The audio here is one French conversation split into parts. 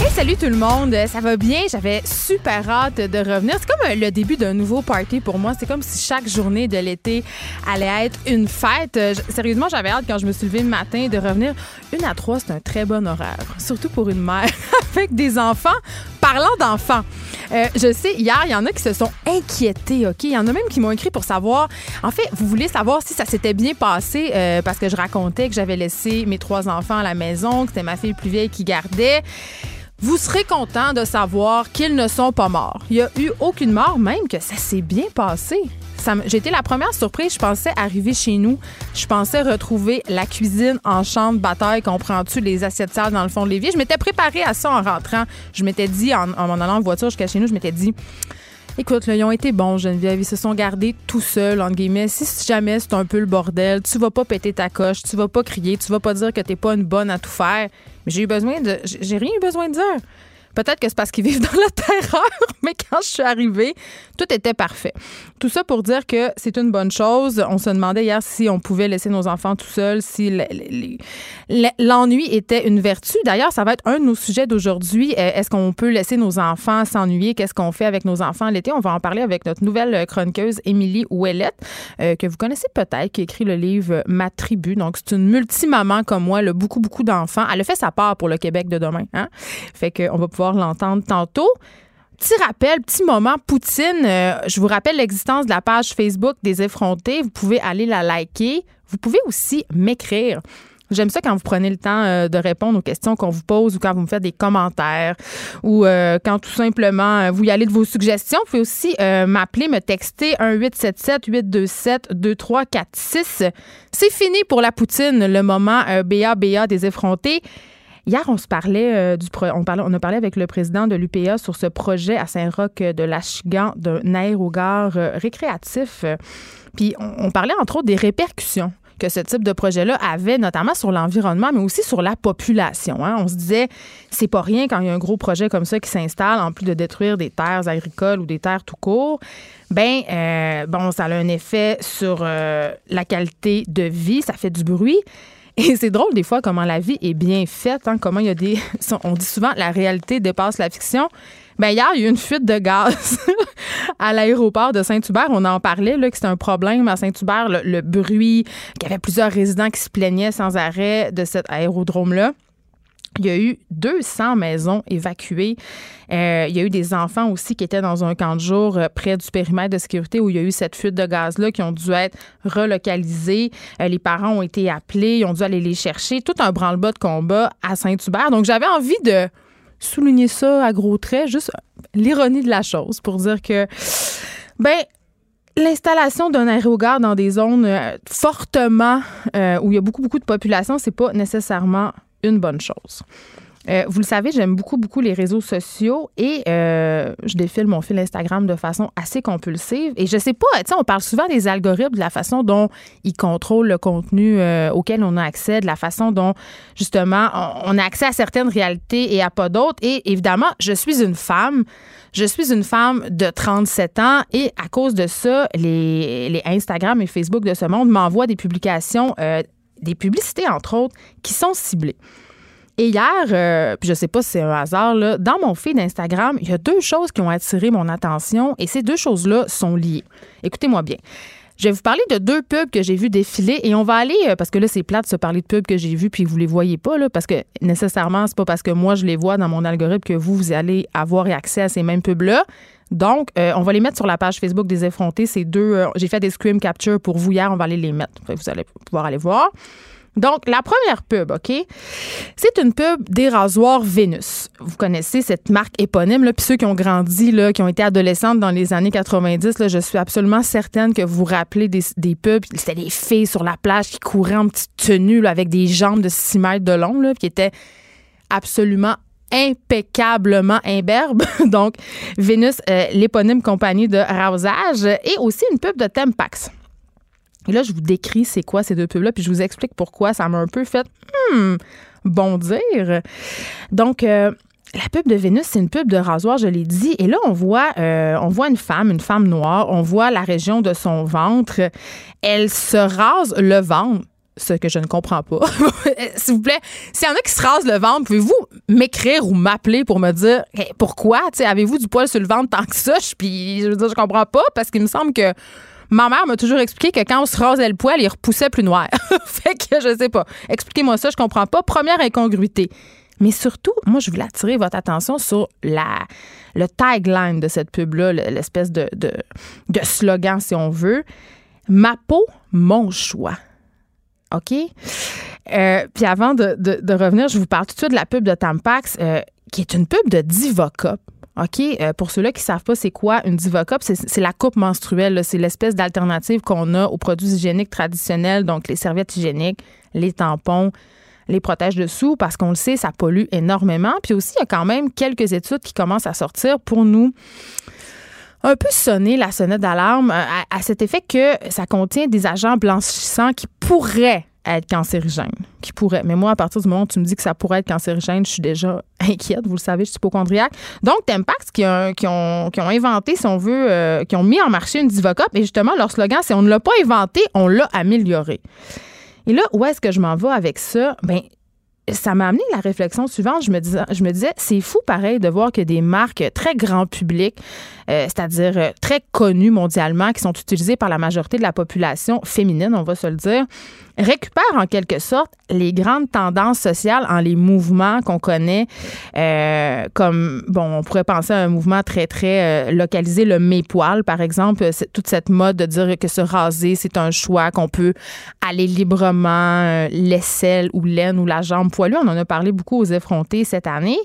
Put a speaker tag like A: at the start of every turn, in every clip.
A: Hey, salut tout le monde, ça va bien? J'avais super hâte de revenir. C'est comme euh, le début d'un nouveau party pour moi. C'est comme si chaque journée de l'été allait être une fête. Euh, Sérieusement, j'avais hâte quand je me suis levée le matin de revenir. Une à trois, c'est un très bon horaire, surtout pour une mère avec des enfants. Parlant d'enfants, euh, je sais, hier, il y en a qui se sont inquiétés, OK? Il y en a même qui m'ont écrit pour savoir. En fait, vous voulez savoir si ça s'était bien passé parce que je racontais que j'avais laissé mes trois enfants à la maison, que c'était ma fille plus vieille qui gardait. Vous serez content de savoir qu'ils ne sont pas morts. Il n'y a eu aucune mort, même que ça s'est bien passé. J'ai été la première surprise. Je pensais arriver chez nous. Je pensais retrouver la cuisine en champ de bataille. Comprends-tu les assiettes sales dans le fond de l'évier? Je m'étais préparée à ça en rentrant. Je m'étais dit, en, en allant en voiture jusqu'à chez nous, je m'étais dit, Écoute, là, ils ont été bons, Geneviève. Ils se sont gardés tout seuls, entre guillemets. Si jamais c'est un peu le bordel, tu vas pas péter ta coche, tu vas pas crier, tu vas pas dire que t'es pas une bonne à tout faire. Mais j'ai eu besoin de. j'ai- rien eu besoin de dire. Peut-être que c'est parce qu'ils vivent dans la terreur, mais quand je suis arrivée, tout était parfait. Tout ça pour dire que c'est une bonne chose. On se demandait hier si on pouvait laisser nos enfants tout seuls, si l'ennui était une vertu. D'ailleurs, ça va être un de nos sujets d'aujourd'hui. Euh, Est-ce qu'on peut laisser nos enfants s'ennuyer? Qu'est-ce qu'on fait avec nos enfants l'été? On va en parler avec notre nouvelle chroniqueuse Émilie Ouellette, euh, que vous connaissez peut-être, qui écrit le livre Ma tribu. Donc, c'est une multi-maman comme moi, elle a beaucoup, beaucoup d'enfants. Elle a fait sa part pour le Québec de demain. Hein? Fait qu'on va pouvoir l'entendre tantôt. Petit rappel, petit moment, Poutine. euh, je vous rappelle l'existence de la page Facebook des effrontés. Vous pouvez aller la liker. Vous pouvez aussi m'écrire. J'aime ça quand vous prenez le temps euh, de répondre aux questions qu'on vous pose ou quand vous me faites des commentaires ou euh, quand tout simplement vous y allez de vos suggestions. Vous pouvez aussi m'appeler, me texter 1-877-827-2346. C'est fini pour la poutine, le moment BA-BA des effrontés. Hier, on se parlait euh, du on, parlait, a parlé avec le président de l'UPA sur ce projet à Saint-Roch de l'Achigan d'un aérogare euh, récréatif. Puis on, on parlait entre autres des répercussions que ce type de projet-là avait, notamment sur l'environnement, mais aussi sur la population. hein. On se disait, c'est pas rien quand il y a un gros projet comme ça qui s'installe, en plus de détruire des terres agricoles ou des terres tout court. Ben, euh, bon, ça a un effet sur euh, la qualité de vie, ça fait du bruit. Et c'est drôle des fois comment la vie est bien faite, hein, comment il y a des... On dit souvent la réalité dépasse la fiction. Ben hier, il y a eu une fuite de gaz à l'aéroport de Saint-Hubert. On en parlait, là, que c'était un problème à Saint-Hubert, le, le bruit, qu'il y avait plusieurs résidents qui se plaignaient sans arrêt de cet aérodrome-là. Il y a eu 200 maisons évacuées. Euh, il y a eu des enfants aussi qui étaient dans un camp de jour euh, près du périmètre de sécurité où il y a eu cette fuite de gaz-là qui ont dû être relocalisés. Euh, les parents ont été appelés, ils ont dû aller les chercher. Tout un branle-bas de combat à Saint-Hubert. Donc, j'avais envie de souligner ça à gros traits, juste l'ironie de la chose pour dire que, ben, L'installation d'un aérogare dans des zones fortement où il y a beaucoup, beaucoup de population, c'est pas nécessairement une bonne chose. Euh, vous le savez, j'aime beaucoup, beaucoup les réseaux sociaux et euh, je défile mon fil Instagram de façon assez compulsive. Et je sais pas, tu sais, on parle souvent des algorithmes, de la façon dont ils contrôlent le contenu euh, auquel on a accès, de la façon dont, justement, on, a accès à certaines réalités et à pas d'autres. Et évidemment, je suis une femme. Je suis une femme de 37 ans et à cause de ça, les, Instagram et Facebook de ce monde m'envoient des publications, des publicités, entre autres, qui sont ciblées. Et hier, euh, puis je sais pas si c'est un hasard, là, dans mon feed d'Instagram, il y a deux choses qui ont attiré mon attention et ces deux choses-là sont liées. Écoutez-moi bien. Je vais vous parler de deux pubs que j'ai vu défiler et on va aller, euh, parce que là, c'est plate de se parler de pubs que j'ai vus puis vous les voyez pas, parce que nécessairement, c'est pas parce que moi, je les vois dans mon algorithme que vous, vous allez avoir accès à ces mêmes pubs-là. Donc, euh, on va les mettre sur la page Facebook des effrontés. Ces deux, euh, j'ai fait des screen capture pour vous hier, on va aller les mettre. Vous allez pouvoir aller voir. Donc, la première pub, OK, c'est une pub des rasoirs Vénus. Vous connaissez cette marque éponyme, là, puis ceux qui ont grandi, là, qui ont été adolescentes dans les années 90, là, je suis absolument certaine que vous vous rappelez des, des pubs. C'était des filles sur la plage qui couraient en petite tenue là, avec des jambes de 6 mètres de long, là, qui étaient absolument impeccablement imberbe. Donc, Vénus, euh, l'éponyme compagnie de rasage et aussi une pub de Tempax. Et là, je vous décris c'est quoi ces deux pubs-là, puis je vous explique pourquoi ça m'a un peu fait hmm, bondir. Donc, euh, la pub de Vénus, c'est une pub de rasoir, je l'ai dit. Et là, on voit, euh, on voit une femme, une femme noire. On voit la région de son ventre. Elle se rase le ventre ce que je ne comprends pas. S'il vous plaît, s'il y en a qui se rasent le ventre, pouvez-vous m'écrire ou m'appeler pour me dire pourquoi? Avez-vous du poil sur le ventre tant que ça? Je veux dire, je comprends pas parce qu'il me semble que Ma mère m'a toujours expliqué que quand on se rasait le poil, il repoussait plus noir. fait que je sais pas. Expliquez-moi ça, je comprends pas. Première incongruité. Mais surtout, moi, je voulais attirer votre attention sur la, le tagline de cette pub-là, l'espèce de, de, slogan, si on veut. Ma peau, mon choix. OK? Euh, puis avant de, revenir, je vous parle tout de suite de la pub de Tampax, euh, qui est une pub de Divocop. OK, euh, pour ceux-là qui ne savent pas c'est quoi une Divocop, c'est la coupe menstruelle. C'est l'espèce d'alternative qu'on a aux produits hygiéniques traditionnels, donc les serviettes hygiéniques, les tampons, les protèges dessous, parce qu'on le sait, ça pollue énormément. Puis aussi, il y a quand même quelques études qui commencent à sortir pour nous un peu sonner la sonnette d'alarme à, cet effet que ça contient des agents blanchissants qui pourraient être cancérigène, qui pourrait. Mais moi, à partir du moment où tu me dis que ça pourrait être cancérigène, je suis déjà inquiète. Vous le savez, je suis hypochondriaque. Donc, Tempax, qui, qui, ont, qui ont inventé, si on veut, euh, qui ont mis en marché une Divocop, et justement, leur slogan, c'est on ne l'a pas inventé, on l'a amélioré. Et là, où est-ce que je m'en vais avec ça? Ben, ça m'a amené la réflexion suivante. Je me disais, je me disais c'est fou pareil de voir que des marques très grand public, euh, c'est-à-dire euh, très connues mondialement, qui sont utilisées par la majorité de la population féminine, on va se le dire, récupère en quelque sorte les grandes tendances sociales en les mouvements qu'on connaît, euh, comme, bon, on pourrait penser à un mouvement très, très euh, localisé, le mépoil, par exemple, toute cette mode de dire que se raser, c'est un choix, qu'on peut aller librement, euh, l'aisselle ou l'aine ou la jambe poilue. On en a parlé beaucoup aux effrontés cette année.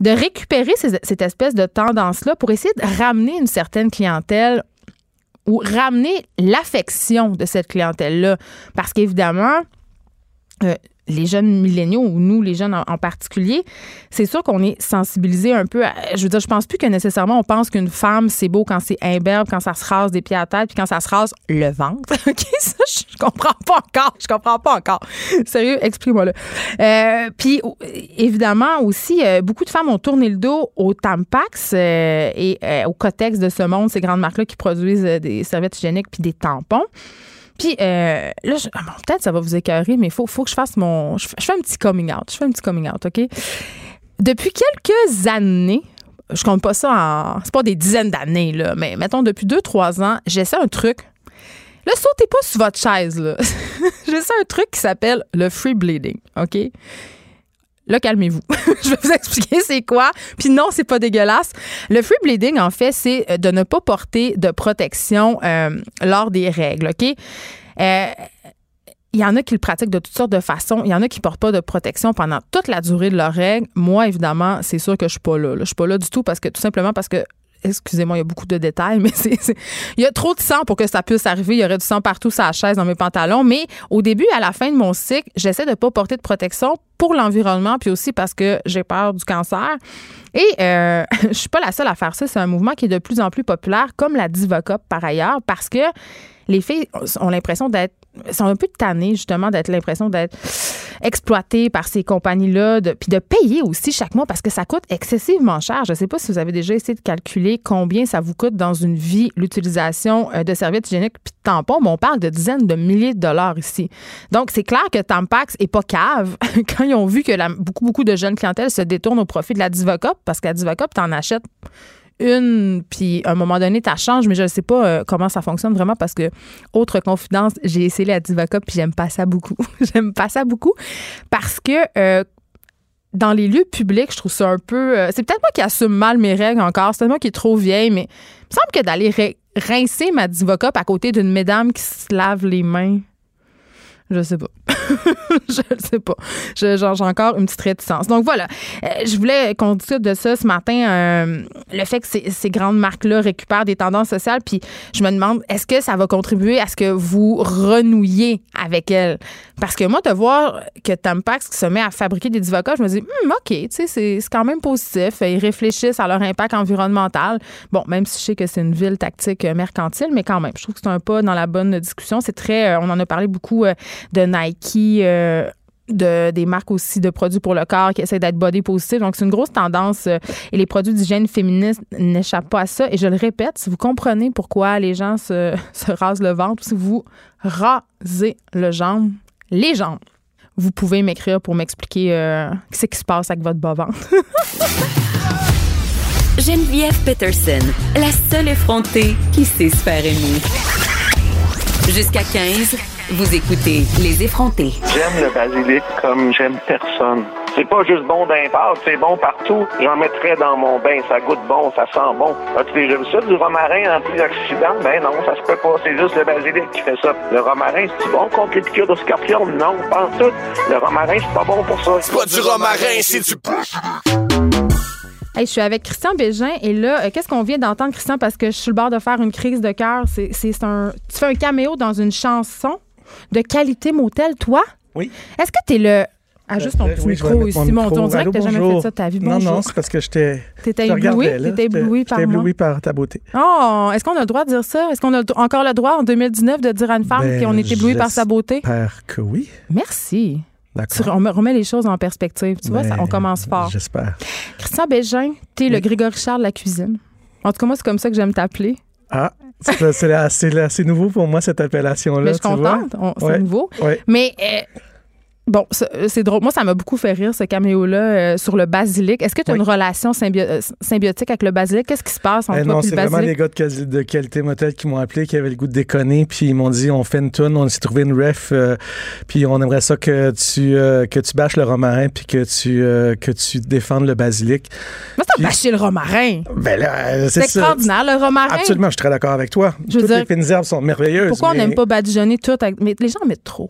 A: De récupérer cette espèce de tendance-là pour essayer de ramener une certaine clientèle ou ramener l'affection de cette clientèle-là. Parce qu'évidemment, euh, les jeunes milléniaux ou nous, les jeunes en, particulier, c'est sûr qu'on est sensibilisé un peu. Je veux dire, je pense plus que nécessairement on pense qu'une femme, c'est beau quand c'est imberbe, quand ça se rase des pieds à tête, puis quand ça se rase le ventre. OK, ça, je comprends pas encore. Je comprends pas encore. Sérieux, explique-moi le. Euh, puis, évidemment, aussi, euh, beaucoup de femmes ont tourné le dos au Tampax euh, et au Cotex de ce monde, ces grandes marques-là qui produisent des serviettes hygiéniques puis des tampons. Puis euh, là, ah, peut-être ça va vous écœurer, mais il faut, faut que je fasse mon. Je, fais un petit coming out. Je fais un petit coming out, OK? Depuis quelques années, je compte pas ça en. C'est pas des dizaines d'années, là, mais mettons, depuis deux, trois ans, j'essaie un truc. Là, sautez pas sur votre chaise, là. j'essaie un truc qui s'appelle le free bleeding, OK? Là, calmez-vous. je vais vous expliquer c'est quoi. Puis non, c'est pas dégueulasse. Le free bleeding, en fait, c'est euh, de ne pas porter de protection euh, lors des règles, OK? Euh, il y en a qui le pratiquent de toutes sortes de façons. Il y en a qui portent pas de protection pendant toute la durée de leurs règles. Moi, évidemment, c'est sûr que je suis pas là. Je suis pas là du tout parce que tout simplement parce que excusez-moi, il y a beaucoup de détails, mais c'est, il y a trop de sang pour que ça puisse arriver. Il y aurait du sang partout sur la chaise, dans mes pantalons. Mais au début, à la fin de mon cycle, j'essaie de pas porter de protection pour l'environnement, puis aussi parce que j'ai peur du cancer. Et euh, je suis pas la seule à faire ça. C'est un mouvement qui est de plus en plus populaire, comme la Divocop par ailleurs, parce que les filles ont l'impression d'être sont un peu tannées justement d'être l'impression d'être exploitées par ces compagnies-là, puis de payer aussi chaque mois parce que ça coûte excessivement cher. Je ne sais pas si vous avez déjà essayé de calculer combien ça vous coûte dans une vie l'utilisation euh, de serviettes hygiéniques puis de tampons, mais on parle de dizaines de milliers de dollars ici. Donc c'est clair que Tampax est pas cave quand ils ont vu que beaucoup beaucoup de jeunes clientèles se détournent au profit de la Divocop parce que la Divocop en achètes une, puis à un moment donné, ça change, mais je ne sais pas euh, comment ça fonctionne vraiment parce que, autre confidence, j'ai essayé la Divacop, puis j'aime pas ça beaucoup. j'aime pas ça beaucoup parce que euh, dans les lieux publics, je trouve ça un peu. Euh, c'est peut-être moi qui assume mal mes règles encore, c'est peut-être moi qui est trop vieille, mais il me semble que d'aller rincer ma Divacop à côté d'une mesdames qui se lave les mains Je sais pas. je ne sais pas. J'ai encore une petite réticence. Donc voilà, euh, je voulais qu'on discute de ça ce matin. Euh, le fait que ces, grandes marques-là récupèrent des tendances sociales, puis je me demande, est-ce que ça va contribuer à ce que vous renouiez avec elles? Parce que moi, de voir que Tampax se met à fabriquer des divocats, je me dis, hmm, OK, tu sais, c'est quand même positif. Ils réfléchissent à leur impact environnemental. Bon, même si je sais que c'est une ville tactique mercantile, mais quand même, je trouve que c'est un pas dans la bonne discussion. C'est très, euh, on en a parlé beaucoup de Nike euh, de, des marques aussi de produits pour le corps qui essaient d'être body positive. Donc, c'est une grosse tendance euh, et les produits d'hygiène féministe n'échappent pas à ça. Et je le répète, si vous comprenez pourquoi les gens se, rasent le ventre, si vous rasez le jambe, les jambes, vous pouvez m'écrire pour m'expliquer euh, ce qui se passe avec votre bas-ventre.
B: Geneviève Peterson, la seule effrontée qui sait se faire aimer. Jusqu'à 15, vous écoutez Les effrontés.
C: J'aime le basilic comme j'aime personne. C'est pas juste bon d'un c'est bon partout. J'en mettrais dans mon bain, ça goûte bon, ça sent bon. As-tu déjà vu ça, du romarin antioxydant? Ben non, ça se peut pas, c'est juste le basilic qui fait ça. Le romarin, c'est bon contre les piqûres de scorpion? Non, pas tout. Le romarin, c'est pas bon pour ça.
D: C'est pas du romarin, c'est du
A: je suis avec Christian Bégin et là, euh, qu'est-ce qu'on vient d'entendre, Christian, parce que je suis le bord de faire une crise de cœur. C'est, un, tu fais un caméo dans une chanson de qualité motel, toi?
E: Oui.
A: Est-ce que tu es le. Ah, juste ton petit micro ici. Mon, on dirait que tu jamais fait ça de ta vie.
E: Non, non, c'est parce que j'étais.
A: T'étais ébloui? T'étais ébloui par
E: ébloui par ta beauté.
A: Oh, est-ce qu'on a le droit de dire ça? Est-ce qu'on a encore le droit en 2019 de dire à une femme ben, qu'on est ébloui par sa beauté?
E: J'espère que oui.
A: Merci. On remet les choses en perspective. Tu vois, ça, on commence fort.
E: J'espère.
A: Christian Bégin, tu es le Grégory Charles de la cuisine. En tout cas, moi, c'est comme ça que j'aime t'appeler.
E: Ah, c'est assez, nouveau pour moi, cette appellation-là.
A: Mais je suis contente. C'est nouveau. Mais euh, Bon, euh, c'est drôle. Moi, ça m'a beaucoup fait rire, ce caméo-là, euh, sur le basilic. Est-ce que tu as une relation euh, symbiotique avec le basilic? Qu'est-ce qui se passe entre eh toi
E: non,
A: et
E: le basilic? C'est vraiment les gars de, qualité motel qui m'ont appelé, qui avaient le goût de déconner, puis ils m'ont dit, on fait une tune, on s'est trouvé une ref, puis on aimerait ça que tu, que tu bâches le romarin, puis que tu, que tu défendes le basilic.
A: Mais t'as bâché le romarin!
E: Ben là, c'est
A: extraordinaire, le romarin!
E: Absolument, je suis très d'accord avec toi. Je Toutes les fines herbes sont merveilleuses.
A: Pourquoi on n'aime pas badigeonner tout? Mais les gens mettent trop.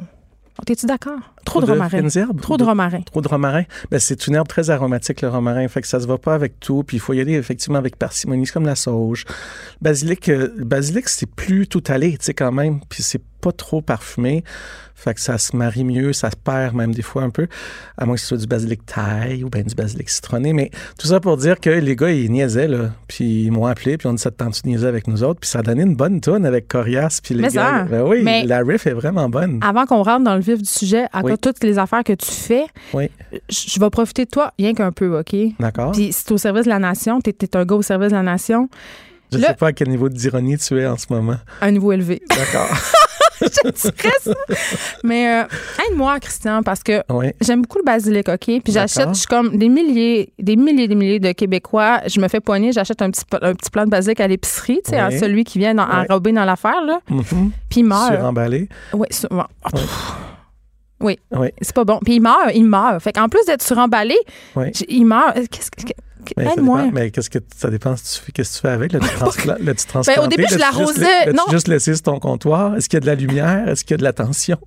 A: T'es-tu d'accord? Trop, de, romarin. Trop de romarin.
E: Trop de romarin. Ben, c'est une herbe très aromatique, le romarin. Fait que ça se va pas avec tout. Puis il faut y aller effectivement avec parcimonie. C'est comme la sauge. Basilic, euh, basilic, c'est plus tout allé, tu sais, quand même. Puis c'est pas trop parfumé. Fait que ça se marie mieux, ça se perd même des fois un peu, à moins que ce soit du basilic taille ou bien du basilic citronné. Mais tout ça pour dire que les gars, ils niaisaient, là. Puis ils m'ont appelé, puis on dit ça te tente de niaiser avec nous autres? Puis ça a donné une bonne tonne avec Corias, puis les gars. Ben oui, la riff est vraiment bonne.
A: Avant qu'on rentre dans le vif du sujet, à toutes les affaires que tu fais,
E: oui.
A: je vais profiter de toi, rien qu'un peu, OK?
E: D'accord.
A: Puis c'est au service de la nation, tu es, un gars au service de la nation.
E: Je ne sais pas à quel niveau d'ironie tu es en ce moment.
A: Un niveau élevé.
E: D'accord.
A: je dirais ça. Mais euh, aide-moi, Christian, parce que j'aime beaucoup le basilic, OK? Puis j'achète, je suis comme des milliers, des milliers, des milliers de Québécois. Je me fais poigner, j'achète un petit, un petit plant de basilic à l'épicerie, tu sais, celui qui vient enrober dans l'affaire, là.
E: Mm-hmm.
A: Puis il meurt.
E: Suremballé.
A: Oui, Oui. oui. C'est pas bon. Puis il meurt, il meurt. Fait qu'en plus d'être suremballé, il meurt. Qu'est-ce que
E: mais, mais qu'est-ce que ça dépend ce que tu fais avec? Le tu
A: ben, au début, je l'arrosais.
E: Non. juste laissé sur ton comptoir? Est-ce qu'il y a de la lumière? Est-ce qu'il y a de l'attention?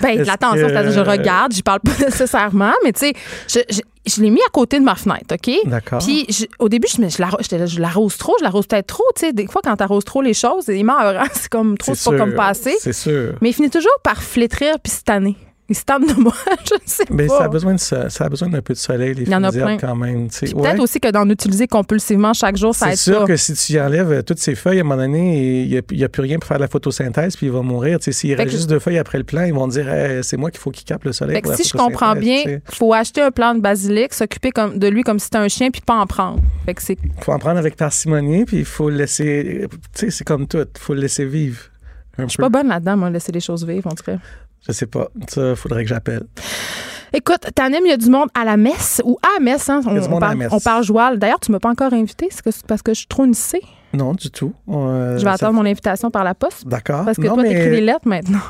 A: Ben, de l'attention, c'est-à-dire je regarde, je parle pas nécessairement, mais tu sais, je, je, l'ai mis à côté de ma fenêtre, OK?
E: D'accord.
A: Puis au début, je, je l'arrose trop, je l'arrose peut-être trop, tu sais. Des fois, quand tu arroses trop les choses, il meurt, hein? c'est comme trop, c'est pas comme passé.
E: C'est sûr.
A: Mais il finit toujours par flétrir puis se tanner. Il se de moi, je sais
E: mais Ça a besoin de ça, a besoin d'un peu de soleil, les feuilles quand même.
A: Peut-être aussi que d'en utiliser compulsivement chaque jour, ça aide
E: C'est sûr que si tu enlèves euh, toutes ces feuilles, à un moment donné, il n'y a, plus rien pour faire de la photosynthèse, puis il va mourir. S'il reste juste deux feuilles après le plant, ils vont dire c'est moi qu'il faut qu'il capte le soleil.
A: Fait si je comprends bien, il faut acheter un plant de basilic, s'occuper de lui comme si c'était un chien, puis pas en prendre. Il
E: faut en prendre avec parcimonie, puis il faut le laisser. Tu sais, c'est comme tout, il faut le laisser vivre.
A: Je suis pas bonne là-dedans, moi, laisser les choses vivre, en tout cas.
E: Je sais pas. Ça, faudrait que j'appelle.
A: Écoute, aimes, il y a du monde à la messe ou à la messe. Hein? On, on, parle, on parle joual. D'ailleurs, tu m'as pas encore invité. C'est parce que je suis trop nissée.
E: Non, du tout.
A: Euh, je vais attendre mon invitation par la poste.
E: D'accord.
A: Parce que toi, tu écris des lettres maintenant.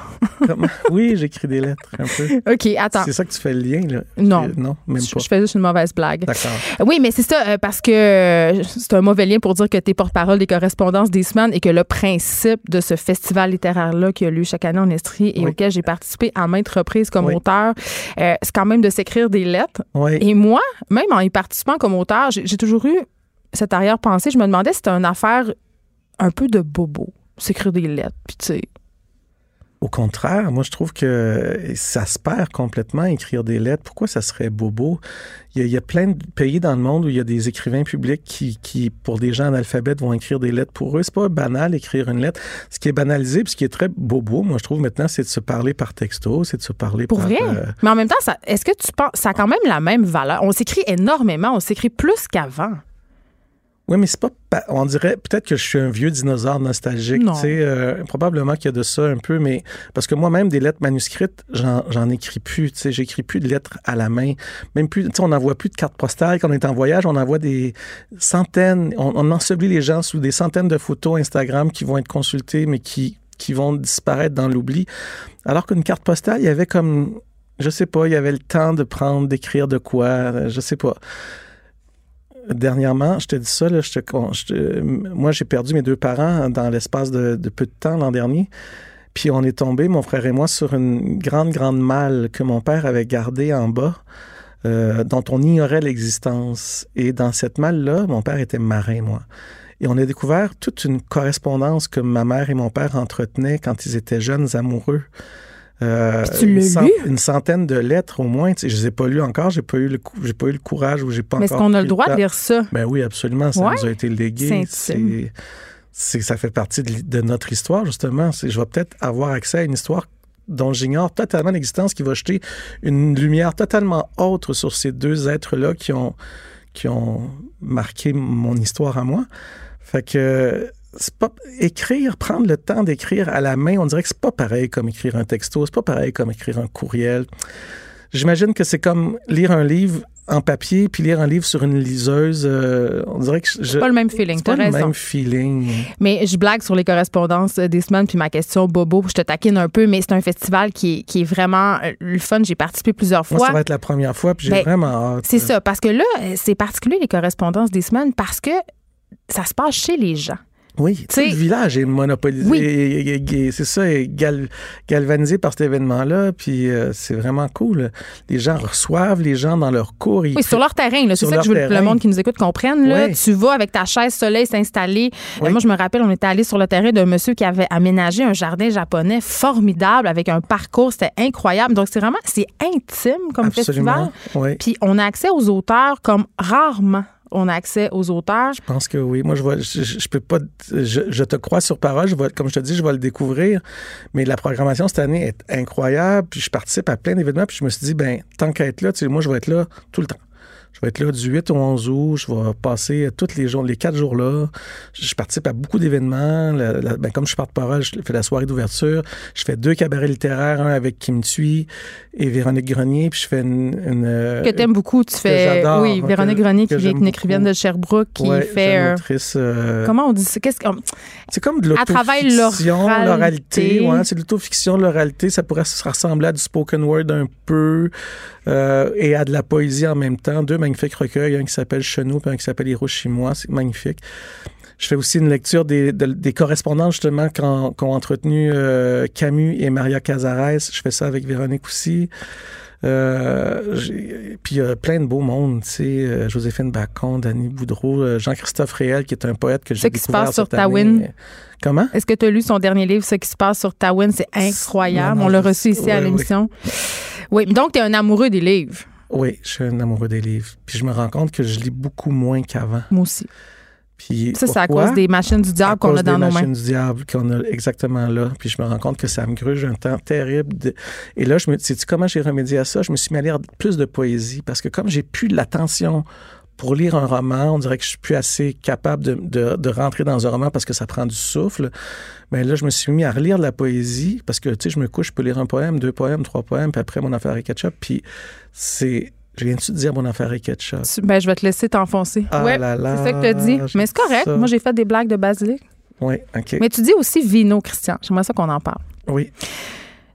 E: Oui, j'écris des lettres un peu.
A: OK, attends.
E: C'est ça que tu fais le lien, là?
A: Non.
E: Non, même
A: Je,
E: pas.
A: je fais juste une mauvaise blague.
E: D'accord.
A: Oui, mais c'est ça, euh, parce que euh, c'est un mauvais lien pour dire que tu es porte-parole des correspondances des semaines et que le principe de ce festival littéraire-là qui a lieu chaque année en Estrie et
E: Oui.
A: auquel j'ai participé à maintes reprises comme
E: Oui.
A: auteur, euh, c'est quand même de s'écrire des lettres.
E: Oui.
A: Et moi, même en y participant comme auteur, j'ai toujours eu cette arrière-pensée. Je me demandais si c'était une affaire un peu de bobo, s'écrire des lettres. Puis tu sais,
E: Au contraire, moi, je trouve que ça se perd complètement, écrire des lettres. Pourquoi ça serait bobo? Il y, a, il y a plein de pays dans le monde où il y a des écrivains publics qui, qui, pour des gens analphabètes, vont écrire des lettres pour eux. C'est pas banal, écrire une lettre. Ce qui est banalisé, puis ce qui est très bobo, moi, je trouve maintenant, c'est de se parler par texto, c'est de se parler
A: pour
E: par...
A: vrai?
E: euh,
A: Mais en même temps, est-ce que tu penses, ça a quand même la même valeur? On s'écrit énormément, on s'écrit plus qu'avant.
E: Oui, mais c'est pas. pa- On dirait peut-être que je suis un vieux dinosaure nostalgique.
A: Non.
E: Tu sais, euh, probablement qu'il y a de ça un peu, mais parce que moi-même, des lettres manuscrites, j'en, écris plus. Tu sais, j'écris plus de lettres à la main. Même plus. Tu sais, on n'envoie plus de cartes postales quand on est en voyage. On envoie des centaines. On, on ensevelit les gens sous des centaines de photos Instagram qui vont être consultées, mais qui, qui vont disparaître dans l'oubli. Alors qu'une carte postale, il y avait comme. Je sais pas, il y avait le temps de prendre, d'écrire de quoi, je sais pas dernièrement, je te dis ça, là, je moi j'ai perdu mes deux parents dans l'espace de, de peu de temps l'an dernier. Puis on est tombé, mon frère et moi, sur une grande, grande malle que mon père avait gardée en bas, euh, dont on ignorait l'existence. Et dans cette malle-là, mon père était marin, moi. Et on a découvert toute une correspondance que ma mère et mon père entretenaient quand ils étaient jeunes amoureux. Euh,
A: tu
E: une, cent-
A: lu?
E: une centaine de lettres au moins. Je les ai pas lues encore. J'ai pas eu le, cou- j'ai pas eu le courage ou j'ai pas
A: Mais est-ce qu'on a le droit de lire ça?
E: Ben oui, absolument. Ça
A: Ouais.
E: nous a été légué.
A: C'est
E: ça fait partie de, notre histoire, justement. C'est, je vais peut-être avoir accès à une histoire dont j'ignore totalement l'existence, qui va jeter une lumière totalement autre sur ces deux êtres-là qui ont, qui ont marqué mon histoire à moi. Fait que pas écrire, prendre le temps d'écrire à la main, on dirait que c'est pas pareil comme écrire un texto, c'est pas pareil comme écrire un courriel. J'imagine que c'est comme lire un livre en papier puis lire un livre sur une liseuse. euh, on dirait que je,
A: C'est pas le même feeling,
E: c'est pas le
A: raison.
E: même feeling.
A: Mais je blague sur les correspondances euh, des semaines, puis ma question bobo, je te taquine un peu, mais c'est un festival qui est, qui est vraiment euh, le fun. J'ai participé plusieurs
E: Moi,
A: fois.
E: ça va être la première fois puis j'ai
A: Ben,
E: vraiment hâte.
A: C'est ça, parce que là, euh, c'est particulier les correspondances des semaines parce que ça se passe chez les gens.
E: Oui, sais- le village est monopolisé.
A: Oui.
E: C'est ça, est gal- galvanisé par cet événement-là. Puis euh, c'est vraiment cool. Les gens reçoivent les gens dans leur cours. ils-
A: Oui, sur leur terrain. C'est ça que je veux que le monde qui nous écoute comprenne. Là.
E: Oui.
A: Tu vas avec ta chaise soleil s'installer.
E: Oui.
A: moi, je me rappelle, on était allé sur le terrain d'un monsieur qui avait aménagé un jardin japonais formidable avec un parcours. C'était incroyable. Donc, c'est vraiment, c'est intime comme festival.
E: Absolument. Oui.
A: Puis, on a accès aux auteurs comme rarement on a accès aux auteurs.
E: Je pense que oui. Moi, je, je peux pas. Je, te crois sur parole. Je vais, comme je te dis, je vais le découvrir. Mais la programmation cette année est incroyable. Puis je participe à plein d'événements. Puis je me suis dit, ben, tant qu'à être là, moi, je vais être là tout le temps. Je vais être là du 8 au 11 août. Je vais passer tous les jours, les quatre jours-là. Je, je participe à beaucoup d'événements. Ben, comme je suis porte-parole, je fais la soirée d'ouverture. Je fais deux cabarets littéraires, un avec Kim Thuy et Véronique Grenier. Puis je fais une. une, euh,
A: Que t'aimes beaucoup. Tu fais.
E: j'adore,
A: Oui,
E: que-
A: Véronique Grenier, qui
E: que
A: est une écrivaine de Sherbrooke, qui
E: ouais,
A: fait.
E: jeune
A: euh,
E: autrice, euh,
A: Comment on dit ça? Qu'est-ce que.
E: C'est comme de l'autofiction,
A: l'oralité.
E: l'oralité. Ouais, c'est de l'autofiction, l'oralité. Ça pourrait se ressembler à du spoken word un peu euh, et à de la poésie en même temps. Deux magnifiques recueils, un qui s'appelle Chenou et un qui s'appelle Hiroshima. C'est magnifique. Je fais aussi une lecture des, de- des correspondances justement qu'ont qu'ont entretenu euh, Camus et Maria Cazares. Je fais ça avec Véronique aussi. Euh, puis il y a plein de beaux mondes, tu sais, euh, Joséphine Bacon, Danny Boudreau, euh, Jean-Christophe Réel, qui est un poète que j'ai
A: Ce qui se
E: découvert
A: passe sur
E: cette.
A: Tawin.
E: Comment?
A: Est-ce que tu as lu son dernier livre, Ce qui se passe sur Tawin? C'est incroyable.
E: Non, non,
A: on l'a reçu ici à
E: oui,
A: l'émission. Oui, donc tu es un amoureux des livres.
E: Oui, je suis un amoureux des livres. Puis je me rends compte que je lis beaucoup moins qu'avant.
A: Moi aussi.
E: Puis
A: Ça, c'est à cause des machines du diable qu'on a dans
E: des
A: nos mains.
E: machines du diable qu'on a exactement là. Puis je me rends compte que ça me gruge un temps terrible. de- Et là, je me sais-tu comment j'ai remédié à ça? Je me suis mis à lire plus de poésie parce que comme j'ai plus l'attention pour lire un roman, on dirait que je suis plus assez capable de, de- de rentrer dans un roman parce que ça prend du souffle. Mais là, je me suis mis à relire de la poésie parce que, tu sais, je me couche, je peux lire un poème, deux poèmes, trois poèmes, puis après, mon affaire est ketchup. Puis c'est... Je viens-tu de dire mon affaire est ketchup?
A: Ben, je vais te laisser t'enfoncer.
E: Ah
A: ouais, c'est ça que tu as dit. Mais c'est correct.
E: ça.
A: Moi, j'ai fait des blagues de basilic.
E: Oui, OK.
A: Mais tu dis aussi vino, Christian. J'aimerais ça qu'on en parle.
E: Oui.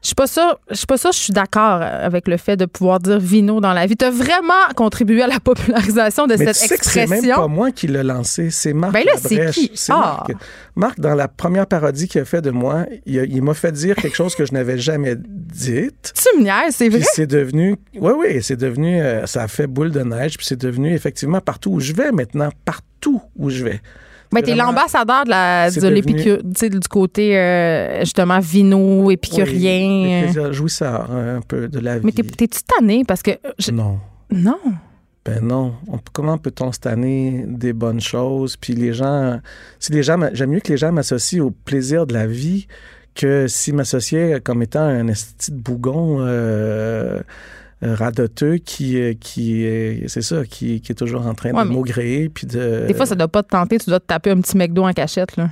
A: Je suis pas sûre, je suis pas sûre, je suis d'accord avec le fait de pouvoir dire vino dans la vie. Tu as vraiment contribué à la popularisation de
E: Mais
A: cette
E: tu sais que c'est
A: expression?
E: même pas moi qui l'ai lancé, c'est Marc
A: Ben là, c'est qui?
E: C'est
A: Ah!
E: Marc. Marc, dans la première parodie qu'il a fait de moi, il, m'a fait dire quelque chose que je n'avais jamais dite.
A: Tu me niaises, c'est vrai?
E: Puis c'est devenu, oui, oui, c'est devenu, euh, ça a fait boule de neige, puis c'est devenu effectivement partout où je vais maintenant, partout où je vais.
A: Ben, t'es l'ambassadeur de la, de
E: devenu-
A: sais, du côté, euh, justement, vino, épicurien.
E: jouisseur un peu de la vie.
A: Mais t'es- t'es-tu tanné? Parce que. je-
E: Non.
A: Non?
E: Ben non. On- comment peut-on se tanner des bonnes choses? Puis les gens, si les gens, j'aime mieux que les gens m'associent au plaisir de la vie que s'ils m'associaient comme étant un de bougon euh, euh, radoteux qui, euh, qui est, c'est ça, qui, qui est toujours en train
A: Ouais,
E: de maugréer. Puis de.
A: Des fois, ça doit pas te tenter. Tu dois te taper un petit McDo en cachette, là.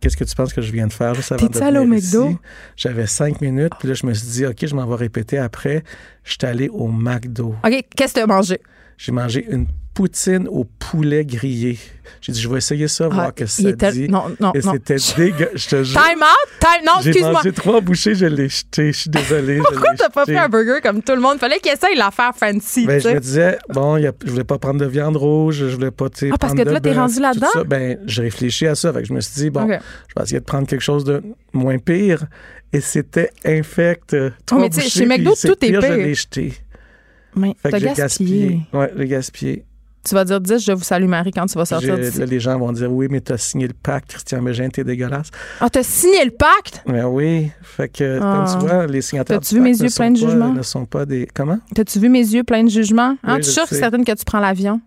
E: Qu'est-ce que tu penses que je viens de faire juste avant de
A: allé au
E: venir
A: McDo?
E: J'avais cinq minutes, puis là, je me suis dit, OK, je m'en vais répéter après. Je suis allé au McDo.
A: OK, qu'est-ce que tu as mangé?
E: J'ai mangé une poutine au poulet grillé. J'ai dit, je vais essayer ça, voir
A: Ah,
E: que
A: il
E: ça
A: était-
E: dit.
A: Non, non,
E: Et
A: non.
E: c'était dégueu. Je te jure.
A: Time out! Time... Non,
E: J'ai
A: excuse-moi.
E: mangé trois bouchées, je l'ai jeté. Je suis désolé.
A: Pourquoi t'as pas pris un burger comme tout le monde? Fallait qu'il essaye l'affaire fancy,
E: Ben, je me disais, bon, y a- je voulais pas prendre de viande rouge, je voulais pas, tu
A: Ah, parce que là, t'es rendu là-dedans?
E: Ben, j'ai réfléchi à ça. Fait que je me suis dit, bon, je vais essayer de prendre quelque chose de moins pire. Et c'était infect. Trois
A: Oh, mais tu sais, chez McDo, tout est
E: pire. Je l'ai jeté.
A: Mais
E: Fait
A: t'as
E: que j'ai
A: gaspillé.
E: gaspillé. Ouais, j'ai gaspillé.
A: Tu vas dire 10, je vous salue Marie quand tu vas sortir d'ici.
E: Là, les gens vont dire, oui, mais t'as signé le pacte, Christian Bégin, t'es dégueulasse.
A: Ah, t'as signé le pacte?
E: Ben oui. Fait que,
A: Ah.
E: comme tu vois, les signataires
A: T'as-tu vu mes yeux pleins de
E: pas-
A: jugement?
E: ne sont pas des... Comment?
A: T'as-tu vu mes yeux pleins de jugement? Hein,
E: Oui,
A: tu sûr certaine que tu prends l'avion?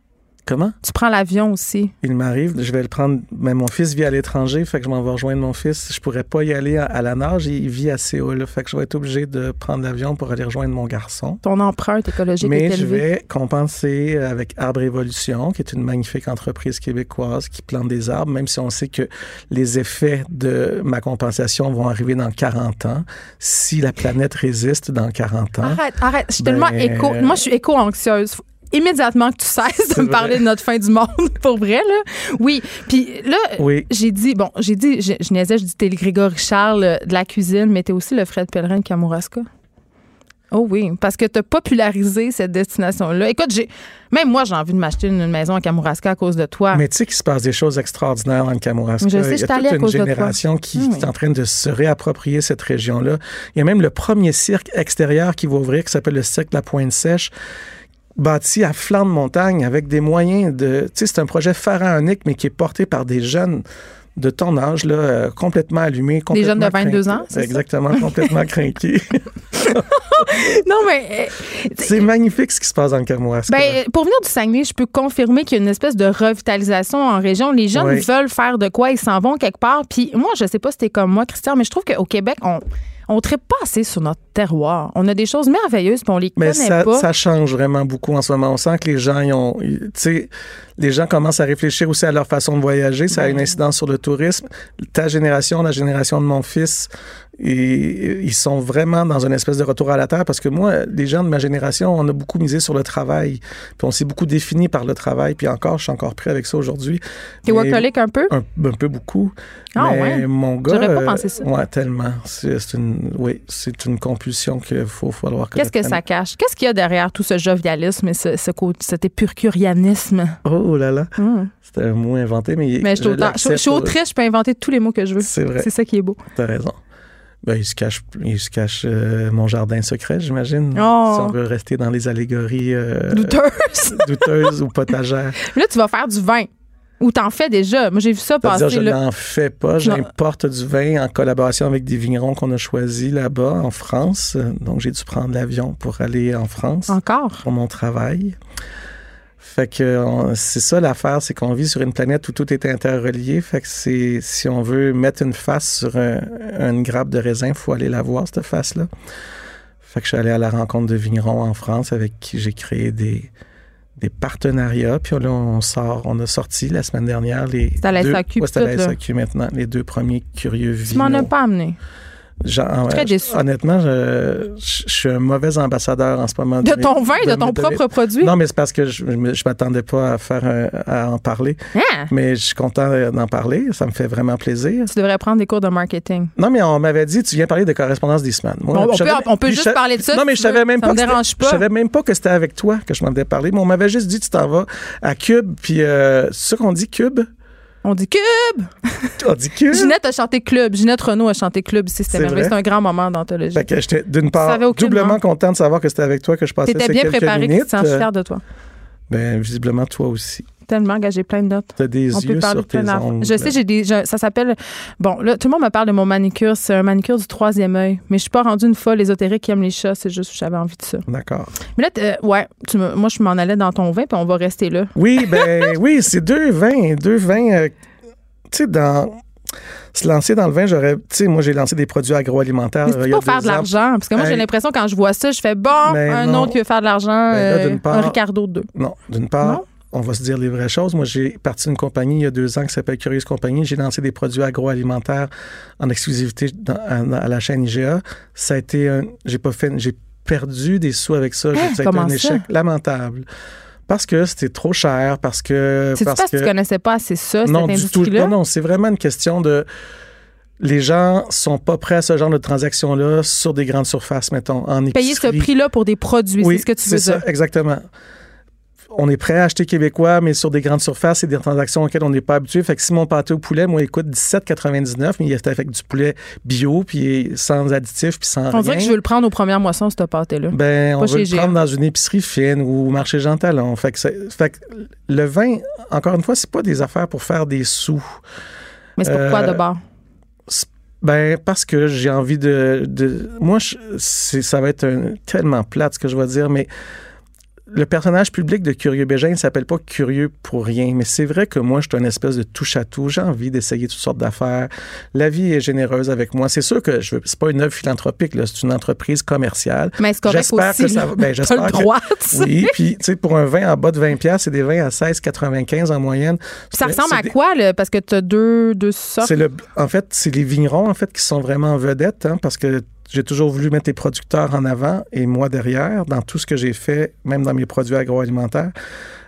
E: Comment?
A: Tu prends l'avion aussi.
E: Il m'arrive, je vais le prendre. Mais mon fils vit à l'étranger, fait que je m'en vais rejoindre mon fils. Je pourrais pas y aller à, à la nage, il vit à Séoul. Fait que je vais être obligé de prendre l'avion pour aller rejoindre mon garçon.
A: Ton empreinte écologique
E: Mais
A: est
E: je
A: élevée.
E: vais compenser avec Arbre Évolution, qui est une magnifique entreprise québécoise qui plante des arbres, même si on sait que les effets de ma compensation vont arriver dans 40 ans. Si la planète résiste dans 40 ans,
A: Arrête, arrête. Je suis
E: Ben-
A: tellement éco. Moi, je suis éco-anxieuse. Immédiatement que tu cesses de me
E: vrai.
A: parler de notre fin du monde, pour vrai, là. Oui. Puis là,
E: oui,
A: j'ai dit, bon, j'ai dit, je, je niaisais, je dis, t'es le Grégory Charles euh, de la cuisine, mais t'es aussi le Fred Pellerin de Kamouraska. Oh oui, parce que t'as popularisé cette destination-là. Écoute, j'ai même moi, j'ai envie de m'acheter une maison à Kamouraska à cause de toi.
E: Mais tu sais qu'il se passe des choses extraordinaires en Kamouraska.
A: Je sais, je
E: Il y a toute
A: de
E: une génération qui, qui est en train de se réapproprier cette région-là. Il y a même le premier cirque extérieur qui va ouvrir, qui s'appelle le Cirque La Pointe Sèche, bâti à flanc de montagne avec des moyens de... Tu sais, c'est un projet pharaonique, mais qui est porté par des jeunes de ton âge, là, euh, complètement allumés.
A: Des jeunes de
E: complètement
A: 22
E: crinqués.
A: ans, c'est ça?
E: Exactement, complètement crinqués.
A: non, mais euh,
E: C'est magnifique ce qui se passe dans le Kamouraska.
A: Ben, pour venir du Saguenay, je peux confirmer qu'il y a une espèce de revitalisation en région. Les jeunes
E: Oui.
A: veulent faire de quoi, ils s'en vont quelque part. Puis moi, je sais pas si t'es comme moi, Christian, mais je trouve qu'au Québec, on on traite pas assez sur notre terroir. On a des choses merveilleuses, puis on les
E: Mais
A: connaît
E: ça,
A: pas.
E: ça change vraiment beaucoup en ce moment. On sent que les gens, ils ont, ils- tu sais, les gens commencent à réfléchir aussi à leur façon de voyager. Ça a une incidence sur le tourisme. Ta génération, la génération de mon fils, et ils sont vraiment dans une espèce de retour à la terre parce que moi, les gens de ma génération, on a beaucoup misé sur le travail. Puis on s'est beaucoup défini par le travail. Puis encore, je suis encore prêt avec ça aujourd'hui.
A: T'es workaholic un peu?
E: Un, un peu beaucoup.
A: Ah
E: mais
A: ouais?
E: mon gars.
A: J'aurais pas
E: euh,
A: pensé ça.
E: Ouais, tellement. C'est c'est une, oui, c'est une compulsion qu'il faut falloir
A: Qu'est-ce que ça cache? Qu'est-ce qu'il y a derrière tout ce jovialisme et ce, ce cet épurcurianisme?
E: Oh là là,
A: Hum.
E: c'était un mot inventé, mais,
A: Mais je suis
E: je
A: suis autriche, je peux inventer tous les mots que je veux.
E: C'est vrai,
A: C'est ça qui est beau.
E: t'as raison. Ben, il se cache, il se cache euh, mon jardin secret, j'imagine.
A: Oh.
E: Si on veut rester dans les allégories euh,
A: Douteuse.
E: douteuses ou potagères.
A: là, tu vas faire du vin. Ou t'en fais déjà. Moi, j'ai vu ça passer.
E: je
A: là.
E: n'en fais pas. J'importe du vin en collaboration avec des vignerons qu'on a choisis là-bas en France. Donc, j'ai dû prendre l'avion pour aller en France.
A: Encore?
E: pour mon travail. Fait que on- c'est ça l'affaire, c'est qu'on vit sur une planète où tout est interrelié. Fait que c'est si on veut mettre une face sur un, une grappe de raisin, faut aller la voir cette face-là. Fait que je suis allé à la rencontre de vignerons en France avec qui j'ai créé des des partenariats. Puis là, on sort, on a sorti la semaine dernière les
A: C'est à la
E: deux-
A: SAQ,
E: Ouais, à la. SAQ maintenant, les deux premiers curieux
A: Tu m'en as pas amené.
E: Genre,
A: Très déçu.
E: Honnêtement, je, je- je suis un mauvais ambassadeur en ce moment.
A: De ton vin, de
E: de
A: ton
E: de
A: propre produit?
E: Non, mais c'est parce que je, je m'attendais pas à faire un- à en parler.
A: Hein?
E: Mais je suis content d'en parler. Ça me fait vraiment plaisir.
A: Tu devrais prendre des cours de marketing.
E: Non, mais on m'avait dit, tu viens parler de correspondance d'Eastman. Moi,
A: Bon, on peut- on juste parler de ça
E: Non, mais je savais même
A: Ça
E: pas.
A: me
E: que c'était-
A: dérange pas.
E: Je savais même pas que c'était avec toi que je m'en avais parlé. Mais on m'avait juste dit, tu t'en vas à Cube. Puis, euh, c'est ça qu'on dit, Cube?
A: On dit Cube!
E: On dit Cube?
A: Ginette a chanté Club. Ginette Renault a chanté Club ici. C'était merveilleux. C'est un grand moment d'anthologie.
E: Fait que j'étais d'une part doublement content de savoir que c'était avec toi que je passais
A: T'étais bien préparé. Christian. Je suis fière de toi.
E: Ben, visiblement, toi aussi.
A: Tellement engagé plein de notes.
E: T'as des
A: On peut
E: yeux
A: parler
E: sur tes
A: plein d'affaires.
E: ongles.
A: Je sais, j'ai des. je- ça s'appelle. Bon, là, tout le monde me parle de mon manicure. C'est un manicure du troisième œil. Mais je suis pas rendue une folle ésotérique qui aime les chats. C'est juste que j'avais envie de ça.
E: D'accord.
A: Mais là, euh, ouais, tu me- moi, je m'en allais dans ton vin, puis on va rester là.
E: Oui, ben oui, c'est deux vins. Deux vins, euh, tu sais, dans. Se lancer dans le vin, j'aurais. Tu sais, moi, j'ai lancé des produits agroalimentaires.
A: Mais
E: euh,
A: pas faire de l'argent. Parce que moi, j'ai l'impression, quand je vois ça, je fais bon,
E: Ben
A: un
E: non.
A: autre qui veut faire de l'argent,
E: Ben
A: un Ricardo 2.
E: Non, d'une part,
A: Non?
E: On va se dire les vraies choses. Moi, j'ai parti d'une compagnie il y a deux ans qui s'appelle Curieuse Compagnie. J'ai lancé des produits agroalimentaires en exclusivité dans- à, à la chaîne IGA. Ça a été un. J'ai pas fait. J'ai perdu des sous avec ça.
A: Hein,
E: ça a été un
A: ça?
E: échec lamentable. Parce que c'était trop cher, parce que.
A: C'est parce, que tu connaissais pas assez ça,
E: non,
A: cette
E: du tout. Non, non, c'est vraiment une question de. Les gens sont pas prêts à ce genre de transaction-là sur des grandes surfaces, mettons, en
A: Payer ce
E: épicerie.
A: prix-là pour des produits,
E: Oui,
A: c'est ce que tu veux
E: ça,
A: dire.
E: exactement. On est prêt à acheter québécois, mais sur des grandes surfaces, c'est des transactions auxquelles on n'est pas habitué. Fait que si mon pâté au poulet, moi, il coûte 17,99, mais il est avec du poulet bio, puis sans additifs, puis sans
A: On
E: rien.
A: dirait que je veux le prendre aux premières moissons, ce pâté-là.
E: Ben, on veut le prendre dans une épicerie fine ou au marché Jean Talon. Fait que, fait que le vin, encore une fois, c'est pas des affaires pour faire des sous.
A: Mais c'est pourquoi
E: euh,
A: de bord?
E: Ben, parce que j'ai envie de. de moi, je- ça va être un- tellement plate ce que je vais dire, mais le personnage public de Curieux Bégin ne s'appelle pas Curieux pour rien. Mais c'est vrai que moi, je suis une espèce de touche-à-tout. J'ai envie d'essayer toutes sortes d'affaires. La vie est généreuse avec moi. C'est sûr que je veux, c'est pas une œuvre philanthropique, c'est une entreprise commerciale.
A: Mais c'est correct
E: j'espère que ça va- ben, j'espère
A: le
E: que-
A: droit, sais.
E: Oui, puis tu sais, pour un vin en bas de 20$, piastres, c'est des vins à 16,95 en moyenne.
A: Puis ça ressemble à
E: des-
A: quoi, là? Parce que tu as deux, deux sortes?
E: c'est le, en fait, c'est les vignerons en fait qui sont vraiment en vedette, hein, parce que j'ai toujours voulu mettre les producteurs en avant et moi derrière dans tout ce que j'ai fait, même dans mes produits agroalimentaires.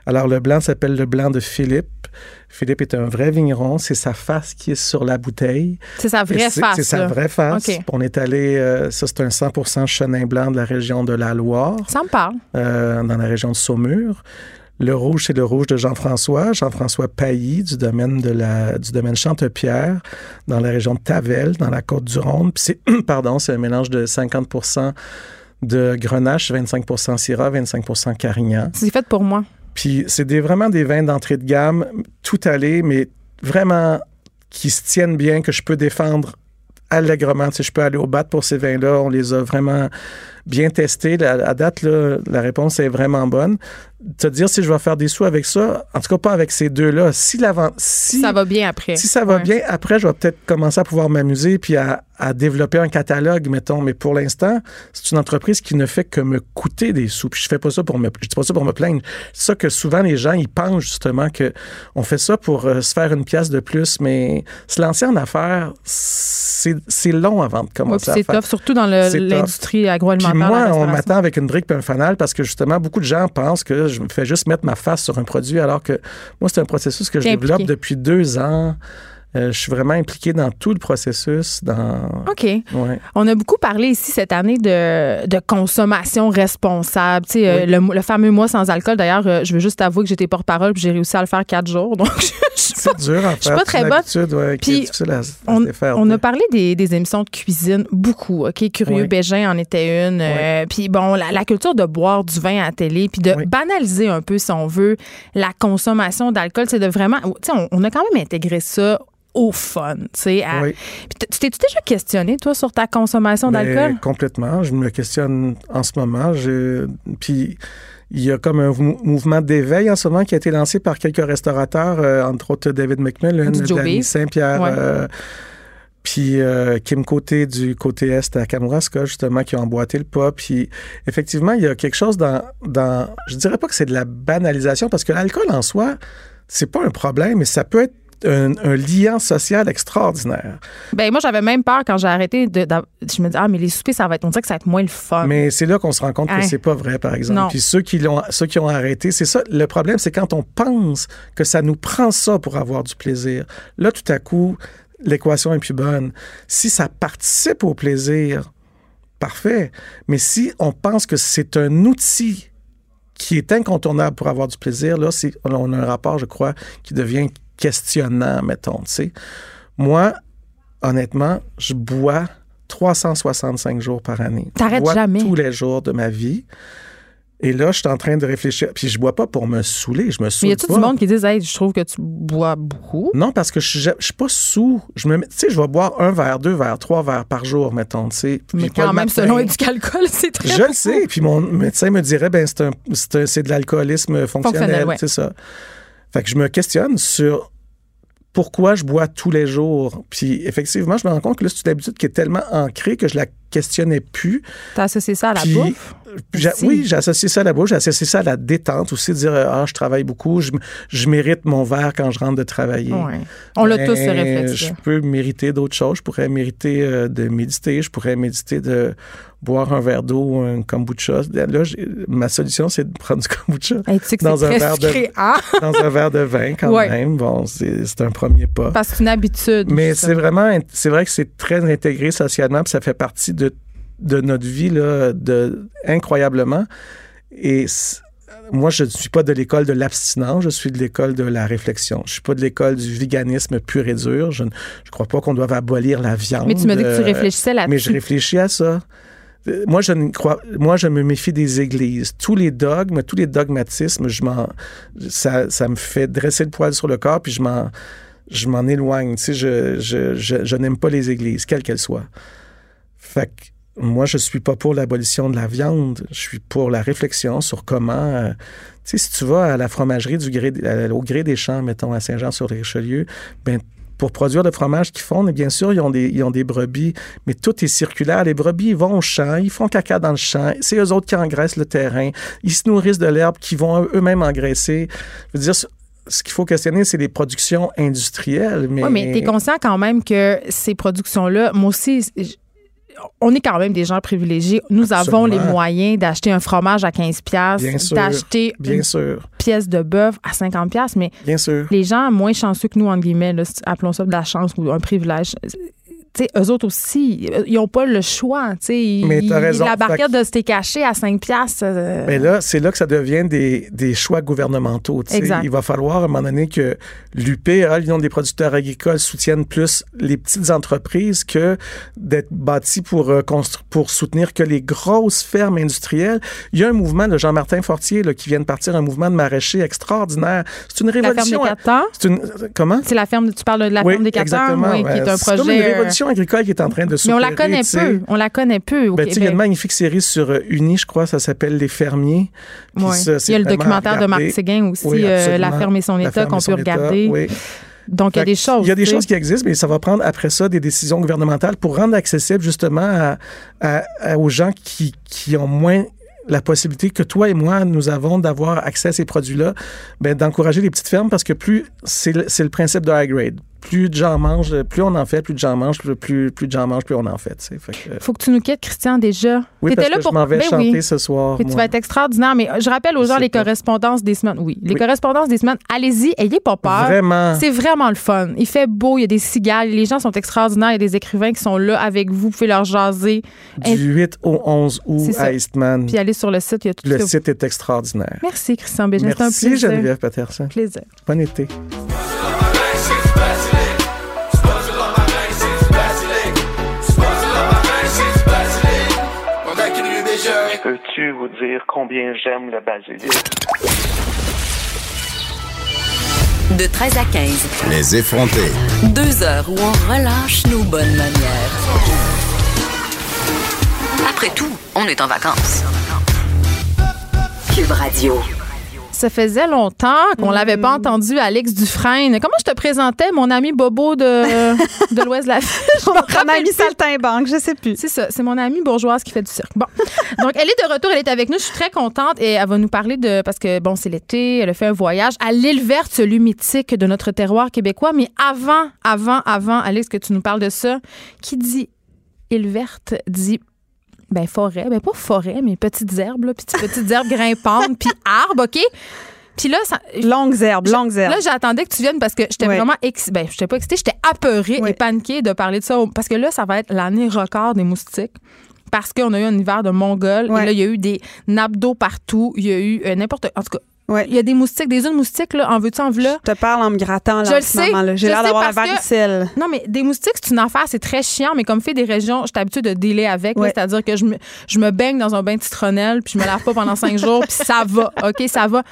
E: Alors le blanc s'appelle le blanc de Philippe. Philippe est un vrai vigneron, c'est sa face qui est sur la bouteille.
A: C'est sa vraie face.
E: C'est sa vraie face. On est allé, euh, ça c'est un 100% chenin blanc de la région de la Loire
A: Ça me parle.
E: euh, dans la région de Saumur. Le rouge, c'est le rouge de Jean-François, Jean-François Pailly, du domaine de la, du domaine Chantepierre, dans la région de Tavel, dans la côte du Rhône. Puis c'est, pardon, c'est un mélange de 50 de Grenache, 25 Syrah, 25 Carignan.
A: C'est fait pour moi.
E: Puis c'est des, vraiment des vins d'entrée de gamme, tout allé, mais vraiment qui se tiennent bien, que je peux défendre allègrement. Tu sais, je peux aller au bat pour ces vins-là. On les a vraiment bien testés. La- À date, là, la réponse est vraiment bonne. Te dire si je vais faire des sous avec ça, en tout cas pas avec ces deux-là. Si, l'avant- si,
A: Ça va bien après.
E: si ça va
A: Ouais.
E: bien, après, je vais peut-être commencer à pouvoir m'amuser puis à, à développer un catalogue, mettons. Mais pour l'instant, c'est une entreprise qui ne fait que me coûter des sous. Puis je fais pas ça pour me, je dis pas ça pour me plaindre. C'est ça que souvent les gens, ils pensent justement que on fait ça pour euh, se faire une pièce de plus. Mais se lancer en affaires, c'est c'est long avant de commencer
A: puis
E: à
A: c'est tough, surtout dans l'industrie
E: Puis
A: agroalimentaire.
E: moi,
A: la
E: on m'attend avec une brique et un fanal parce que justement, beaucoup de gens pensent que je me fais juste mettre ma face sur un produit alors que moi, c'est un processus que je développe
A: impliqué.
E: depuis deux ans. Euh, je suis vraiment impliqué dans tout le processus. Dans...
A: OK.
E: Ouais.
A: On a beaucoup parlé ici cette année de, de consommation responsable. Tu sais, euh,
E: Oui.
A: le, le fameux mois sans alcool. D'ailleurs, euh, je veux juste avouer que j'étais porte-parole puis j'ai réussi à le faire quatre jours. Donc, je, je
E: C'est dur à faire.
A: suis pas très bonne.
E: ouais,
A: Puis,
E: à, à
A: on,
E: défaire.
A: a parlé des, des émissions de cuisine beaucoup, OK? Curieux
E: Oui.
A: Bégin en était une. euh, puis bon, la, la culture de boire du vin à la télé, puis de
E: Oui.
A: banaliser un peu, si on veut, la consommation d'alcool, c'est de vraiment... Tu sais, on, on a quand même intégré ça au fun, à-
E: Oui.
A: Tu t'es-tu déjà questionné, toi, sur ta consommation
E: Mais
A: d'alcool?
E: Complètement. Je me questionne en ce moment. Je- Puis il y a comme un mou- mouvement d'éveil en ce moment qui a été lancé par quelques restaurateurs, euh, entre autres David McMillan, Danny. Saint-Pierre.
A: Ouais.
E: euh, puis euh, Kim Côté du côté Est à Kamouraska, justement, qui a emboîté le pas. Puis effectivement, il y a quelque chose dans, dans. Je dirais pas que c'est de la banalisation, parce que l'alcool en soi, c'est pas un problème, mais ça peut être un, un lien social extraordinaire.
A: Ben moi, j'avais même peur quand j'ai arrêté de, Je me dis, ah, mais les soupers, ça va être. On dirait que ça va être moins le fun.
E: Mais c'est là qu'on se rend compte que
A: Hein?
E: c'est pas vrai, par exemple.
A: Non.
E: Puis ceux qui l'ont, ceux qui ont arrêté, c'est ça. Le problème, c'est quand on pense que ça nous prend ça pour avoir du plaisir. Là, tout à coup, l'équation est plus bonne. Si ça participe au plaisir, parfait. Mais si on pense que c'est un outil qui est incontournable pour avoir du plaisir, là, on a un rapport, je crois, qui devient questionnant, mettons, tu sais. Moi, honnêtement, je bois 365 jours par année. Je
A: T'arrêtes jamais.
E: tous les jours de ma vie. Et là, je suis en train de réfléchir. Puis je bois pas pour me saouler. Je me
A: mais
E: saoule
A: y a-tu du monde qui hey, je trouve que tu bois beaucoup?
E: Non, parce que je suis, ja- je suis pas sous. Je me, tu sais, je vais boire un verre, deux verres, trois verres par jour, mettons, tu sais.
A: Mais quand même,
E: matin.
A: selon éducalcool, c'est très
E: Je le sais. Puis mon médecin me dirait, ben c'est de l'alcoolisme fonctionnel,
A: Fonctionnel, ouais.
E: c'est ça. Fait que je me questionne sur pourquoi je bois tous les jours. Puis effectivement, je me rends compte que là, c'est une habitude qui est tellement ancrée que je la questionnais plus.
A: T'as associé ça à la
E: Puis,
A: bouffe?
E: Oui, j'ai associé ça à la bouche, j'ai associé ça à la détente aussi, de dire ah je travaille beaucoup, je, je mérite mon verre quand je rentre de travailler.
A: Ouais. On l'a tous, ce réflexe
E: Je peux mériter d'autres choses. Je pourrais mériter euh, de méditer. Je pourrais méditer de boire un verre d'eau ou un kombucha. Là, ma solution, c'est de prendre du kombucha
A: Hey, tu sais que
E: dans un verre de-
A: hein?
E: dans un verre de vin quand
A: Ouais.
E: même. Bon, c'est un premier pas.
A: Parce que c'est une habitude.
E: Mais c'est vraiment, c'est vrai que c'est très intégré socialement, puis ça fait partie de, de notre vie là, de, incroyablement. Et moi, je ne suis pas de l'école de l'abstinence, je suis de l'école de la réflexion. Je suis pas de l'école du véganisme pur et dur. Je ne je crois pas qu'on doive abolir la viande.
A: Mais tu me dis que tu
E: euh,
A: réfléchissais là-dessus.
E: mais je réfléchis à ça. Euh, Moi, je ne crois, moi, je me méfie des églises. Tous les dogmes, tous les dogmatismes, je m'en, ça, ça me fait dresser le poil sur le corps, puis je m'en, je m'en éloigne. Tu sais, je, je, je, je n'aime pas les églises, quelles qu'elles soient. Fait que moi, je suis pas pour l'abolition de la viande. Je suis pour la réflexion sur comment. euh, tu sais, si tu vas à la fromagerie du gré, à- au gré des champs, mettons, à Saint-Jean-sur-Richelieu, ben pour produire le fromage qu'ils font, bien sûr, ils ont, des, ils ont des brebis, mais tout est circulaire. Les brebis, ils vont au champ, ils font caca dans le champ. C'est eux autres qui engraissent le terrain. Ils se nourrissent de l'herbe qu'ils vont eux-mêmes engraisser. Je veux dire, ce- qu'il faut questionner, c'est les productions industrielles. Mais,
A: Oui, mais tu es conscient quand même que ces productions-là, moi aussi, on est quand même des gens privilégiés. Nous avons les moyens d'acheter un fromage à 15
E: Bien
A: pièces, d'acheter une
E: sûr,
A: pièce de bœuf à 50 pièces, mais
E: bien sûr.
A: les gens moins chanceux que nous, entre guillemets, là, appelons ça de la chance ou un privilège, eux autres aussi, ils n'ont pas le choix. tu sais. Ils-
E: Mais t'as raison.
A: La barquette de steak haché à 5 pièces. euh,
E: Mais là, c'est là que ça devient des, des choix gouvernementaux.
A: Exact.
E: Il va falloir à un moment donné que l'UPA, l'Union des producteurs agricoles, soutienne plus les petites entreprises que d'être bâti pour, euh, pour soutenir que les grosses fermes industrielles. Il y a un mouvement de Jean-Martin Fortier là, qui vient de partir, un mouvement de maraîchers extraordinaire. C'est une
A: la ferme des
E: révolution.
A: temps.
E: C'est une, comment?
A: C'est la ferme, tu parles de la
E: Oui,
A: ferme des quatre temps,
E: exactement.
A: oui, qui est un
E: C'est comme une
A: projet. euh,
E: révolution agricole qui est en train de
A: mais on la connaît peu. On la connaît peu au
E: Ben, il y a une magnifique série sur euh, Uni, je crois, ça s'appelle Les Fermiers.
A: Ouais.
E: ça,
A: Il y a le documentaire de Marc. Séguin aussi,
E: Oui,
A: euh. La ferme et son état, qu'on peut
E: état,
A: regarder.
E: oui.
A: Donc, il y a des choses.
E: Il y a des choses qui existent, mais ça va prendre après ça des décisions gouvernementales pour rendre accessible justement à- à- à- aux gens qui, qui ont moins la possibilité que toi et moi, nous avons d'avoir accès à ces produits-là, ben, d'encourager les petites fermes parce que plus, c'est le, c'est le principe de high grade. Plus de gens mangent, plus on en fait, plus de gens mangent, plus, plus, plus de gens mangent, plus on en fait. Fait que,
A: Faut que tu nous quittes, Christian, déjà.
E: oui, parce
A: là
E: que
A: pour
E: je m'en vais
A: Ben
E: chanter
A: oui.
E: ce soir.
A: Puis tu vas être extraordinaire. Mais je rappelle aux gens les
E: pas.
A: correspondances des semaines. Oui, les
E: Oui.
A: correspondances des semaines. Allez-y, ayez pas peur.
E: Vraiment.
A: C'est vraiment le fun. Il fait beau, il y a des cigales, les gens sont extraordinaires, il y a des écrivains qui sont là avec vous, vous pouvez leur jaser.
E: Du 8 au 11 août à Eastman.
A: Puis allez sur le site, il y a tout
E: Le site est extraordinaire.
A: Merci, Christian Bégin. Un
E: Merci
A: plaisir.
E: Geneviève Peterson.
A: plaisir.
E: Bon été.
C: Peux-tu vous dire combien j'aime le basilic?
B: De 13 à 15,
F: Les effrontés.
B: deux heures où on relâche nos bonnes manières. Après tout, on est en vacances. Cube Radio.
A: Ça faisait longtemps qu'on l'avait pas entendu, Alex Dufresne. Comment je te présentais, mon ami Bobo de, de l'Ouest de la Ville? Je me
D: On a
A: rappelle
D: mis
A: plus.
D: saltimbanque, je sais plus.
A: C'est ça, c'est mon amie bourgeoise qui fait du cirque. Bon. Donc, elle est de retour, elle est avec nous. Je suis très contente et elle va nous parler de. Parce que, bon, c'est l'été, elle a fait un voyage à l'île verte, ce lieu mythique de notre terroir québécois. Mais avant, avant, avant, Alex, que tu nous parles de ça, qui dit île verte dit. Ben, forêt. Ben, pas forêt, mais petites herbes, là, puis petites herbes grimpantes, puis arbres, OK? Puis là, ça,
D: Longues herbes, longues herbes.
A: Là, j'attendais que tu viennes parce que j'étais vraiment excitée. Ben, j'étais pas excitée, j'étais apeurée et paniquée de parler de ça. Parce que là, ça va être l'année record des moustiques. Parce qu'on a eu un hiver de.
D: Ouais.
A: Et là, il y a eu des nappes d'eau partout. Il y a eu euh, n'importe. En tout cas,
D: Ouais.
A: il y a des moustiques, des de moustiques, là. En veux-tu, en veux
D: Je te parle en me grattant
A: Je
D: là,
A: le
D: en ce
A: sais,
D: moment-là. J'ai
A: je
D: l'air d'avoir la
A: parce que-
D: varicelle.
A: Non, mais des moustiques, c'est une affaire, c'est très chiant, mais comme fait des régions, j'étais habituée de dealer avec. là,
D: Ouais.
A: C'est-à-dire que je me, je me baigne dans un bain de citronnelle, puis je me lave pas pendant cinq jours, puis ça va. OK, ça va.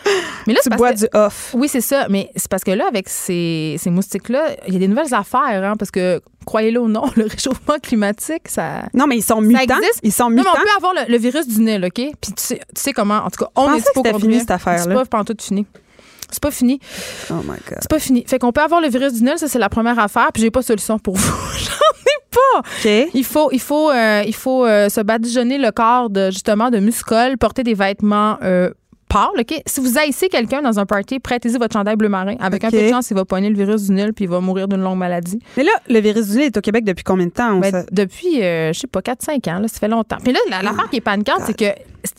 A: Mais là,
D: Tu
A: c'est parce
D: bois
A: que-
D: du off.
A: Oui, c'est ça. Mais c'est parce que là, avec ces, ces moustiques-là, il y a des nouvelles affaires, hein, parce que, croyez-le ou non, le réchauffement climatique, ça.
D: Non, mais ils sont mutants.
A: existe?
D: Ils sont
A: Non, mais
D: mutants.
A: on peut avoir le, le virus du Nil, OK? Puis tu sais, tu sais comment, en tout cas, on est hypochondriacs.
D: fini, cette affaire-là.
A: C'est pas pantoute fini. C'est pas fini.
D: Oh my God.
A: C'est pas fini. Fait qu'on peut avoir le virus du Nil, ça, c'est la première affaire, puis j'ai pas de solution pour vous. J'en ai pas.
D: OK.
A: Il faut, il faut, euh, il faut euh, se badigeonner le corps de justement de muscles, porter des vêtements euh, pâles. Ok, si vous haïssez quelqu'un dans un party, prêtez-y votre chandail bleu marin. Avec un peu de chance, il va pogner le virus du Nil puis il va mourir d'une longue maladie.
D: Mais là, le virus du nez est au Québec depuis combien de temps?
A: Ben, depuis, euh, je sais pas, 4-5 ans, là, ça fait longtemps. Puis là, la- l'affaire qui est paniquante, c'est que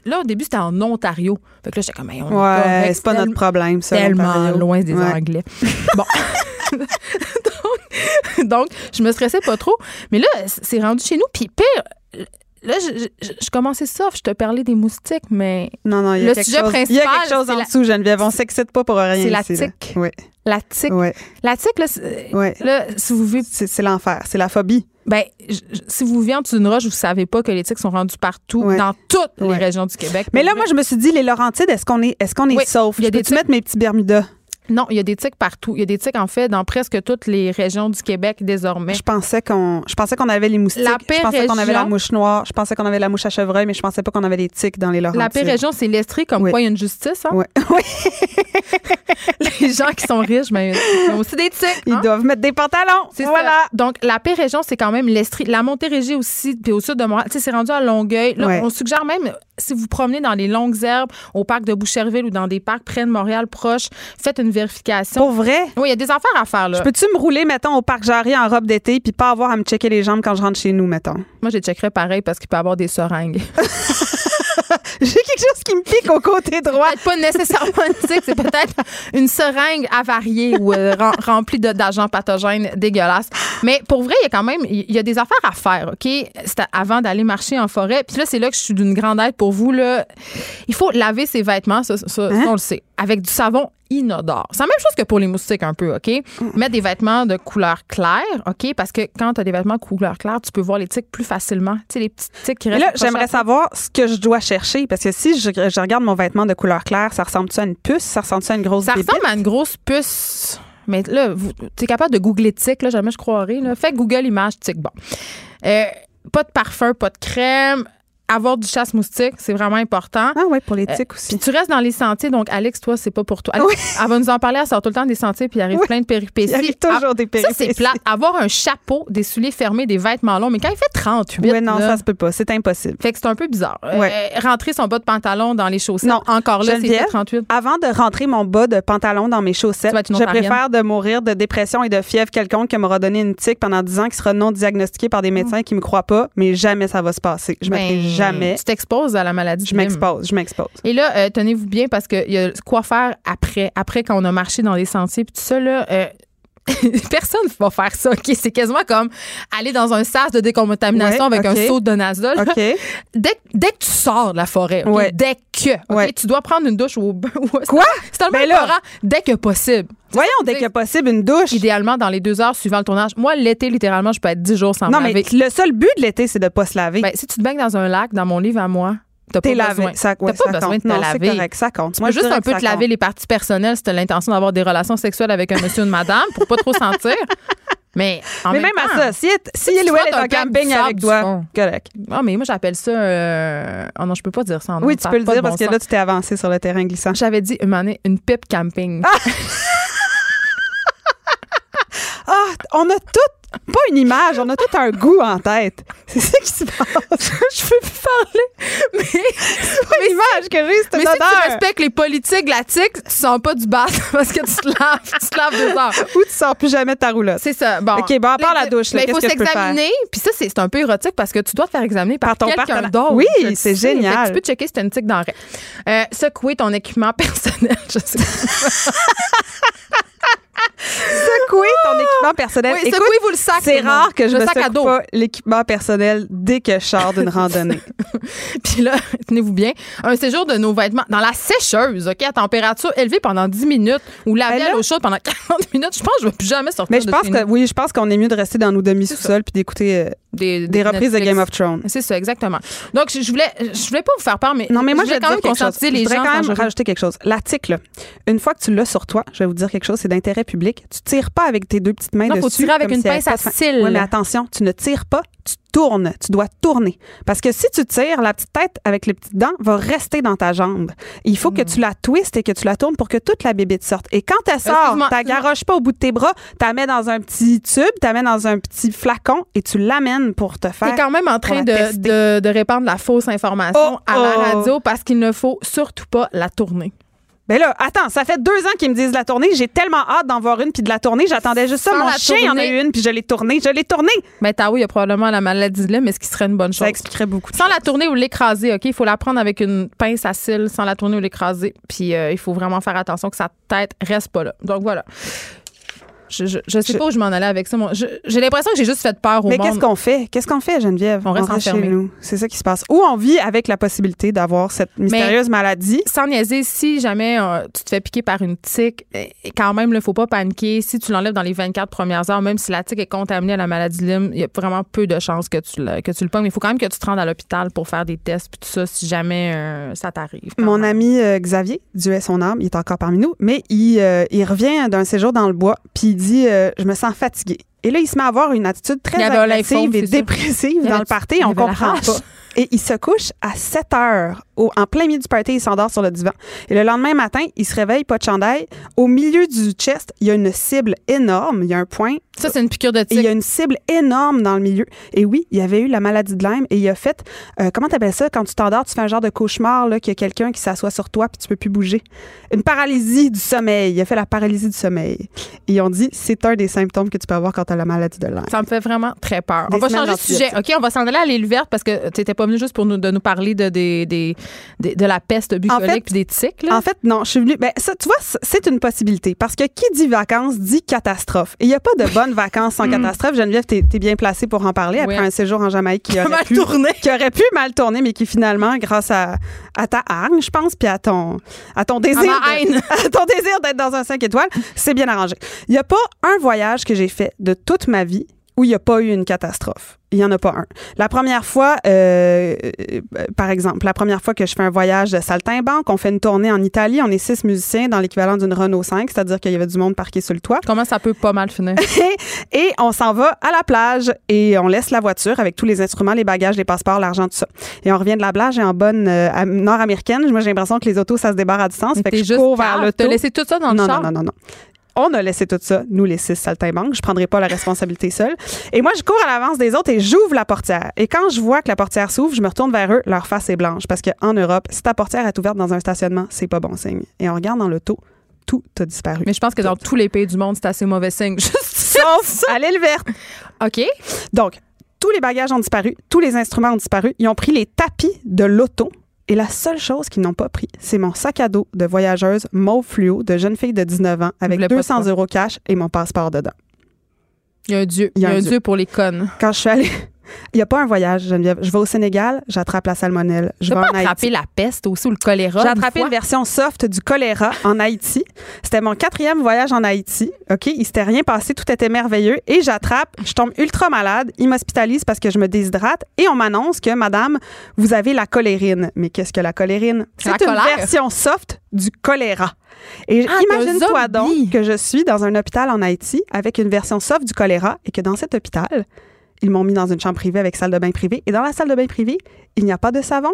A: là, au début, c'était en Ontario. Fait que là, j'étais comme, Hey, on
D: Ouais, c'est pas notre problème, ça.
A: tellement loin des
D: Ouais.
A: Anglais. Bon. donc, donc, je me stressais pas trop. Mais là, c'est rendu chez nous. Puis pire, là, je, je, je commençais soft. Je te parlais des moustiques, mais
D: Non, non, il y a
A: Le
D: quelque
A: sujet
D: chose. Il y a
A: principal,
D: quelque chose en
A: la-
D: dessous, Geneviève. On s'excite pas pour rien.
A: C'est la tique.
D: Oui,
A: la tique.
D: oui,
A: La tique, là,
D: oui.
A: là si vous vivez
D: C'est l'enfer. C'est la phobie.
A: Ben, je- si vous vivez en dessous d'une roche, vous savez pas que les tiques sont rendues partout, dans toutes les régions du Québec.
D: Mais là, moi, je me suis dit, les Laurentides, est-ce qu'on est, est, qu'on est sauf?
A: il y a
D: Je
A: des
D: Peux-tu mettre mes petits Bermudas?
A: Non, il y a des tiques partout. Il y a des tiques, en fait, dans presque toutes les régions du Québec désormais.
D: Je pensais qu'on je pensais qu'on avait les moustiques.
A: La
D: je pensais qu'on avait la mouche noire. Je pensais qu'on avait la mouche à chevreuil, mais je pensais pas qu'on avait les tiques dans les Laurentides.
A: La pire région, c'est l'Estrie, comme
D: Oui.
A: quoi il y a une justice. Hein?
D: Oui.
A: Les gens qui sont riches, mais ils ont aussi des tiques.
D: Ils
A: hein?
D: doivent mettre des pantalons.
A: C'est
D: voilà.
A: ça. Donc, la pire région, c'est quand même l'Estrie. La Montérégie aussi, puis au sud de Montréal. Tu sais, c'est rendu à Longueuil. Là, on suggère même, si vous promenez dans les longues herbes, au parc de Boucherville ou dans des parcs près de Montréal proches, faites une vérification.
D: Pour vrai?
A: Oui, il y a des affaires à faire, là.
D: Je peux-tu me rouler, mettons, au parc Jarry en robe d'été puis pas avoir à me checker les jambes quand je rentre chez nous, mettons?
A: Moi, j'ai checkerais pareil parce qu'il peut y avoir des seringues.
D: J'ai quelque chose qui me pique au côté droit.
A: peut-être pas nécessairement une tique, c'est peut-être une seringue avariée ou euh, rem- remplie d'agents pathogènes dégueulasses. Mais pour vrai, il y a quand même il y a des affaires à faire, OK? C'est avant d'aller marcher en forêt. Puis là, c'est là que je suis d'une grande aide pour vous. Là. Il faut laver ses vêtements, ça, ça- ça,
D: Hein?
A: on le sait, avec du savon inodore. C'est la même chose que pour les moustiques un peu, OK? Mettre des vêtements de couleur claire, OK? Parce que quand tu as des vêtements de couleur claire, tu peux voir les tiques plus facilement. Tu sais, les petites tiques qui restent
D: là, j'aimerais savoir ce que je dois chercher parce que si je, je regarde mon vêtement de couleur claire, ça ressemble-tu à une puce? Ça ressemble-tu à une grosse
A: Ça
D: bébête?
A: ressemble à une grosse puce. Mais là, tu es capable de googler tic, là, jamais je croirais. Là. Fais Google image tic. Bon. Euh, pas de parfum, pas de crème. Avoir du chasse-moustique, c'est vraiment important.
D: Ah ouais, pour les tiques aussi.
A: Puis tu restes dans les sentiers, donc Alex, toi, c'est pas pour toi. Alex, Elle va nous en parler, elle sort tout le temps des sentiers, puis il arrive
D: Oui.
A: plein de péripéties.
D: Il arrive toujours
A: Ah,
D: des
A: Ça,
D: péripéties.
A: c'est plat. Avoir un chapeau, des souliers fermés, des vêtements longs, mais quand il fait 38,
D: Oui, non,
A: là,
D: ça se peut pas. C'est impossible.
A: fait que c'est un peu bizarre. Euh,
D: Ouais.
A: rentrer son bas de pantalon dans les chaussettes,
D: Non.
A: encore là, c'est
D: Geneviève,
A: 38.
D: Avant de rentrer mon bas de pantalon dans mes chaussettes, je préfère de mourir de dépression et de fièvre quelconque qui m'aura donné une tique pendant 10 ans qui sera non diagnostiquée par des médecins qui me croient pas, mais jamais ça va se passer. Je
A: Ben,
D: jamais.
A: Tu t'exposes à la maladie.
D: Je m'expose, je m'expose.
A: Et là, euh, tenez-vous bien parce qu'il y a quoi faire après, après quand on a marché dans les sentiers puis tout ça là. euh, Personne ne va faire ça. ok? C'est quasiment comme aller dans un sas de décontamination
D: Ouais,
A: avec un seau de nasol. Dès, dès que tu sors de la forêt?
D: Ouais.
A: dès que,
D: Ouais.
A: tu dois prendre une douche au
D: Quoi?
A: C'est tellement
D: Ben là-.
A: Dès que possible.
D: Voyons, dès que possible, une douche.
A: Idéalement dans les deux heures suivant le tournage. Moi, l'été, littéralement, je peux être 10 jours sans
D: Non,
A: me
D: mais
A: laver.
D: le seul but de l'été, c'est de pas se laver.
A: Ben, si tu te baignes dans un lac, dans mon livre à moi, t'as pas besoin.
D: Ça, ouais,
A: T'as pas
D: ça
A: besoin
D: compte.
A: de te
D: non,
A: laver.
D: correct, ça compte.
A: Tu
D: Moi,
A: peux juste un peu te laver
D: compte.
A: les parties personnelles si t'as l'intention d'avoir des relations sexuelles avec un monsieur ou une madame pour pas trop sentir. Mais en
D: Mais
A: même,
D: même à ça, si, si
A: frottes
D: elle est
A: un
D: en camping avec toi, correct.
A: Ah, mais moi, j'appelle ça. euh, Oh non, je peux pas dire ça en
D: Oui, tu peux le dire parce que là, tu t'es avancé sur le terrain glissant.
A: J'avais dit une année, une pipe camping.
D: Ah, on a tout, pas une image, on a tout un goût en tête. C'est ça qui se passe.
A: je peux plus parler. Mais,
D: C'est pas l'image que j'ai, c'est
A: mais
D: une
A: si
D: odeur.
A: tu respectes les politiques de la tique, tu sens pas du bas parce que tu te laves, tu te laves deux heures.
D: Ou tu sors plus jamais de ta roulotte.
A: C'est ça. Bon.
D: OK, bon, à part la douche, là,
A: Mais il faut s'examiner. Puis ça, c'est un peu érotique parce que tu dois te faire examiner par,
D: Par ton
A: quelqu'un d'autre.
D: Oui, c'est génial.
A: Fait que Tu peux checker si t'as une tique dans le euh, Secouer ton équipement personnel. Je sais pas.
D: Secouer ton équipement personnel.
A: Oui,
D: Écoute,
A: secouez-vous le sac.
D: c'est rare que je
A: le
D: me
A: sac à dos.
D: pas l'équipement personnel dès que je sors d'une randonnée.
A: Puis là, tenez-vous bien, un séjour de nos vêtements dans la sécheuse, OK, à température élevée pendant 10 minutes ou laver
D: Ben
A: à
D: là-
A: l'eau chaude pendant 40 minutes, je pense que je vais plus jamais sortir
D: Mais je
A: de
D: pense que oui, je pense qu'on est mieux de rester dans nos demi-sous-sols puis d'écouter euh,
A: des,
D: des reprises de. Game of Thrones.
A: C'est ça, exactement. Donc, je voulais, je voulais pas vous faire peur, mais,
D: Non, mais moi,
A: je voulais quand même
D: quelque chose.
A: conscientiser
D: Je
A: les
D: voudrais
A: gens.
D: quand même rajouter quelque chose. La là, une fois que tu l'as sur toi, je vais vous dire quelque chose, c'est d'intérêt public. Tu tires pas avec tes deux petites mains
A: Non,
D: dessus.
A: faut tirer avec une
D: si
A: pince à cils.
D: Oui, mais attention, tu ne tires pas, tu tournes. Tu dois tourner. Parce que si tu tires, la petite tête avec les petites dents va rester dans ta jambe. Il faut
A: Hmm.
D: que tu la twistes et que tu la tournes pour que toute la bébite sorte. Et quand elle sort, tu la garoches pas au bout de tes bras, tu la mets dans un petit tube, tu la mets dans un petit flacon et tu l'amènes pour te faire.
A: T'es quand même en train de, de répandre la fausse information
D: Oh,
A: à la
D: oh.
A: radio parce qu'il ne faut surtout pas la tourner.
D: Ben là, attends, ça fait deux ans qu'ils me disent la tournée. J'ai tellement hâte d'en voir une puis de la tourner. J'attendais juste ça.
A: Sans
D: Mon
A: la
D: chien en a eu une puis je l'ai tournée. Je l'ai tournée.
A: Mais Tao, il y a probablement la maladie de Lyme, mais ce qui serait une bonne chose?
D: Ça expliquerait beaucoup. de
A: Sans la
D: choses.
A: tourner ou l'écraser, OK? Il faut la prendre avec une pince à cils sans la tourner ou l'écraser. Puis euh, il faut vraiment faire attention que sa tête reste pas là. Donc voilà. Je, je, je sais
D: Je-
A: pas où je m'en allais avec ça. J'ai l'impression que j'ai juste fait peur au
D: Mais
A: monde.
D: qu'est-ce qu'on fait? Qu'est-ce qu'on fait, Geneviève?
A: On reste
D: chez nous. C'est ça qui se passe. Ou on vit avec la possibilité d'avoir cette mystérieuse maladie?
A: Sans niaiser, si jamais euh, tu te fais piquer par une tique, euh, quand même, il ne faut pas paniquer. Si tu l'enlèves dans les 24 premières heures, même si la tique est contaminée à la maladie de Lyme, il y a vraiment peu de chances que tu le, que tu le pognes. Mais il faut quand même que tu te rendes à l'hôpital pour faire des tests puis tout ça si jamais euh, ça t'arrive.
D: Mon
A: même.
D: ami euh, Xavier, Dieu est son âme, il est encore parmi nous, mais il, il revient d'un séjour dans le bois, puis dit euh, Je me sens fatigué. Et là, il se met à avoir une attitude très agressive et dépressive dans le party. On comprend pas. Et il se couche à 7 heures, au- en plein milieu du party, il s'endort sur le divan. Et le lendemain matin, il se réveille, pas de chandail. Au milieu du chest, il y a une cible énorme, il y a un point
A: Ça, c'est une piqûre de
D: et il y a une cible énorme dans le milieu. Et oui, il y avait eu la maladie de Lyme et il a fait, euh, comment t'appelles ça, quand tu t'endors, tu fais un genre de cauchemar, là, qu'il y a quelqu'un qui s'assoit sur toi puis tu peux plus bouger. Une paralysie du sommeil. Il a fait la paralysie du sommeil. Et ils ont dit, c'est un des symptômes que tu peux avoir quand tu as la maladie de Lyme.
A: Ça me fait vraiment très peur.
D: Des
A: on va changer de sujet. OK, on va s'en aller à l'île verte parce que tu n'étais pas venu juste pour nous, de nous parler de, des- des- de la peste bucolique
D: fait-
A: puis des. Là.
D: En fait, non, je suis venue. Ben, ça, tu vois, c'est une possibilité. Parce que qui dit vacances dit catastrophe. Et il n'y a pas de bonnes vacances sans catastrophe. Geneviève, t'es es bien placée pour en parler après un séjour en Jamaïque qui aurait,
A: mal
D: pu,
A: tourné.
D: qui aurait pu mal tourner, mais qui finalement, grâce à, à ta hargne, je pense, puis à ton, à ton désir. de- à ton désir d'être dans un 5 étoiles, c'est bien arrangé. Il n'y a pas un voyage que j'ai fait de toute ma vie où il n'y a pas eu une catastrophe. Il n'y en a pas un. La première fois, euh, euh, par exemple, la première fois que je fais un voyage de saltimbanque, on fait une tournée en Italie, on est six musiciens dans l'équivalent d'une Renault 5, c'est-à-dire qu'il y avait du monde parqué sur le toit.
A: Comment ça peut pas mal finir?
D: Et on s'en va à la plage et on laisse la voiture avec tous les instruments, les bagages, les passeports, l'argent, tout ça. Et on revient de la plage et en bonne euh, am- nord-américaine, moi j'ai l'impression que les autos, ça se débarre à distance. Fait que je cours vers l'auto.
A: T'as laissé tout ça dans le
D: non,
A: char?
D: non, non, non, non. On a laissé tout ça, nous les six saltimbanques. Je prendrai pas la responsabilité seule. Et moi, je cours à l'avance des autres et j'ouvre la portière. Et quand je vois que la portière s'ouvre, je me retourne vers eux. Leur face est blanche parce qu'en Europe, si ta portière est ouverte dans un stationnement, c'est pas bon signe. Et on regarde dans l'auto, tout a disparu.
A: Mais je pense que dans tous les pays du monde, c'est assez mauvais signe. Juste
D: Sauf à l'île verte.
A: OK.
D: Donc, tous les bagages ont disparu, tous les instruments ont disparu. Ils ont pris les tapis de l'auto. Et la seule chose qu'ils n'ont pas pris, c'est mon sac à dos de voyageuse mauve fluo de jeune fille de 19 ans avec
A: voulais pas de
D: 200
A: quoi.
D: euros cash et mon passeport dedans.
A: Il y a un dieu. Il y a un dieu pour les connes.
D: Quand je suis allée, Il n'y a pas un voyage, Geneviève. Je vais au Sénégal, j'attrape la salmonelle. Je vais
A: pas
D: en Haïti.
A: attrapé la peste aussi ou le choléra?
D: J'ai
A: une
D: attrapé une version soft du choléra en Haïti. C'était mon quatrième voyage en Haïti. OK? Il s'était rien passé, tout était merveilleux. Et j'attrape, je tombe ultra malade. Ils m'hospitalisent parce que je me déshydrate. Et on m'annonce que, madame, vous avez la colérine. Mais qu'est-ce que la colérine?
A: C'est
D: une
A: colère.
D: version soft du choléra. Et
A: Ah,
D: imagine-toi donc que je suis dans un hôpital en Haïti avec une version soft du choléra et que dans cet hôpital, ils m'ont mis dans une chambre privée avec salle de bain privée. Et dans la salle de bain privée, il n'y a pas de savon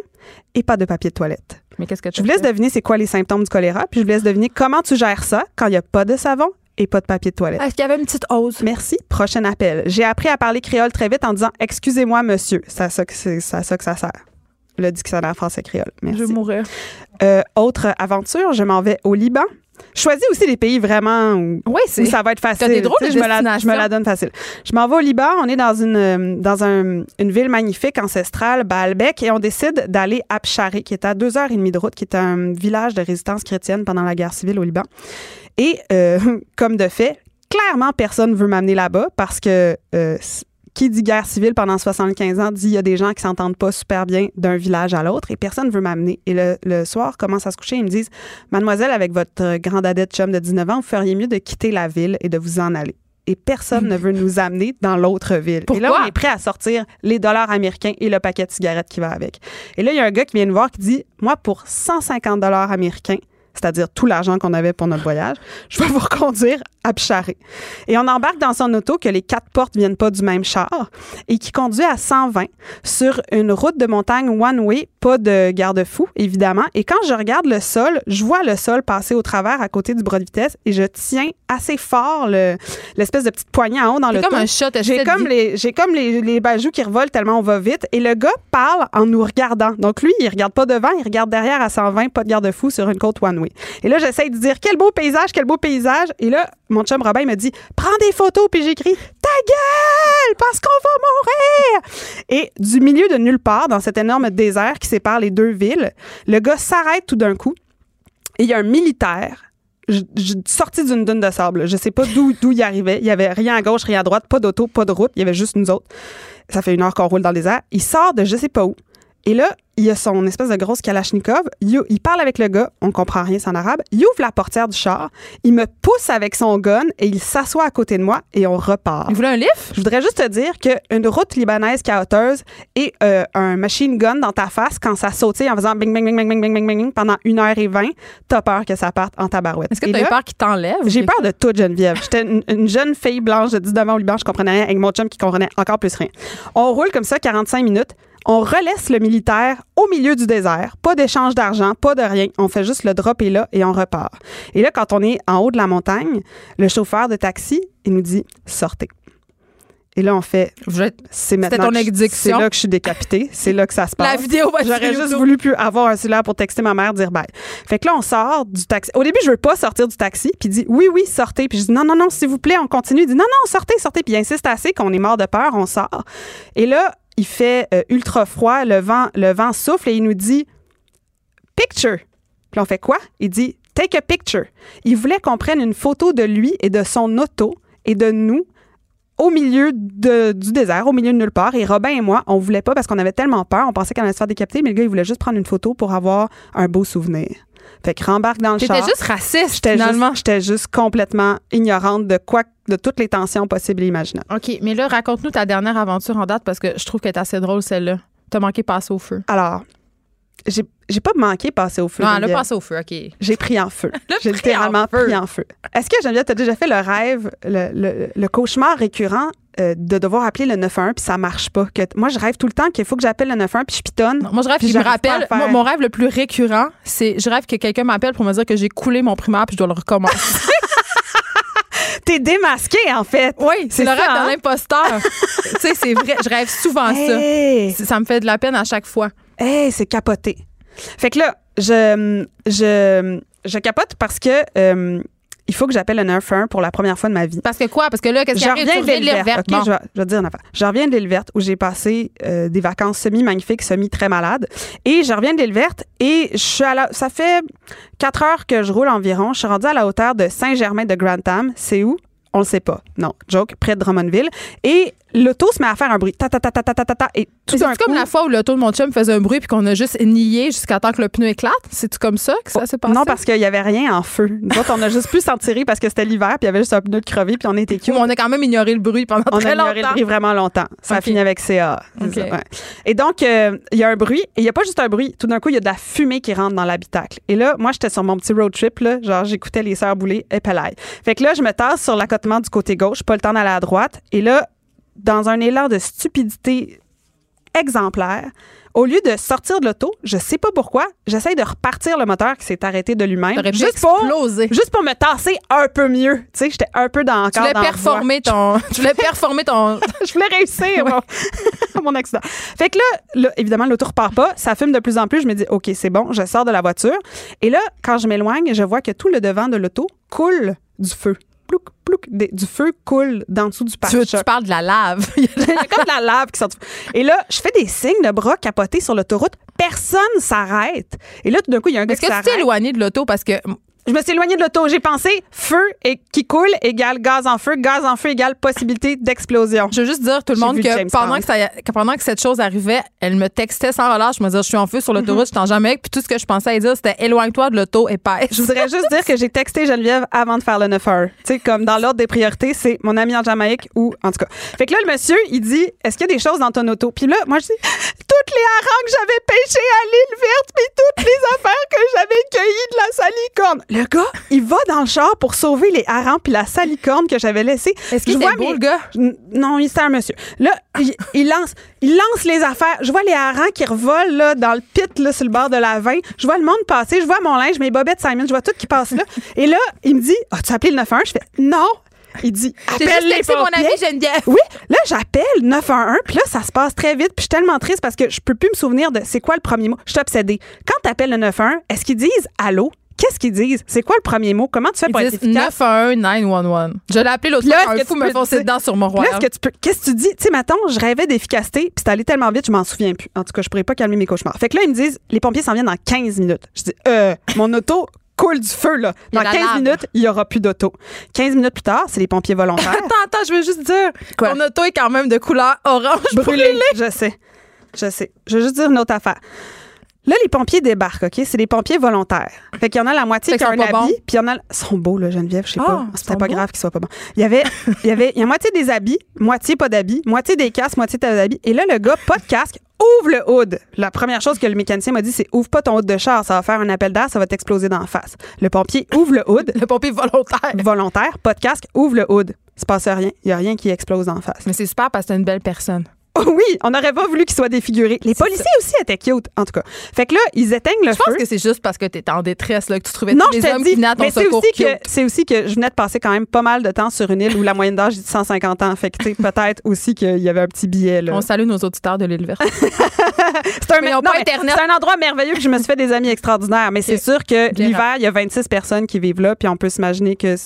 D: et pas de papier de toilette.
A: Mais qu'est-ce que tu
D: Je vous laisse deviner c'est quoi les symptômes du choléra, puis je vous laisse deviner comment tu gères ça quand il n'y a pas de savon et pas de papier de toilette.
A: Est-ce qu'il y avait une petite hausse?
D: Merci. Prochain appel. J'ai appris à parler créole très vite en disant Excusez-moi, monsieur. C'est à ça que, c'est c'est à ça, que ça sert. Le dictionnaire français créole. Merci.
A: Je vais mourir.
D: Euh, autre aventure, je m'en vais au Liban. Choisis aussi des pays vraiment où,
A: Oui,
D: où ça va être facile.
A: des drôles de
D: je, me la, je me la donne facile. Je m'en vais au Liban. On est dans une, euh, dans un- une ville magnifique, ancestrale, Baalbek, et on décide d'aller à Pshari, qui est à deux heures et demie de route, qui est un village de résistance chrétienne pendant la guerre civile au Liban. Et euh, comme de fait, clairement, personne veut m'amener là-bas parce que euh, qui dit guerre civile pendant 75 ans dit il y a des gens qui s'entendent pas super bien d'un village à l'autre et personne veut m'amener. Et le, le soir, commence à se coucher, ils me disent Mademoiselle, avec votre euh, grande adette chum de 19 ans, vous feriez mieux de quitter la ville et de vous en aller. Et personne ne veut nous amener dans l'autre ville. Et là, on est prêt à sortir les dollars américains et le paquet de cigarettes qui va avec. Et là, il y a un gars qui vient nous voir qui dit Moi, pour 150 dollars américains, c'est-à-dire tout l'argent qu'on avait pour notre voyage, je vais vous reconduire à. Et on embarque dans son auto que les quatre portes viennent pas du même char et qui conduit à 120 sur une route de montagne one-way, pas de garde-fou, évidemment. Et quand je regarde le sol, je vois le sol passer au travers à côté du bras de vitesse et je tiens assez fort le- l'espèce de petite poignée en haut dans le
A: comme un shot.
D: j'ai comme les j'ai comme les, les bajoux qui revolent tellement on va vite et le gars parle en nous regardant. Donc lui, il regarde pas devant, il regarde derrière à 120, pas de garde-fou sur une côte one way. Et là, j'essaie de dire quel beau paysage, quel beau paysage et là, mon chum Robin me dit "Prends des photos" puis j'écris "Ta gueule parce qu'on va mourir." Et du milieu de nulle part dans cet énorme désert qui sépare les deux villes, le gars s'arrête tout d'un coup et il y a un militaire je- sorti d'une dune de sable. Je sais pas d'où d'où il arrivait. Il y avait rien à gauche, rien à droite, pas d'auto, pas de route. Il y avait juste nous autres. Ça fait une heure qu'on roule dans le désert. Il sort de je sais pas où. Et là, il a son espèce de grosse Kalachnikov. Il, il parle avec le gars. On comprend rien, c'est en arabe. Il ouvre la portière du char. Il me pousse avec son gun et il s'assoit à côté de moi et on repart.
A: Il voulait un lift?
D: Je voudrais juste te dire qu'une route libanaise caoteuse et euh, un machine gun dans ta face quand ça saute en faisant bing, bing, bing, bing, bing, bing, bing, bing, bing pendant une heure et vingt, t'as peur que ça parte en tabarouette.
A: Est-ce que
D: Et
A: tu as eu
D: là,
A: peur qu'il t'enlève?
D: J'ai peur de tout, Geneviève. J'étais une, une jeune fille blanche de 19 ans au Liban, je comprenais rien, avec mon chum qui comprenait encore plus rien. On roule comme ça 45 minutes. On relaisse le militaire au milieu du désert. Pas d'échange d'argent, pas de rien. On fait juste le drop et là et on repart. Et là, quand on est en haut de la montagne, le chauffeur de taxi, il nous dit sortez. Et là, on fait c'est maintenant. C'est là que je suis décapitée. C'est là que ça se passe.
A: La vidéo va
D: J'aurais juste
A: YouTube.
D: voulu plus avoir un cellulaire pour texter ma mère, dire bye. Fait que là, on sort du taxi. Au début, je veux pas sortir du taxi. Puis il dit oui, oui, sortez. Puis je dis non, non, non, s'il vous plaît, on continue. Il dit non, non, sortez, sortez. Puis il insiste assez qu'on est mort de peur, on sort. Et là, il fait euh, ultra froid, le vent, le vent souffle et il nous dit picture. Puis on fait quoi? Il dit take a picture. Il voulait qu'on prenne une photo de lui et de son auto et de nous au milieu de- du désert, au milieu de nulle part. Et Robin et moi, on voulait pas parce qu'on avait tellement peur. On pensait qu'on allait se faire décapiter, mais le gars, il voulait juste prendre une photo pour avoir un beau souvenir. Fait que rembarque dans le
A: T'étais
D: char.
A: juste raciste,
D: J'étais
A: finalement.
D: juste, j'étais juste complètement ignorante de quoi, de toutes les tensions possibles et imaginables.
A: OK, mais là, raconte-nous ta dernière aventure en date parce que je trouve qu'elle est assez drôle, celle-là. T'as manqué passer au feu.
D: Alors, j'ai, j'ai pas manqué passer au feu.
A: Non, elle a
D: Geneviève.
A: passé au feu, OK.
D: J'ai pris en feu. J'ai littéralement pris en feu. Est-ce que Geneviève, t'as déjà fait le rêve, le, le- le cauchemar récurrent euh, de devoir appeler le 911 puis ça marche pas? Que moi, je rêve tout le temps qu'il faut que j'appelle le 911 puis je pitonne.
A: Non, moi, je rêve qu'il me rappelle. Moi, mon rêve le plus récurrent, c'est je rêve que quelqu'un m'appelle pour me dire que j'ai coulé mon primaire puis je dois le recommencer.
D: T'es démasqué, en fait.
A: oui, c'est le rêve
D: ça, hein?
A: de l'imposteur. tu sais, c'est vrai. Je rêve souvent ça.
D: Hey,
A: Ça me fait de la peine à chaque fois.
D: hey, c'est capoté. Fait que là, je, je, je capote parce que euh, il faut que j'appelle le 911 pour la première fois de ma vie.
A: Parce que quoi? Parce que là, qu'est-ce qui
D: Je
A: arrive?
D: de l'île verte.
A: de l'île
D: OK,
A: Bon.
D: je, vais, je vais te dire une affaire. Je reviens de l'île verte où j'ai passé euh, des vacances semi-magnifiques, semi-très malades. Et je reviens de l'île verte et je suis à la, ça fait quatre heures que je roule environ. Je suis rendue à la hauteur de Saint-Germain de Grantham. C'est où? On le sait pas. Non, joke, près de Drummondville. Et l'auto se met à faire un bruit. Ta, ta, ta, ta, ta, ta, ta, ta, et tout
A: C'est comme la fois où l'auto de mon chum faisait un bruit puis qu'on a juste nié jusqu'à temps que le pneu éclate? C'est comme ça que ça s'est passé?
D: non, parce qu'il y avait rien en feu. Nous autres, on a juste pu s'en tirer parce que c'était l'hiver, puis il y avait juste un pneu de crevé, puis on était cute.
A: On a quand même ignoré le bruit pendant
D: On
A: très
D: a ignoré
A: longtemps.
D: le bruit vraiment longtemps. Ça a fini avec CA. c'est
A: Ok.
D: ça, ouais. Et donc, euh, il y a un bruit, et il n'y a pas juste un bruit. Tout d'un coup, il y a de la fumée qui rentre dans l'habitacle. Et là, moi, j'étais sur mon petit road trip, là, genre, j'écoutais les sœurs Boulay et. Fait que là, je me tasse sur l'accotement du côté gauche, pas le temps d'aller à droite. Et là, dans un élan de stupidité exemplaire, au lieu de sortir de l'auto, je sais pas pourquoi, j'essaye de repartir le moteur qui s'est arrêté de lui-même. Juste pour, juste pour me tasser un peu mieux. Tu sais, j'étais un peu dans
A: Tu
D: encore
A: voulais
D: dans
A: performer ton. Tu voulais performer ton.
D: je voulais réussir mon, mon accident. Fait que là, là, évidemment, l'auto repart pas. Ça fume de plus en plus. Je me dis, OK, c'est bon, je sors de la voiture. Et là, quand je m'éloigne, je vois que tout le devant de l'auto coule du feu. Plouc, plouc, des- du feu coule dans dessous du
A: Tu,
D: pare-choc.
A: tu parles de la lave.
D: Il y a comme de la lave qui sort. Et là, je fais des signes de bras capotés sur l'autoroute. Personne s'arrête. Et là, tout d'un coup, il y a un gars
A: Est-ce
D: qui
A: que tu t'es éloigné de l'auto parce que
D: Je me suis éloignée de l'auto. J'ai pensé feu et qui coule égale gaz en feu. Gaz en feu égale possibilité d'explosion.
A: je veux juste dire tout le monde que pendant que, ça, que pendant que cette chose arrivait, elle me textait sans relâche. Je me disais, je suis en feu sur l'autoroute, je suis en Jamaïque. Puis tout ce que je pensais à dire, c'était éloigne-toi de l'auto et pêche.
D: Je voudrais juste dire que j'ai texté Geneviève avant de faire le 9 heures. Tu sais, comme dans l'ordre des priorités, c'est mon ami en Jamaïque ou, en tout cas. Fait que là, le monsieur, il dit, est-ce qu'il y a des choses dans ton auto? Puis là, moi, je dis, toutes les harengs que j'avais pêchés à l'île verte, puis toutes les affaires que j'avais cueillies de la salicorne. Le gars, il va dans le char pour sauver les harengs puis la salicorne que j'avais laissée.
A: Est-ce qu'il
D: Je
A: était
D: vois
A: beau,
D: mes-
A: le gars?
D: Non, il- c'était un monsieur. Là, il, il lance, il lance les affaires. Je vois les harengs qui revolent là, dans le pit là, sur le bord de la veine. Je vois le monde passer. Je vois mon linge, mes bobettes Simon. Je vois tout qui passe là. Et là, il me dit As-tu appelé le 911 Je fais Non. Il dit Appelle les
A: texté mon
D: pompiers.
A: ami Geneviève.
D: Oui, là, j'appelle 911, puis là, ça se passe très vite, puis je suis tellement triste parce que je peux plus me souvenir de c'est quoi le premier mot. Je suis obsédée. Quand tu appelles le 911, est-ce qu'ils disent allô? Qu'est-ce qu'ils disent? C'est quoi le premier mot? Comment tu fais pour être efficace?
A: 911 911. Je l'ai appelé l'autre fois, un
D: que
A: fou me foncer dedans sur mon royaume.
D: que tu. Qu'est-ce que tu dis? Tu sais, mettons, je rêvais d'efficacité, puis c'est allé tellement vite, je m'en souviens plus. En tout cas, je pourrais pas calmer mes cauchemars. Fait que là, ils me disent, les pompiers s'en viennent dans 15 minutes. Je dis, euh, mon auto coule du feu, là. Dans
A: la
D: 15
A: lave.
D: minutes, il y aura plus d'auto. 15 minutes plus tard, c'est les pompiers volontaires.
A: Attends, attends, je veux juste dire.
D: Quoi?
A: Ton auto est quand même de couleur orange brûlée.
D: brûlé. Je sais. Je sais. Je veux juste dire une autre affaire. Là, les pompiers débarquent, OK? C'est des pompiers volontaires. Fait qu'il y en a la moitié qui a un habit, puis il y en a. Ils sont beaux, là, Geneviève, je sais
A: Ah,
D: pas. C'était pas
A: beaux.
D: grave qu'ils soient pas bons. Il y avait, il y avait, il y a moitié des habits, moitié pas d'habits, moitié des casques, moitié pas d'habits. Et là, le gars, pas de casque, ouvre le hood. La première chose que le mécanicien m'a dit, c'est ouvre pas ton hood de char, ça va faire un appel d'air, ça va t'exploser d'en face. Le pompier ouvre le hood,
A: Le pompier volontaire.
D: volontaire, pas de casque, ouvre le hood. Il se passe rien. Il y a rien qui explose en face.
A: Mais c'est super parce que c'est une belle personne.
D: Oh oui, on n'aurait pas voulu qu'il soit défiguré. Les policiers aussi étaient cute, en tout cas. Fait que là, ils éteignent le
A: Je pense
D: feu.
A: que c'est juste parce que t'étais en détresse, là, que tu trouvais
D: non,
A: tous
D: je
A: les hommes
D: dis,
A: qui venaient à ton
D: mais c'est
A: secours
D: aussi,
A: cute.
D: que, c'est aussi que je venais de passer quand même pas mal de temps sur une île où la moyenne d'âge est de 150 ans. Fait que tu peut-être aussi qu'il y avait un petit billet. Là.
A: On salue nos auditeurs de l'île verte.
D: C'est un, non, un endroit merveilleux que je me suis fait des amis extraordinaires. Mais c'est sûr que l'hiver, il y a 26 personnes qui vivent là, puis on peut s'imaginer que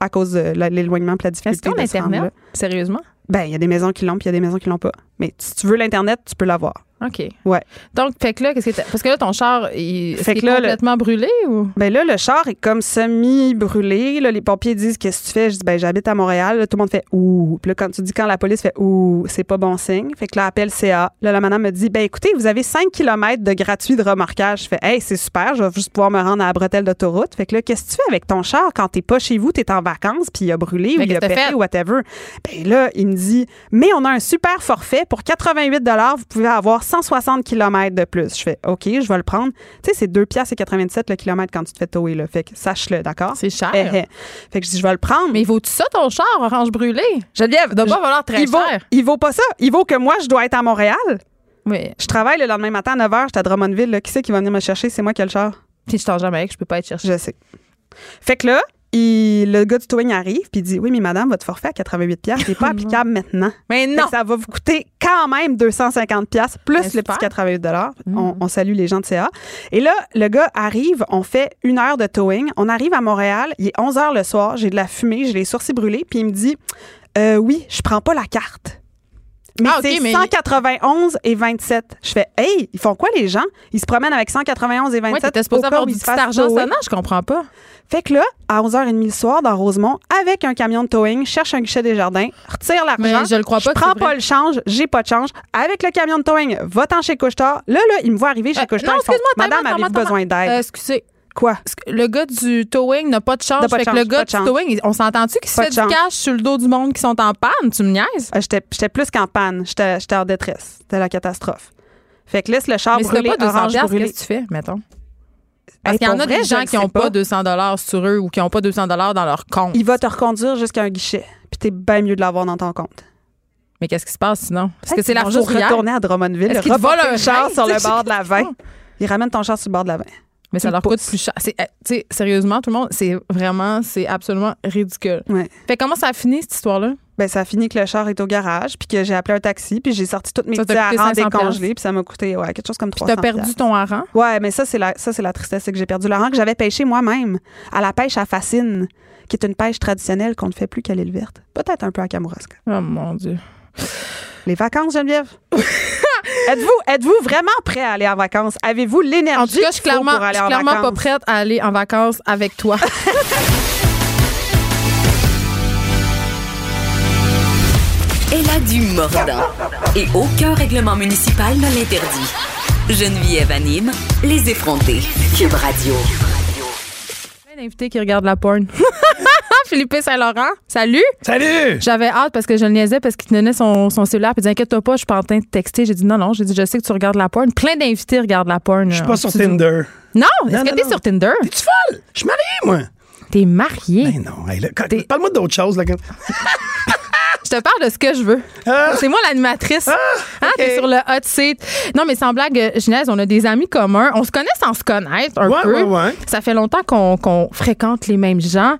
D: à cause de l'éloignement et la
A: Est-ce
D: difficulté
A: qu'on Internet?
D: là.
A: Sérieusement?
D: Ben, il y a des maisons qui l'ont, puis il y a des maisons qui l'ont pas. Mais si tu veux l'Internet, tu peux l'avoir.
A: OK.
D: Ouais.
A: Donc, fait que là, qu'est-ce que Parce que là, ton char, il,
D: Fait
A: est
D: là, le-
A: complètement brûlé ou?
D: Ben là, le char est comme semi-brûlé. Là, les pompiers disent Qu'est-ce que tu fais? Je dis Ben, j'habite à Montréal. Là, tout le monde fait Ouh. Puis là, quand tu dis quand la police fait Ouh, c'est pas bon signe. Fait que là, appelle CA. Là, la madame me dit Ben, écoutez, vous avez 5 km de gratuit de remorquage. Je fais Hey, c'est super. Je vais juste pouvoir me rendre à la bretelle d'autoroute. Fait que là, qu'est-ce que tu fais avec ton char quand t'es pas chez vous, t'es en vacances, puis il a brûlé ou il a pété ou whatever? Ben là, il me dit Mais on a un super forfait. Pour 88 vous pouvez avoir 160 km de plus. Je fais OK, je vais le prendre. Tu sais, c'est 2 piastres et 87 le kilomètre quand tu te fais tower. Là. Fait que sache-le, d'accord?
A: C'est cher.
D: Eh, eh. Fait que je dis, je vais le prendre.
A: Mais vaut-tu ça, ton char, orange brûlé?
D: Geneviève,
A: doit pas valoir très
D: il vaut,
A: cher.
D: il vaut pas ça. Il vaut que moi, je dois être à Montréal.
A: Oui.
D: Je travaille le lendemain matin à 9 h, j'étais à Drummondville. là. Qui c'est qui va venir me chercher? C'est moi qui ai le char.
A: Puis je t'en Jamaïque, je peux pas être chercher.
D: Je sais. Fait que là, le gars du towing arrive puis il dit Oui, mais madame, votre forfait à 88 pièces n'est pas applicable maintenant.
A: Mais non!
D: ça va vous coûter quand même 250 pièces plus le petit 88 dollars.
A: Mhm.
D: on, on salue les gens de CA. Et là, le gars arrive, on fait une heure de towing. On arrive à Montréal, il est 11 heures le soir, j'ai de la fumée, j'ai les sourcils brûlés, puis il me dit Euh, Oui, je prends pas la carte. Mais
A: Ah,
D: c'est
A: mais-
D: 191 et 27. Je fais, hey, ils font quoi les gens? Ils se promènent avec 191 et 27.
A: Ouais, t'étais supposé avoir du petit argent sonnant, je comprends pas.
D: Fait que là, à 11h30 le soir, dans Rosemont, avec un camion de towing, cherche un guichet des jardins, retire l'argent.
A: Mais je le crois pas que
D: prends pas le change, j'ai pas de change. Avec le camion de towing, va-t'en chez Couchetard. Là, là, ils me voient arriver chez
A: Euh,
D: Couchetard.
A: non, excuse-moi,
D: Madame, avez-vous
A: attends,
D: besoin d'aide?
A: Euh, excusez.
D: Quoi?
A: Le gars du towing n'a pas de
D: de
A: fait que le gars du towing, il- on s'entend-tu qu'il se fait du cash sur le dos du monde qui sont en panne? Tu me niaises?
D: Euh, J'étais plus qu'en panne. J'étais en détresse. C'était la catastrophe. Fait que laisse le char
A: Mais
D: brûler,
A: pas 200
D: orange
A: qu'est-ce que tu fais, mettons? Parce
D: Hey,
A: qu'il y en a
D: vrai,
A: des gens qui n'ont pas 200 dollars sur eux ou qui n'ont pas 200 dollars dans leur compte.
D: Il va te reconduire jusqu'à un guichet. Puis t'es bien mieux de l'avoir dans ton compte.
A: Mais qu'est-ce qui se passe sinon? Parce que c'est la fourrière.
D: retourner à Drummondville,
A: Est-ce volent un
D: le char sur le bord de la 20.
A: font?
D: Ils ramènent ton char sur le bord de la 20.
A: Mais ça
D: Tu
A: leur
D: le
A: coûte plus cher. C'est, euh, tu sais, sérieusement, tout le monde, c'est vraiment, c'est absolument ridicule.
D: Ouais.
A: Fait comment ça a fini, cette histoire-là?
D: Ben, ça a fini que le char est au garage, puis que j'ai appelé un taxi, puis j'ai sorti toutes mes petits harengs
A: 500
D: décongelés, puis ça m'a coûté ouais, quelque chose comme
A: Puis
D: 300
A: t'as perdu ton hareng.
D: Ouais, mais ça, c'est la, ça, c'est la tristesse, c'est que j'ai perdu le hareng que j'avais pêché moi-même à la pêche à fascine, qui est une pêche traditionnelle qu'on ne fait plus qu'à l'île verte. Peut-être un peu à Kamouraska.
A: Oh mon Dieu.
D: Les vacances, Geneviève? êtes-vous, êtes-vous vraiment prêt à aller en vacances? Avez-vous l'énergie
A: En tout cas, je suis clairement,
D: pour aller
A: je suis
D: en
A: clairement pas prête à aller en vacances avec toi.
B: Elle a du mordant. Et aucun règlement municipal ne l'interdit. Geneviève anime Les effrontés. Cube Radio.
A: Plein d'invités qui regardent la porn. Philippe Saint-Laurent, salut!
G: Salut!
A: J'avais hâte parce que je le niaisais parce qu'il tenait son, son cellulaire puis il disait Inquiète-toi pas, je suis pas en train de texter. J'ai dit non, non, j'ai dit je sais que tu regardes la porn. Plein d'invités regardent la porn.
G: Je suis pas sur
A: Tu dis-
G: Tinder.
A: Non, est-ce que t'es sur Tinder?
G: T'es-tu folle? Je suis marié, moi.
A: T'es marié.
G: Ben non. hey, Parle-moi d'autre chose. Là, quand-
A: Je te parle de ce que je veux.
G: Ah!
A: C'est moi l'animatrice. Hein,
G: ok.
A: T'es sur le hot seat. Non, mais sans blague, euh, Genèse, on a des amis communs. On se connaît sans se connaître un
G: Ouais,
A: peu.
G: ouais, ouais.
A: Ça fait longtemps qu'on fréquente les mêmes gens.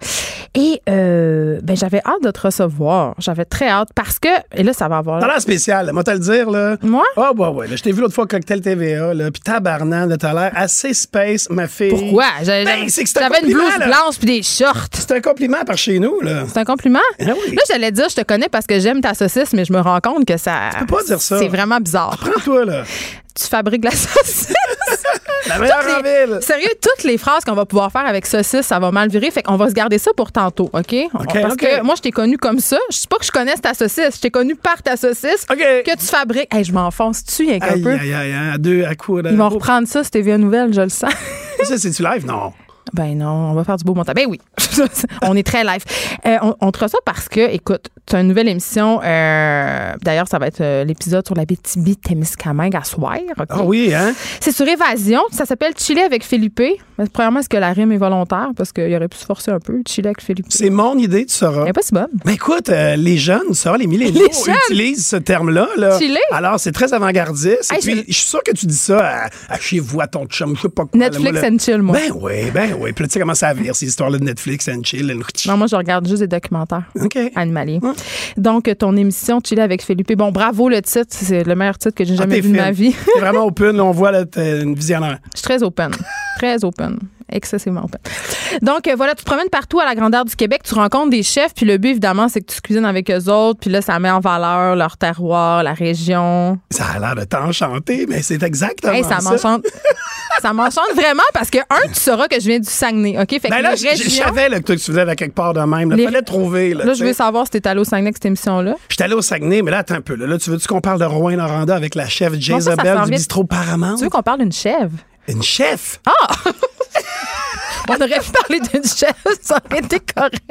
A: Et euh, ben, j'avais hâte de te recevoir. J'avais très hâte parce que, et là, ça va avoir.
G: T'as l'air spécial, moi te le dire. là.
A: Moi?
G: Ah, ouais, ouais. là, Je t'ai vu l'autre fois au Cocktail TVA, là, puis tabarnak, là, t'as l'air assez space, ma fille.
A: Pourquoi? J'avais
G: Ben,
A: j'avais une blouse
G: là.
A: blanche puis des shorts.
G: C'est un compliment par chez nous, là.
A: C'est un compliment?
G: Ah oui.
A: Là, j'allais dire, je te connais parce que j'aime ta saucisse, mais je me rends compte que ça.
G: peux pas dire ça.
A: C'est vraiment bizarre.
G: Prends-toi, là.
A: Tu fabriques la saucisse.
G: La meilleure
A: Toutes
G: en
A: les-
G: ville.
A: Sérieux, toutes les phrases qu'on va pouvoir faire avec saucisse, ça va mal virer. Fait qu'on va se garder ça pour tantôt, OK? Parce
G: OK.
A: que moi, je t'ai connu comme ça. Je sais pas que je connaisse ta saucisse. Je t'ai connu par ta saucisse
G: OK.
A: que tu fabriques. Hey, je m'enfonce dessus, rien qu'un
G: Aïe,
A: peu.
G: aïe, aïe, hein, à deux, à coup.
A: Ils vont reprendre ça, c'était via nouvelle, je le sens.
G: Ça, c'est-tu live? Non.
A: Ben non, on va faire du beau montage. Ben oui, on est très live. Euh, on, on te reçoit parce que, écoute, tu as une nouvelle émission. euh, D'ailleurs, ça va être euh, l'épisode sur la BTB-Témiscamingue à soir.
G: Ah oui, hein?
A: C'est sur Évasion. Ça s'appelle Chiller avec Philippe. Mais premièrement, est-ce que la rime est volontaire? Parce qu'il aurait pu se forcer un peu. Chiller avec Philippe.
G: C'est mon idée, tu sauras.
A: Elle pas si bonne.
G: Ben écoute, euh, les jeunes, ça, les milléniaux
A: Les
G: utilisent ce terme-là. Là.
A: Chiller?
G: Alors, c'est très avant-gardiste.
A: Hey,
G: Et puis,
A: je-
G: suis sûr que tu dis ça à, à chez vous, à ton chum, je sais pas quoi.
A: Netflix
G: là.
A: and chill, moi.
G: Ben oui, ben oui. Puis là, tu sais comment ça vire, ces histoires-là de Netflix and chill.
A: Non, moi, je regarde juste des documentaires
G: OK.
A: animaliers. Donc, ton émission Chiller avec Philippe. Bon, bravo le titre. C'est le meilleur titre que j'ai
G: Ah,
A: jamais vu de ma vie.
G: Vraiment open, là, on voit là, t'es une visionnaire.
A: Je suis très open. Très open. Excessivement open. Donc, euh, voilà, tu te promènes partout à la grandeur du Québec, tu rencontres des chefs, puis le but, évidemment, c'est que tu cuisines avec eux autres, puis là, ça met en valeur leur terroir, la région.
G: Ça a l'air de t'enchanter, mais c'est exactement
A: Hey, ça m'enchante. ça m'enchante vraiment parce que, un, tu sauras que je viens du Saguenay, OK? Fait
G: Ben là,
A: les
G: je je
A: régions-
G: savais là, que tu faisais quelque part de même. Il
A: Les-
G: fallait trouver. Là,
A: Là, je veux savoir si t'es allé au Saguenay avec cette émission-là.
G: J'étais allé au Saguenay, mais là, attends un peu. Là, Là, tu veux-tu qu'on parle de Rouen-Noranda avec la chef
A: s'en
G: du bistrot Paramount?
A: Tu veux qu'on parle d'une chèvre?
G: Une chef?
A: On aurait pu parler d'une chèvre, ça aurait été correct.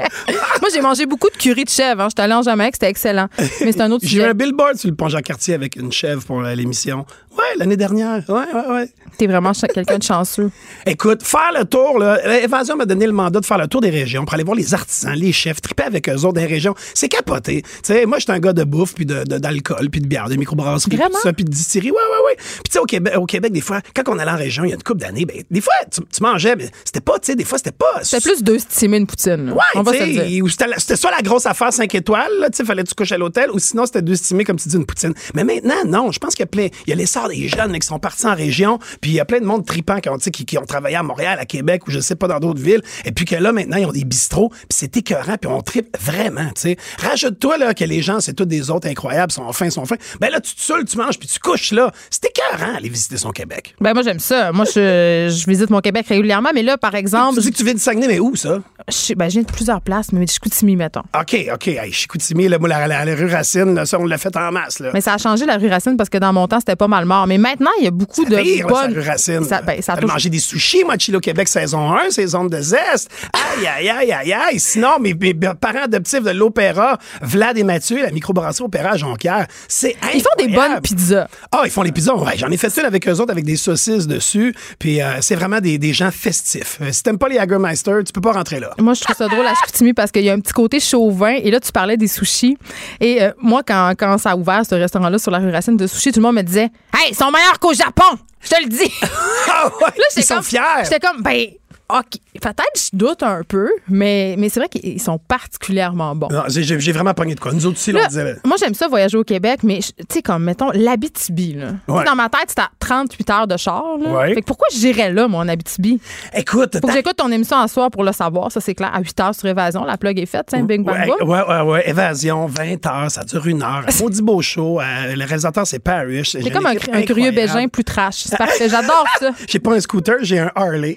A: Moi, j'ai mangé beaucoup de curry de chèvre. Hein. J'étais allée en Jamaïque, c'était excellent. Mais c'est un autre
G: J'ai eu un billboard sur le pont Jean-Cartier avec une chèvre pour euh, l'émission. Ouais, l'année dernière. Ouais, ouais, ouais.
A: T'es vraiment quelqu'un de chanceux.
G: Écoute, faire le tour, là, Évasion m'a donné le mandat de faire le tour des régions pour aller voir les artisans, les chefs, triper avec eux autres des régions. C'est capoté. Tu sais, moi, j'étais un gars de bouffe, puis de- de- d'alcool, puis de bière, de microbrasserie, puis
A: Vraiment?
G: tout ça, puis de distillerie. Ouais, ouais, ouais. Puis tu sais, au Québec, au Québec, des fois, quand on allait en région, il y a une couple d'années, ben, des fois, tu, tu mangeais, mais c'était pas sais, des fois, c'était pas.
A: C'était plus deux stimés une poutine. là.
G: Ouais,
A: on va se dire.
G: c'était soit la grosse affaire 5 étoiles, tu sais, fallait que tu couches à l'hôtel, ou sinon c'était deux estimés, comme tu dis, une poutine. Mais maintenant, non, je pense qu'il y a plein, il y a l'essor des jeunes là, qui sont partis en région, puis il y a plein de monde tripant qui ont, tu sais, qui, qui ont travaillé à Montréal, à Québec, ou je sais pas, dans d'autres villes, et puis que là, maintenant, ils ont des bistrots, puis c'est écœurant, puis on tripe vraiment, tu sais. Rajoute-toi, là, que les gens, c'est tous des autres incroyables, sont fins, sont fins. Ben là, tu te saoules, tu manges, puis tu couches, là. C'est écœurant, aller visiter son Québec.
A: Ben moi j'aime ça. Moi je, je visite mon Québec régulièrement, mais là par exemple,
G: Tu dis que tu viens de Saguenay, mais où, ça?
A: je, ben, je viens de plusieurs places, mais je Chicoutimi mettons.
G: OK, OK. Hey, Chicoutimi, là, la, la- la rue Racine, là, ça, on l'a fait en masse. Là.
A: Mais ça a changé la rue Racine parce que dans mon temps c'était pas mal mort. Mais maintenant il y a beaucoup de
G: Pire,
A: bonnes.
G: rue Racine.
A: Ça, ben, ça toujours-
G: mangé des sushis, moi, de Chilo Québec saison 1, saison de zeste. Aïe, aïe, aïe, aïe, aïe. Sinon, mes, mes parents adoptifs de l'Opéra, Vlad et Mathieu, la microbrasserie Opéra à Jonquière, c'est
A: Ils font des
G: incroyable.
A: bonnes pizzas.
G: Ah, ils font les pizzas. Ouais, j'en ai fait une avec eux autres avec des saucisses dessus. Puis euh, c'est vraiment des, des gens festifs. Euh, si t'aimes pas les Hagermeister, tu peux pas rentrer là.
A: Moi, je trouve ça drôle à Chicoutimi parce qu'il y a un petit côté chauvin. Et là, tu parlais des sushis. Et euh, moi, quand, quand ça a ouvert, ce restaurant-là, sur la rue Racine de sushis, tout le monde me disait Hey, ils sont meilleurs qu'au Japon! Je te le dis!
G: Ah ouais,
A: Là,
G: ils
A: j'étais
G: sont
A: comme-
G: fiers.
A: J'étais comme, ben, OK. Peut-être je doute un peu, mais, mais c'est vrai qu'ils sont particulièrement bons.
G: Non, j'ai- vraiment pogné de quoi. Nous autres aussi, là, on disait.
A: moi, j'aime ça voyager au Québec, mais tu sais, comme, mettons, l'Abitibi, là.
G: Ouais.
A: Dans ma tête, c'est à 38 heures de char, là.
G: Ouais.
A: Fait que pourquoi j'irais là, mon Abitibi?
G: Écoute,
A: Faut que j'écoute ton émission en soir pour le savoir, ça, c'est clair. À 8 heures sur Évasion, la plug est faite, c'est un Bing Bang
G: Ouais, ouais, ouais, ouais. Évasion, 20 heures, ça dure une heure. Maudit beau show. euh, le réalisateur, c'est Parrish.
A: C'est comme un, un curieux bégin plus trash. C'est parfait. J'adore ça.
G: J'ai pas un scooter, j'ai un Harley.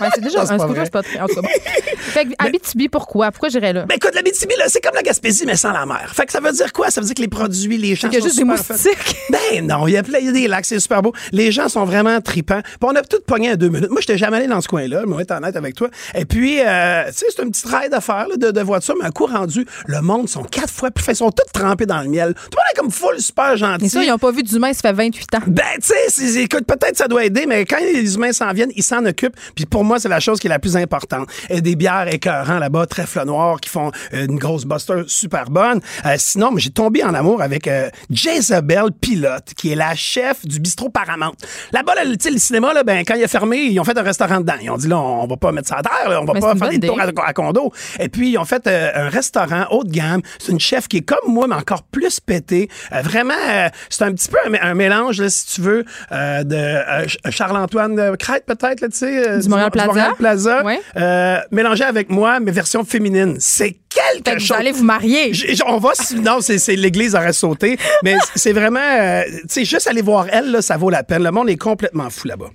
A: Ouais, c'est déjà
G: c'est
A: un
G: pas
A: scooter,
G: vrai.
A: c'est pas très. En tout cas, bon. Fait que Abitibi, pourquoi? Pourquoi j'irais là?
G: Ben écoute, la BTB, là, c'est comme la Gaspésie, mais sans la mer. Fait que ça veut dire quoi? Ça veut dire que les produits, les gens
A: qu'il y a juste des moustiques.
G: Ben non, il y a plein, il y a des lacs, c'est super beau. Les gens sont vraiment tripants. Puis on a tout pogné en deux minutes. Moi, j'étais jamais allé dans ce coin-là, je vais être honnête avec toi. Et puis, euh, tu sais, c'est un petit ride à faire là, de, de voiture, mais un coup rendu, le monde sont quatre fois plus. Ils sont tous trempés dans le miel. Tout le monde est comme full super gentil.
A: Et ça, ils n'ont pas vu d'humain, ça fait 28 ans.
G: Ben, tu sais, écoute, peut-être ça doit aider, mais quand les humains s'en viennent, ils s'en occupent. Puis pour moi, c'est la chose qui est la plus importante. Et des bières écœurants là-bas, trèfle noir, qui font euh, une grosse buster super bonne. Euh, sinon, j'ai tombé en amour avec euh, Jezebel Pilote, qui est la chef du bistrot Paramount. Là-bas, là, le cinéma, là, ben, quand il a fermé, ils ont fait un restaurant dedans. Ils ont dit, là, on va pas mettre ça à terre, là, on va
A: Mais
G: pas faire des tours à, à condo. Et puis, ils ont fait euh, un restaurant haut de gamme. C'est une chef qui est comme moi, mais encore plus pétée. Euh, vraiment, euh, c'est un petit peu un, un mélange, là, si tu veux, de Ch- Charles-Antoine Crête, peut-être, là, tu sais.
A: Du Montréal Plaza.
G: Plaza. Euh, mélangé avec moi, mais version féminine. C'est quelque
A: Fait que vous
G: chose.
A: allez vous marier.
G: J- On va, non, c'est, l'église aurait sauté, mais c'est vraiment, euh, tu sais, juste aller voir elle, là, ça vaut la peine. Le monde est complètement fou là-bas.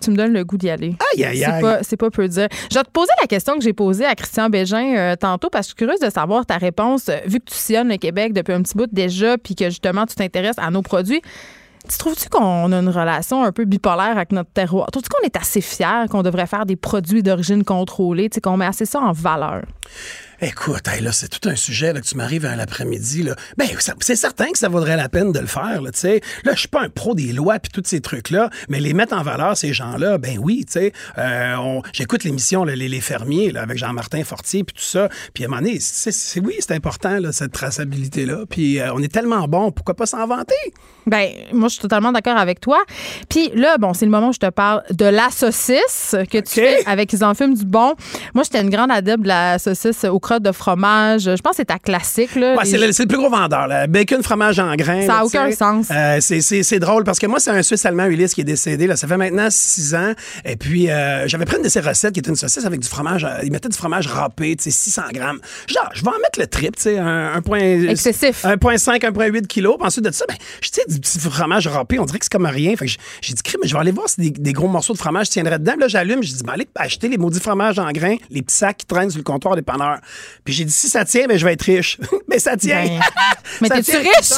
A: Tu me donnes le goût d'y aller.
G: Aïe, aïe,
A: C'est
G: aïe.
A: pas, c'est pas peu dire. Je vais te poser la question que j'ai posée à Christian Bégin euh, tantôt parce que je suis curieuse de savoir ta réponse. Vu que tu sillonnes le Québec depuis un petit bout déjà puis que justement tu t'intéresses à nos produits, tu trouves-tu qu'on a une relation un peu bipolaire avec notre terroir? Trouves-tu qu'on est assez fiers qu'on devrait faire des produits d'origine contrôlée, qu'on met assez ça en valeur?
G: Écoute, hey, là, c'est tout un sujet là, que tu m'arrives un après-midi. Là. Ben, c'est certain que ça vaudrait la peine de le faire. Là, tu sais. là je suis pas un pro des lois puis tous ces trucs-là, mais les mettre en valeur, ces gens-là, ben oui. tu sais. Euh, J'écoute l'émission là, les, les fermiers là, avec Jean-Martin Fortier puis tout ça. Puis à un moment donné, c'est- c'est- oui, c'est important, là, cette traçabilité-là. Puis euh, on est tellement bon, pourquoi pas s'en vanter?
A: Ben, moi, je suis totalement d'accord avec toi. Puis là, bon, c'est le moment où je te parle de la saucisse que tu fais avec Ils en fument du bon. Moi, j'étais une grande adepte de la saucisse aux crottes de fromage. Je pense que c'est ta classique, là.
G: Ouais, c'est le, plus gros vendeur. Là. Bacon, fromage en grains.
A: Ça a
G: là,
A: aucun sens.
G: Euh, c'est- c'est c'est drôle parce que moi, c'est un Suisse allemand Ulysse qui est décédé. Là. Ça fait maintenant six ans. Et puis, euh, j'avais pris une de ses recettes qui était une saucisse avec du fromage. euh, il mettait du fromage râpé, tu sais, 600 grammes. Genre, je vais en mettre le trip, tu sais, un, un point,
A: Excessif.
G: 1,5, 1,8 kilos. Puis ensuite de ça, ben, je sais, du petit fromage râpé, on dirait que c'est comme rien. Fait que j'ai- dit, crime, mais je vais aller voir si des, des gros morceaux de fromage tiendraient dedans. Puis là, j'allume, j'ai dit, ben, allez acheter les maudits fromages en grains, les petits sacs qui traînent sur le comptoir des panneurs. Puis j'ai dit, si ça tient, ben, je vais être riche. mais ça tient.
A: Ben, mais t'es-tu riche?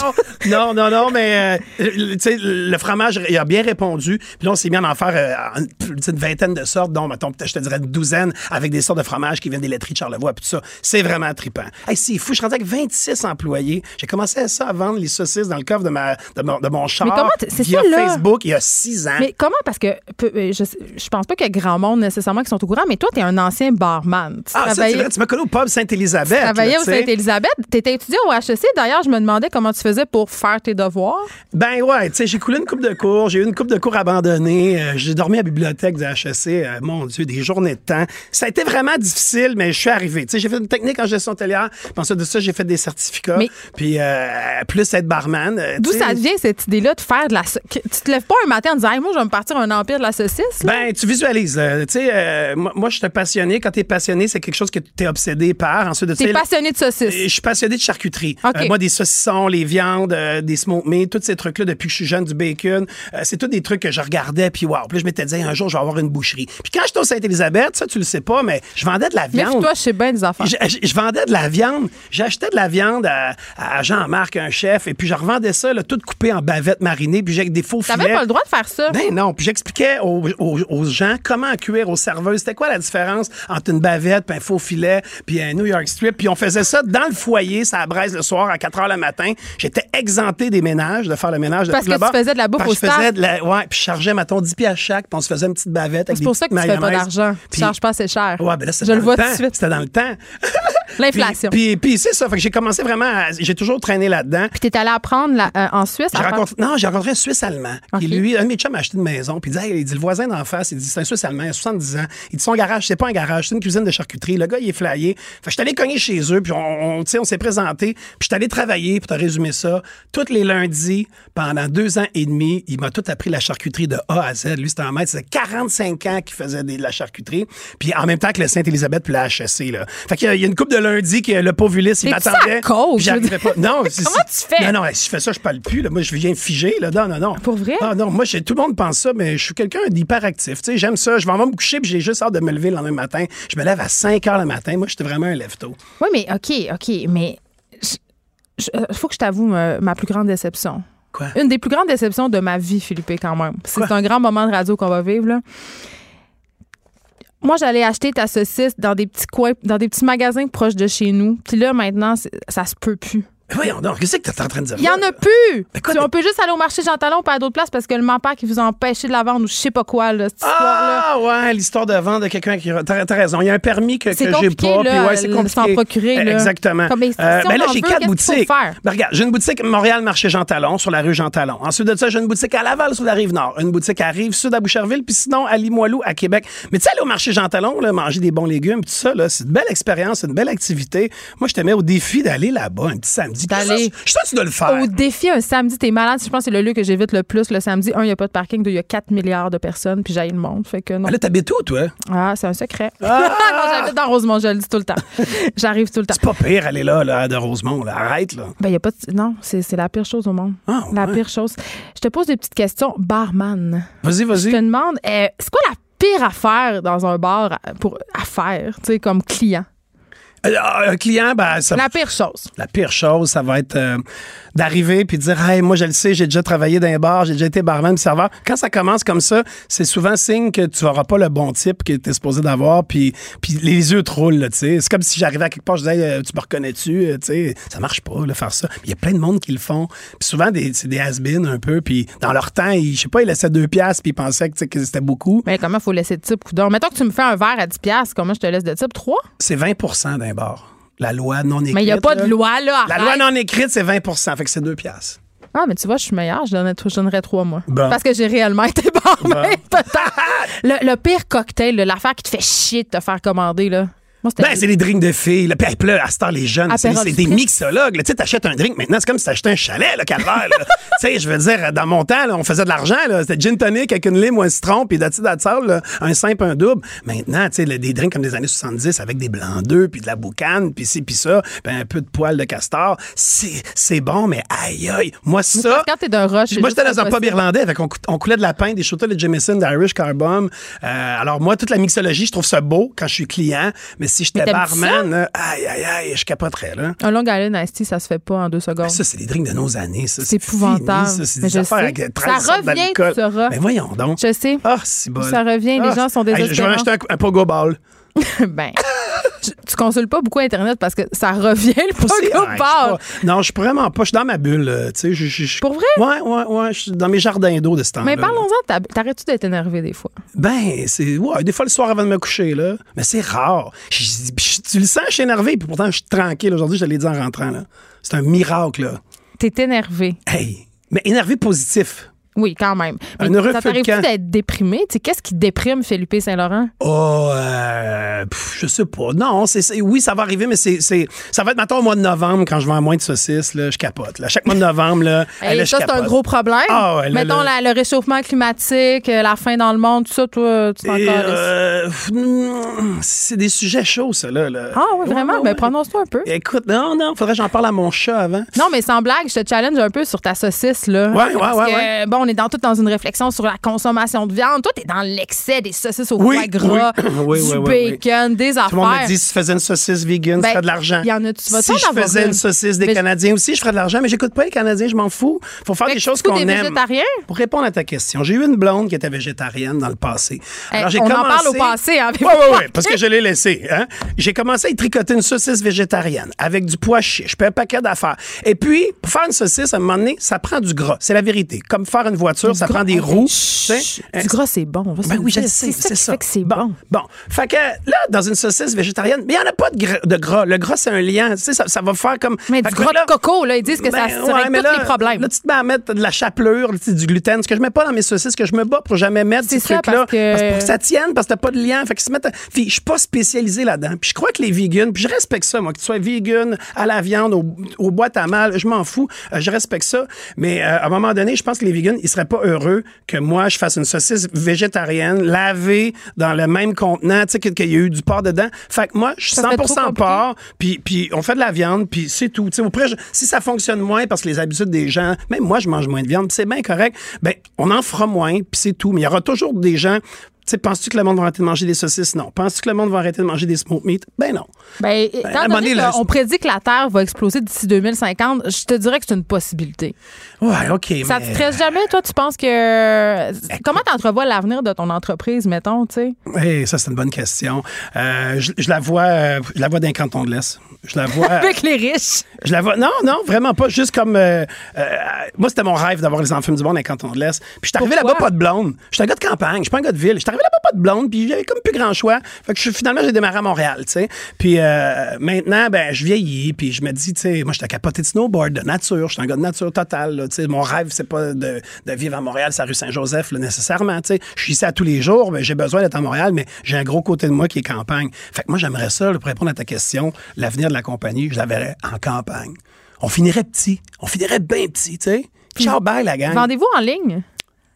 G: Non, non, non, mais euh, le fromage, il a bien répondu. Puis là, on s'est mis à en faire euh, une, une vingtaine de sortes, dont, mettons, peut-être, je te dirais une douzaine, avec des sortes de fromages qui viennent des laiteries de Charlevoix, puis tout ça. C'est vraiment trippant. Hey, c'est fou, je suis rendu avec 26 employés. J'ai commencé à ça à vendre les saucisses dans le coffre de, ma, de, mon, de mon char
A: Mais comment
G: via
A: ça, là?
G: Facebook il y a six ans.
A: Mais comment? Parce que euh, je, je pense pas qu'il y a grand monde nécessairement qui sont au courant, mais toi, tu es un ancien barman. Tu
G: ah, ça, c'est vrai, tu m'as connu au pub Sainte-Élisabeth.
A: Travaillais
G: là,
A: au. Sainte-Élisabeth. Tu étais étudiant au HEC. D'ailleurs, je me demandais comment tu faisais pour faire tes devoirs.
G: Ben ouais, tu sais, j'ai coulé une coupe de cours, j'ai eu une coupe de cours abandonnée, euh, j'ai dormi à la bibliothèque du HEC, euh, mon Dieu, des journées de temps. Ça a été vraiment difficile, mais je suis arrivé. Tu sais, j'ai fait une technique en gestion hôtelière, puis ensuite de ça, j'ai fait des certificats,
A: Mais-
G: puis euh, plus être barman.
A: D'où ça vient cette idée-là de faire de la. Tu te lèves pas un matin en disant, Hey, moi, je vais me partir un empire de la saucisse. là?
G: Ben, tu visualises. tu sais, moi, moi, je suis passionné. Quand tu es passionné, c'est quelque chose que tu es obsédé Ensuite de
A: T'es
G: ça,
A: passionné de
G: Je
A: saucisses.
G: suis passionné de charcuterie. Euh, moi, des saucissons, les viandes, euh, des smoked meat, tous ces trucs-là depuis que je suis jeune, du bacon, euh, c'est tous des trucs que je regardais, puis wow. Puis là, je m'étais dit, un jour, je vais avoir une boucherie. Puis quand j'étais au Sainte-Élisabeth, ça, tu le sais pas, mais je vendais de la
A: Mais
G: viande.
A: toi, je sais bien des affaires.
G: Je, je- je vendais de la viande. J'achetais de la viande à, à Jean-Marc, un chef, et puis je revendais ça, là, tout coupé en bavette marinée, puis j'ai des faux filets.
A: T'avais pas le droit de faire ça.
G: Ben non, puis j'expliquais aux, aux- aux gens comment cuire aux serveuses. C'était quoi la différence entre une bavette, puis un faux filet, puis un New York strip. Puis on faisait ça dans le foyer, ça braise le soir à 4 heures le matin. J'étais exempté des ménages, de faire le ménage de
A: Parce que tu faisais de la bouffe au
G: je faisais
A: staff.
G: de la, ouais, puis je chargeais, mettons, 10 piastres chaque, puis on se faisait une petite bavette
A: C'est pour ça que tu fais pas d'argent. Tu charges pas assez cher.
G: Ouais, ben là,
A: je le vois tout de suite.
G: C'était dans le temps.
A: L'inflation.
G: Puis, puis, puis c'est ça. Fait que j'ai commencé vraiment à- J'ai toujours traîné là-dedans.
A: Puis t'es allé apprendre euh, en Suisse.
G: J'ai rencontré, non, j'ai rencontré un Suisse allemand. Qui, lui, un de mes chums a acheté une maison. Puis il dit, Hey, il dit, le voisin d'en face, il dit, c'est un Suisse allemand, il a 70 ans. Il dit, son garage, c'est pas un garage, c'est une cuisine de charcuterie. Le gars, il est flyé. Fait que je suis allé cogner chez eux, puis on, on, on s'est présenté. Puis je suis allé travailler, pour te résumer ça, tous les lundis, pendant deux ans et demi. Il m'a tout appris la charcuterie de A à Z. Lui, c'était en maître. C'était 45 ans qu'il faisait de la charcuterie. Puis en même temps que le Sainte-Élisabeth puis la HEC, là. Fait qu'il y y a une couple de lundi que le pauvre Ulysse, il m'attendait. J'arrivais pas. Non,
A: Comment tu fais?
G: Non, non, si je fais ça, je parle plus. Là. Moi, je viens figé. Là. Non, non, non.
A: Pour vrai?
G: Ah, non, moi, tout le monde pense ça, mais je suis quelqu'un d'hyperactif. J'aime ça. Je vais en me coucher, puis j'ai juste hâte de me lever le lendemain matin. Je me lève à 5 heures le matin. Moi, j'étais vraiment un lève-tôt.
A: Oui, mais OK, OK, mais il faut que je t'avoue euh, ma plus grande déception.
G: Quoi?
A: Une des plus grandes déceptions de ma vie, Philippe, quand même. C'est un grand moment de radio qu'on va vivre, là. Moi, j'allais acheter ta saucisse dans des petits coins, dans des petits magasins proches de chez nous. Puis là, maintenant, ça se peut plus.
G: Voyons donc, qu'est-ce que tu es en train de dire?
A: Il y en a plus! on
G: t'es-
A: peut juste aller au marché Jean Talon pas à d'autres places parce que le mampère qui vous a empêché de la vendre ou je sais pas quoi, là, cette histoire-là.
G: Ah, ouais, l'histoire de vente de quelqu'un qui. T'as t'as raison. Il y a un permis que, que
A: C'est
G: j'ai
A: compliqué,
G: pas.
A: là,
G: puis ouais, c'est
A: le-
G: compliqué.
A: s'en procurer, là.
G: Exactement.
A: Comme, mais si
G: Euh,
A: on
G: ben là,
A: en
G: j'ai
A: veut,
G: quatre
A: qu'est-ce qu'il faut
G: boutiques.
A: faire?
G: Ben, regarde, j'ai une boutique Montréal, marché Jean Talon, sur la rue Jean Talon. Ensuite de ça, j'ai une boutique à Laval, sur la rive Nord. Une boutique à Rive-Sud, à Boucherville, puis sinon à Limoilou, à Québec. Mais tu sais, aller au marché Jean Talon, là, manger des bons légumes, tout ça, là, c'est une belle expérience, c'est une belle activité. Moi, je te mets au défi d'aller là-bas un petit samedi.
A: D'aller-
G: Je suis sûr que tu dois le faire.
A: Au défi, un samedi, t'es malade. Je pense que c'est le lieu que j'évite le plus le samedi. Un, il n'y a pas de parking. Deux, il y a 4 milliards de personnes, puis j'aille le monde. Fait que non.
G: Ben là, t'habites où, toi?
A: Ah, c'est un secret.
G: Ah!
A: non, j'habite dans Rosemont, je le dis tout le temps. J'arrive tout le temps.
G: C'est pas pire aller là, là, de Rosemont. Là. Arrête, là.
A: Ben, il y a pas de- Non, c'est c'est la pire chose au monde.
G: Ah,
A: La pire chose. Je te pose des petites questions. Barman.
G: Vas-y,
A: Je te
G: vas-y.
A: demande, euh, c'est quoi la pire affaire dans un bar à- pour, à faire, tu sais, comme client?
G: Euh, un client, ben, ça,
A: La pire chose.
G: La pire chose, ça va être euh, d'arriver puis de dire Hey, moi je le sais, j'ai déjà travaillé dans un bar, j'ai déjà été barman, serveur. Quand ça commence comme ça, c'est souvent signe que tu n'auras pas le bon type que tu es supposé d'avoir, puis, puis les yeux te roulent, tu sais. C'est comme si j'arrivais à quelque part, je disais Hey, euh, Tu me reconnais-tu Tu sais, ça marche pas, là, faire ça. Il y a plein de monde qui le font. Puis souvent, des, c'est des has-been un peu, puis dans leur temps, ils, je sais pas, ils laissaient deux piastres, puis ils pensaient que c'était beaucoup.
A: Mais comment faut laisser de type, coudon? Mettons que tu me fais un verre à 10$, piastres, comment je te laisse de type? 3?
G: C'est 20% d'un La loi non écrite.
A: Mais il n'y a pas
G: là.
A: de loi, là.
G: La
A: arrête.
G: loi non écrite, c'est 20% fait que c'est deux piastres.
A: Ah, mais tu vois, je suis meilleure. Je donnerais, je donnerais trois mois.
G: Bon.
A: Parce que j'ai réellement été barmaid,
G: Bon.
A: Le, le pire cocktail, l'affaire qui te fait chier de te faire commander, là.
G: Ben, c'est les drinks de filles. Là. Puis, là, à ce temps, les jeunes, c'est des mixologues. Tu sais, t'achètes un drink. Maintenant, c'est comme si t'achetais un chalet, là, calvaire. tu sais, je veux dire, dans mon temps, là, on faisait de l'argent. là. C'était gin tonic avec une lime ou un citron, puis d'ati d'atsal, là, un simple, un double. Maintenant, tu sais, des drinks comme des années 70 avec des blancs d'œufs, puis de la boucane, puis ci, puis ça, puis un peu de poil de castor. C'est c'est bon, mais aïe, aïe. Moi, ça...
A: Quand t'es d'un rush, c'est
G: Moi, j'étais dans un pub irlandais, avec on, cou- on coulait de la pinte, des shooters de Jameson, d'Irish Carbum. Euh, alors, moi, toute la mixologie, je trouve ça beau quand je suis client, mais si j'étais
A: Mais
G: barman, là, aïe, aïe, aïe, je capoterais, là.
A: Un Long Island Iced Tea, ça se fait pas en deux secondes.
G: Ça, c'est des drinks de nos années, ça.
A: C'est épouvantable.
G: fini, ça. C'est
A: Mais
G: des affaires
A: sais.
G: avec 13
A: Ça revient, tu sauras.
G: Mais voyons donc.
A: Je sais.
G: Ah, c'est bon.
A: Ça revient, les gens sont
G: Je vais m'acheter un, un pogo ball.
A: ben, tu, tu consultes pas beaucoup Internet parce que ça revient le
G: Pas
A: bar.
G: pas- Non, je suis vraiment pas. Je suis dans ma bulle. euh, Tu sais, je- je- je-
A: Pour vrai?
G: Ouais, ouais, ouais. Je suis dans mes jardins d'eau de ce temps-là.
A: Mais parlons-en, t'as- t'arrêtes-tu d'être énervé des fois?
G: Ben, c'est. Ouais, des fois le soir avant de me coucher, là. Mais c'est rare. Je- je- tu le sens, je suis énervé, puis pourtant, je suis tranquille. Aujourd'hui, je te l'ai dit en rentrant, là. C'est un miracle, là.
A: T'es énervé.
G: Hey! Mais énervé positif.
A: Oui, quand même. Mais
G: Un heureux
A: ça t'arrive-tu
G: camp.
A: d'être déprimé? Qu'est-ce qui déprime Philippe Saint-Laurent?
G: Oh, euh, pff, je sais pas. Non, c'est, oui, ça va arriver, mais c'est, c'est, ça va être, maintenant au mois de novembre, quand je vends moins de saucisses, là, je capote. Là. Chaque mois de novembre, là, je
A: ça, c'est un gros problème.
G: Ah ouais, là,
A: Mettons la- le réchauffement climatique, euh, la faim dans le monde, tout ça, toi, tu t'en
G: Et, euh, c'est des sujets chauds, ça, là. là.
A: Ah oui, vraiment?
G: Ouais, ouais,
A: Ben, prononce-toi un peu.
G: Écoute, non, non, faudrait que j'en parle à mon chat avant.
A: Non, mais sans blague, je te challenge un peu sur ta saucisse, là.
G: Ouais, ouais,
A: Parce
G: ouais,
A: que,
G: ouais.
A: bon, on est dans, tout dans une réflexion sur la consommation de viande. Toi, t'es dans l'excès des saucisses au
G: Oui,
A: foie gras,
G: oui.
A: Du bacon, des affaires.
G: Tout le monde me dit, si tu faisais une saucisse vegan,
A: Ben,
G: ferais de l'argent.
A: y en a- tu vas
G: si je faisais
A: une.
G: une saucisse des
A: Mais-
G: Canadiens aussi, je ferais de l'argent, mais j'écoute pas les Canadiens, je m'en fous. Faut faire
A: Fait
G: des choses qu'on aime.
A: végétariens?
G: Pour répondre à ta question, j'ai eu une blonde qui était végétarienne dans le passé.
A: Eh, on en parle au passé, hein,
G: Oui, oui, oui, parce que je l'ai laissé. Hein? J'ai commencé à y tricoter une saucisse végétarienne avec du pois chiche, puis un paquet d'affaires. Et puis, pour faire une saucisse, à un moment donné, ça prend du gras. C'est la vérité. Comme faire une voiture, ça prend des roues. tu sais.
A: Du gras, c'est bon. on va se
G: Ben oui, je le sais,
A: C'est ça
G: ça.
A: fait que c'est bon.
G: Bon, fait que là, dans une saucisse végétarienne, mais il n'y en a pas de, gra- de gras. Le gras, c'est un lien. Tu sais, ça, ça va faire comme.
A: Mais
G: Fait
A: du
G: que
A: gras
G: là-
A: de coco, là, ils disent que ça
G: ben,
A: se
G: ouais,
A: règle tous
G: là,
A: les problèmes.
G: Là, tu te mets à mettre de la chapelure, du gluten, ce que je mets pas dans mes saucisses, que je me bats pour jamais mettre ces
A: ça,
G: trucs-là.
A: parce que-
G: pour que ça tienne, parce que t'as pas de lien. Fait qu'ils se mettent à- Puis je suis pas spécialisé là-dedans. Puis je crois que les vegans, puis je respecte ça, moi, que tu sois vegan, à la viande, au, au boîte à mal, je m'en fous. Euh, je respecte ça. Mais euh, à un moment donné, je pense que les vegans, ils seraient pas heureux que moi, je fasse une saucisse végétarienne, lavée dans le même contenant, tu sais, qu'il y a eu du porc dedans. Fait que moi, je suis
A: Ça serait trop
G: 100%
A: compliqué.
G: porc, puis, puis on fait de la viande, puis c'est tout. Tu sais, au pire, je- si ça fonctionne moins parce que les habitudes des gens, même moi, je mange moins de viande, c'est bien correct, ben on en fera moins, puis c'est tout. Mais il y aura toujours des gens. Sais, penses-tu que le monde va arrêter de manger des saucisses? Non. Penses-tu que le monde va arrêter de manger des smoked meat? Ben non.
A: Ben, donné
G: là,
A: qu'on prédit que la Terre va exploser d'ici 2050, je te dirais que c'est une possibilité.
G: Ouais, OK.
A: Ça
G: mais-
A: te stresse jamais, toi? Tu penses que. Comment t'entrevois l'avenir de ton entreprise, mettons, tu sais?
G: Hey, ça, c'est une bonne question. Euh, je, je la vois, euh, je la vois d'un canton de l'Est. Je la vois.
A: Avec les riches.
G: Je la vois. Non, non, vraiment pas. Juste comme. euh, moi, c'était mon rêve d'avoir les enfants du monde dans les cantons de l'Est. Puis je suis arrivé là-bas pas de blonde. Je suis un gars de campagne. Je suis pas un gars de ville. Je suis là-bas pas de blonde. Puis j'avais comme plus grand choix. Fait que je- finalement, j'ai démarré à Montréal, tu sais. Puis euh, maintenant, ben, je vieillis. Puis je me dis, tu sais, moi, j'étais capoté de snowboard, de nature. Je suis un gars de nature totale. Tu sais, mon rêve, c'est pas de, de vivre à Montréal, c'est rue Saint-Joseph, nécessairement. Tu sais, je suis ici à tous les jours. Ben, j'ai besoin d'être à Montréal, mais j'ai un gros côté de moi qui est campagne. Fait que moi, j'aimerais ça, là, pour répondre à ta question, l'avenir de la compagnie, je la verrais en campagne. On finirait petit. On finirait bien petit, tu sais. Ciao, bye, la gang.
A: Vendez-vous en ligne?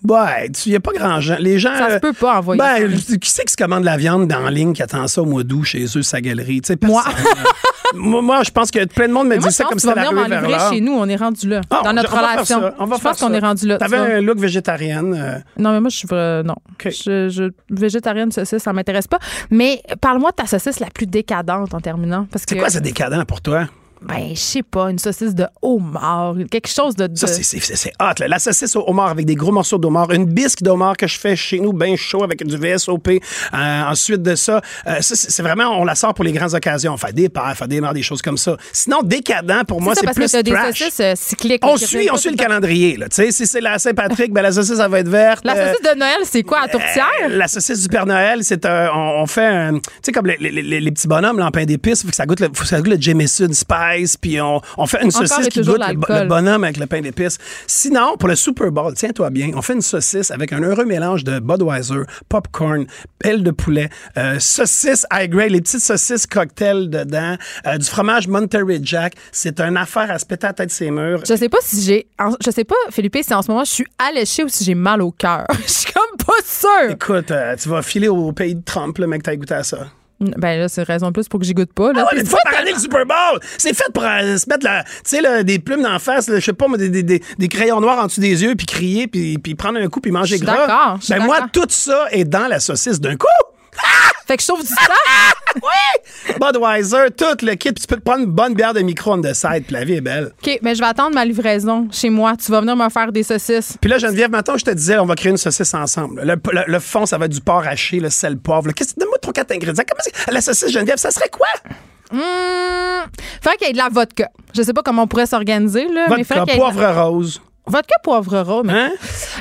G: Ouais, il n'y a pas grand gens. Les gens.
A: Ça se
G: euh,
A: peut pas envoyer
G: Ben, qui c'est qui se commande la viande en ligne qui attend ça au mois d'août chez eux, sa galerie? Tu sais,
A: Moi.
G: là. moi, moi, je pense que plein de monde me dit ça comme si c'était la vers
A: chez nous. On est rendu là.
G: Ah,
A: dans notre
G: on
A: relation.
G: on va
A: je pense qu'on est rendu là. tu
G: T'avais un look végétarienne. euh,
A: Non, mais moi, je suis vrai- non.
G: OK.
A: Je, je- végétarienne saucisse, ça m'intéresse pas. Mais parle-moi de ta saucisse la plus décadente en terminant.
G: C'est
A: que,
G: quoi, c'est décadent pour toi?
A: Ben, je sais pas, une saucisse de homard, quelque chose de. de-
G: Ça, c'est- hot. là. La saucisse au homard avec des gros morceaux d'homard. Une bisque d'homard que je fais chez nous, bien chaud, avec du VSOP. Euh, ensuite de ça, euh, ça, c'est vraiment, on la sort pour les grandes occasions. Faire des faire des morts, des choses comme ça. Sinon, décadent, pour moi, c'est plus
A: que des
G: trash.
A: saucisses euh, cycliques.
G: On suit, on suit le calendrier. Là. Tu sais, Si c'est la Saint-Patrick, ben, la saucisse, ça va être verte.
A: La
G: Euh,
A: saucisse de Noël, c'est quoi, à tourtière?
G: euh, la saucisse du Père Noël, c'est un- on, on fait un, tu sais comme les, les- les- les petits bonhommes là, en pain d'épices, faut que ça goûte le, faut que ça goûte le Jameson Spice, puis on, on fait une
A: Encore
G: saucisse qui goûte le, bonhomme avec le pain d'épices. Sinon, pour le Super Bowl, tiens-toi bien, on fait une saucisse avec un heureux mélange de Budweiser, popcorn, aile de poulet, euh, saucisse high grade, les petites saucisses cocktail dedans, euh, du fromage Monterey Jack. C'est une affaire à se péter la tête ses murs.
A: Je sais pas si j'ai. Je sais pas, Philippe, si en ce moment je suis alléchée ou si j'ai mal au cœur. Je suis comme pas sûre.
G: Écoute, euh, tu vas filer au pays de Trump, le mec, t'as goûté à ça.
A: Ben là, c'est raison de plus pour que j'y goûte pas. Là.
G: Ah ouais, mais une fois par année, le Super Bowl! C'est fait pour euh, se mettre la, là, des plumes d'en face, là, je sais pas, moi, des, des, des, des crayons noirs en dessous des yeux, puis crier, puis, puis prendre un coup, puis manger gras.
A: d'accord,
G: Ben moi, tout ça est dans la saucisse d'un coup! Ah!
A: Fait que je sauve du temps.
G: Budweiser, tout le kit. Puis tu peux te prendre une bonne bière de micro on the side. Puis la vie est belle.
A: OK, mais je vais attendre ma livraison chez moi. Tu vas venir me faire des saucisses.
G: Puis là, Geneviève, maintenant, je te disais, on va créer une saucisse ensemble. Le, le- le fond, ça va être du porc haché, le sel poivre. Qu'est-ce que donne-moi trois, quatre ingrédients. Comment c'est- la saucisse Geneviève, ça serait quoi?
A: Hum, faudrait qu'il y ait de la vodka. Je sais pas comment on pourrait s'organiser, là. mais
G: Vodka,
A: faudrait qu'il y ait de la-
G: poivre rose.
A: Vodka poivre rose. mais-
G: Hein?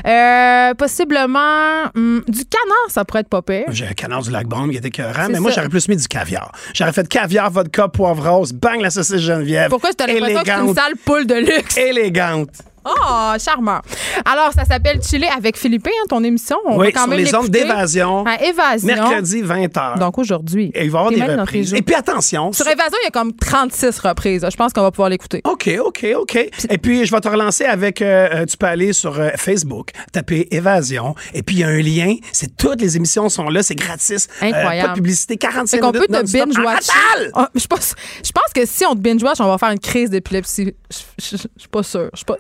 A: Euh, possiblement hum, du canard, ça pourrait être pas pire.
G: J'ai un canard du lac Baume qui était écœurant, mais moi, j'aurais plus mis du caviar. J'aurais fait caviar, vodka, poivre rose, bang, la saucisse Geneviève.
A: Pourquoi tu as l'impression que c'est une sale poule de luxe?
G: Élégante.
A: Oh, charmeur. Alors, ça s'appelle Chiller avec Philippe, hein, ton émission. On
G: oui,
A: va quand
G: sur
A: même
G: les ondes d'évasion.
A: À Évasion.
G: Mercredi, 20h.
A: Donc aujourd'hui.
G: Et il va y avoir des reprises. Et puis attention.
A: Sur Évasion, il y a comme 36 reprises. Je pense qu'on va pouvoir l'écouter.
G: OK, OK, OK. Et puis, je vais te relancer avec, euh, euh, tu peux aller sur euh, Facebook, taper Évasion, et puis il y a un lien. C'est toutes les émissions sont là, c'est gratis. Euh,
A: Incroyable.
G: pas de publicité, 45
A: Fait qu'on
G: minutes
A: peut te binge-watch.
G: Rafale!
A: Ah, je, pense, je pense que si on te binge-watch, on va faire une crise d'épilepsie. Je je- je suis pas sûre. Je suis pas-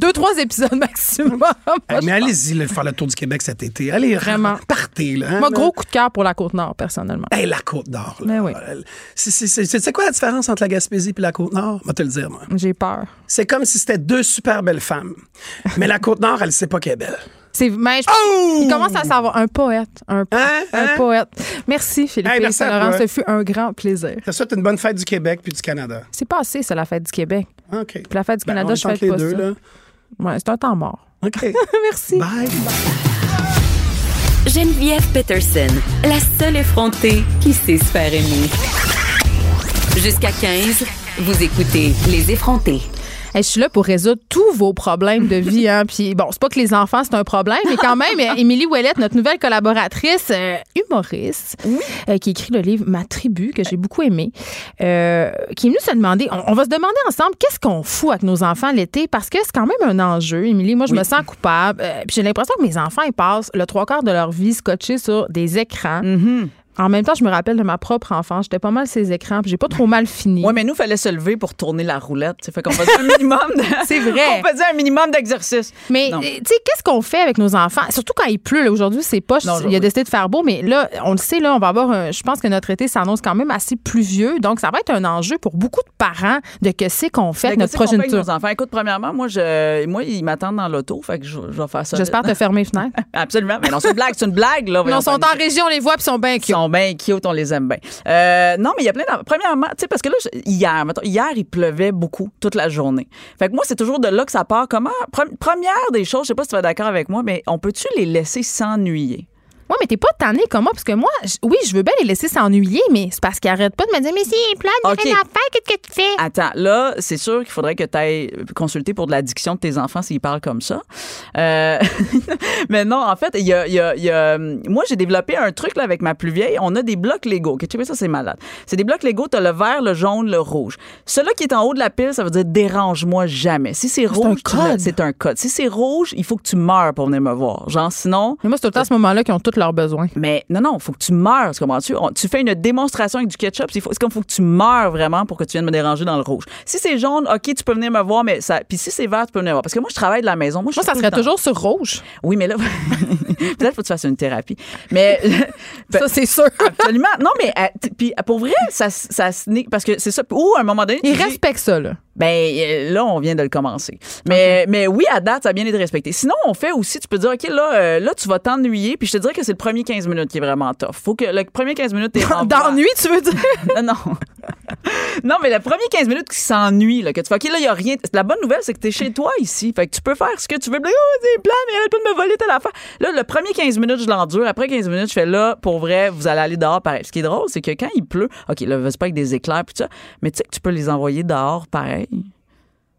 A: deux, trois épisodes maximum.
G: Mais allez-y, faire le tour du Québec cet été. Allez,
A: Vraiment.
G: partez. Là, hein,
A: Moi,
G: là.
A: gros coup de cœur pour la Côte-Nord, personnellement.
G: Hey, la Côte-Nord.
A: Ben oui.
G: C'est- c'est- quoi la différence entre la Gaspésie et la Côte-Nord? Je vais te le dire, moi.
A: J'ai peur.
G: C'est comme si c'était deux super belles femmes. Mais la Côte-Nord, elle sait pas qu'elle est belle.
A: C'est, mais je-
G: Oh!
A: Il commence à savoir un poète. Un,
G: Hein?
A: un
G: Hein?
A: poète. Merci, Philippe
G: Hey, merci toi.
A: Ce fut un grand plaisir.
G: Ça souhaite une bonne fête du Québec puis du Canada.
A: C'est passé, ça, la fête du Québec.
G: OK.
A: Puis la fête du
G: Ben,
A: Canada,
G: on
A: je
G: chante
A: fête
G: les
A: pas
G: deux,
A: ça.
G: là.
A: Ouais, c'est un temps mort.
G: OK.
A: Merci.
G: Bye.
B: Geneviève Peterson, la seule effrontée qui sait se faire aimer. Jusqu'à 15, vous écoutez Les effrontés.
A: Je suis là pour résoudre tous vos problèmes de vie. Hein. Puis bon, c'est pas que les enfants, c'est un problème, mais quand même, euh, Émilie Ouellette, notre nouvelle collaboratrice, euh, humoriste, euh, qui écrit le livre Ma tribu, que j'ai beaucoup aimé, euh, qui est venue se demander, on, on va se demander ensemble, qu'est-ce qu'on fout avec nos enfants l'été? Parce que c'est quand même un enjeu. Émilie, moi, je me sens coupable. Puis j'ai l'impression que mes enfants, ils passent le trois quarts de leur vie scotchés sur des écrans. En même temps, je me rappelle de ma propre enfance. J'étais pas mal ces écrans, puis j'ai pas trop mal fini.
H: Oui, mais nous, fallait se lever pour tourner la roulette. Fait qu'on faisait un minimum de...
A: C'est vrai.
H: On faisait un minimum d'exercice.
A: Mais euh, tu sais, qu'est-ce qu'on fait avec nos enfants? Surtout quand il pleut. là. Aujourd'hui, c'est pas. Il a décidé de faire beau, mais là, on le sait, là, on va avoir. un- je pense que notre été s'annonce quand même assez pluvieux. Donc, ça va être un enjeu pour beaucoup de parents de que c'est qu'on fait
H: Fait que
A: notre
H: avec
A: progéniture.
H: nos enfants? Écoute, premièrement, moi, je, moi ils m'attendent dans l'auto, fait que je, je vais faire ça.
A: J'espère te fermer les fenêtres.
H: Absolument. Mais non, c'est une blague, c'est une blague, là.
A: non, ils sont en région, on les voit, puis ils sont bien.
H: Sont bien cute, on les aime bien. Euh, non, mais il y a plein de... Premièrement, tu sais, parce que là, hier, mettons, hier, il pleuvait beaucoup toute la journée. Fait que moi, c'est toujours de là que ça part. Comment... Pre- Première des choses, je sais pas si tu vas d'accord avec moi, mais on peut-tu les laisser s'ennuyer?
A: Ouais, mais t'es pas tanné comme moi, parce que moi, oui, je veux bien les laisser s'ennuyer, mais c'est parce qu'ils arrêtent pas de me dire, mais si, y a
H: OK.
A: rien à faire, qu'est-ce que tu fais?
H: Attends, là, c'est sûr qu'il faudrait que tu ailles consulter pour de l'addiction de tes enfants s'ils parlent comme ça. Euh, mais non, en fait, il y a, il y a- il y a- moi, j'ai développé un truc là, avec ma plus vieille. On a des blocs Lego. OK, tu sais, ça, c'est malade. C'est des blocs Lego, tu as le vert, le jaune, le rouge. Celui qui est en haut de la pile, ça veut dire dérange-moi jamais. Si c'est rouge, tu
A: code.
H: le- c'est un code. Si c'est rouge, il faut que tu meurs pour venir me voir. Genre, sinon,
A: Mais moi, c'est tout le temps à ce moment-là qu'ils ont tous leurs besoins.
H: mais non, non, faut que tu meurs. tu Comprends-tu? Tu fais une démonstration avec du ketchup. C'est comme faut que tu meurs vraiment pour que tu viennes me déranger dans le rouge. Si c'est jaune, OK, tu peux venir me voir, mais ça. Puis si c'est vert, tu peux venir me voir. Parce que moi, je travaille de la maison. Moi, je
A: Moi,
H: suis
A: ça serait toujours sur rouge.
H: Oui, mais là, peut-être faut que tu fasses une thérapie. Mais.
A: Ça, c'est sûr.
H: Absolument. Non, mais euh, puis pour vrai, ça, ça parce que c'est ça. Ou à un moment donné, dis-
A: respectent ça, là.
H: Ben euh, là, on vient de le commencer. Mais, mais oui, à date, ça a bien été respecté. Sinon, on fait aussi, tu peux dire, OK, là, euh, là tu vas t'ennuyer, puis je te dirais que c'est le premier 15 minutes qui est vraiment tough. Faut que le premier 15 minutes, t'es en
A: D'ennui, tu veux dire?
H: Non, non. non, mais le premier 15 minutes qui s'ennuie, là, que tu fais, OK, là, il n'y a rien. La bonne nouvelle, c'est que tu es chez toi ici. Fait que tu peux faire ce que tu veux. Oh, c'est plein, mais arrête pas de me voler telle affaire. Là, le premier 15 minutes, je l'endure. Après 15 minutes, je fais là, pour vrai, vous allez aller dehors pareil. Ce qui est drôle, c'est que quand il pleut, OK, là, c'est pas avec des éclairs, puis ça, mais tu sais que tu peux les envoyer dehors pareil.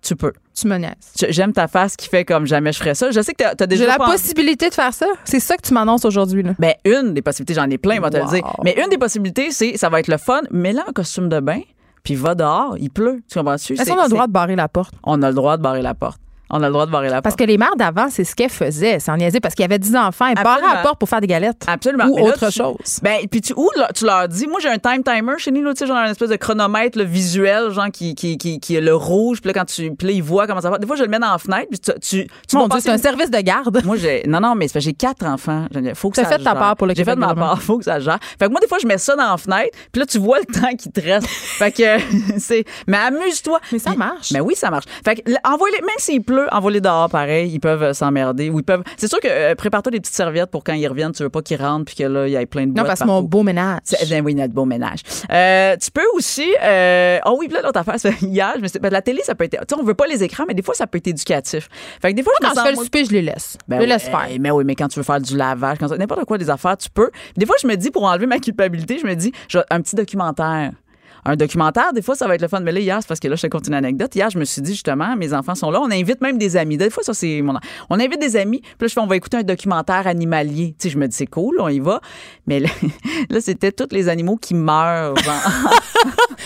H: Tu peux.
A: Tu me niaises.
H: Tu- J'aime ta face qui fait comme jamais je ferais ça. Je sais que t'as as déjà
A: J'ai la possibilité de faire ça. C'est ça que tu m'annonces aujourd'hui, là.
H: Ben, une des possibilités, j'en ai plein, moi te le dire. Mais une des possibilités, c'est ça va être le fun, mets-la en costume de bain, puis va dehors, il pleut. Tu comprends-tu?
A: Est-ce qu'on a le droit de barrer la porte?
H: On a le droit de barrer la porte. On a le droit de barrer la porte.
A: Parce que les mères d'avant, c'est ce qu'elles faisaient. C'est en niaiser parce qu'il y avait 10 enfants. Elles barraient la porte pour faire des galettes.
H: Absolument.
A: Ou
H: là,
A: autre
H: tu-
A: chose.
H: Ben, puis tu, ou là, tu leur dis, moi, j'ai un time timer chez nous, tu sais, genre un espèce de chronomètre là, visuel, genre, qui, qui, qui, qui est le rouge, puis là, quand tu, puis là, ils voient comment ça va. Des fois, je le mets dans la fenêtre, puis tu, tu, tu
A: Mon
H: vas
A: Dieu, c'est un service de garde.
H: Moi, j'ai. Non, non, mais j'ai quatre enfants. J'ai- Faut que ça
A: fait ta part pour le
H: J'ai fait ma part. Faut que ça gère. Fait que moi, des fois, je mets ça dans la fenêtre, puis là, tu vois le temps qui te reste. fait que c'est. Mais amuse-toi.
A: Mais ça marche.
H: Mais oui, ça marche. Fait que, envoie-les, même s'il pleut, envoie-les dehors, pareil. Ils peuvent euh, s'emmerder. Ou ils peuvent. C'est sûr que euh, prépare-toi des petites serviettes pour quand ils reviennent. Tu veux pas qu'ils rentrent, puis que là, il y ait plein de
A: Non, parce que mon beau ménage.
H: C'est- Ben oui, notre beau ménage. Euh, tu peux aussi. Euh, oh oui, puis là, l'autre affaire, c'est hier, je me suis- ben, la télé, ça peut être. Tu sais, on veut pas les écrans, mais des fois, ça peut être éducatif. Fait que des fois, je
A: Quand
H: me
A: je
H: sens-
A: fais le souper, je les laisse.
H: ben
A: je les laisse faire.
H: Mais oui, mais quand tu veux faire du lavage, quand n'importe quoi des affaires, tu peux. Des fois, je me dis, pour enlever ma culpabilité, je me dis, je- un petit documentaire. Un documentaire, des fois, ça va être le fun. Mais là, hier, c'est parce que là, je te compte une anecdote. Hier, je me suis dit, justement, mes enfants sont là. On invite même des amis. Des fois, ça, c'est mon. On invite des amis. Puis là, je fais, on va écouter un documentaire animalier. Tu sais, je me dis, c'est cool, on y va. Mais là, là, c'était tous les animaux qui meurent.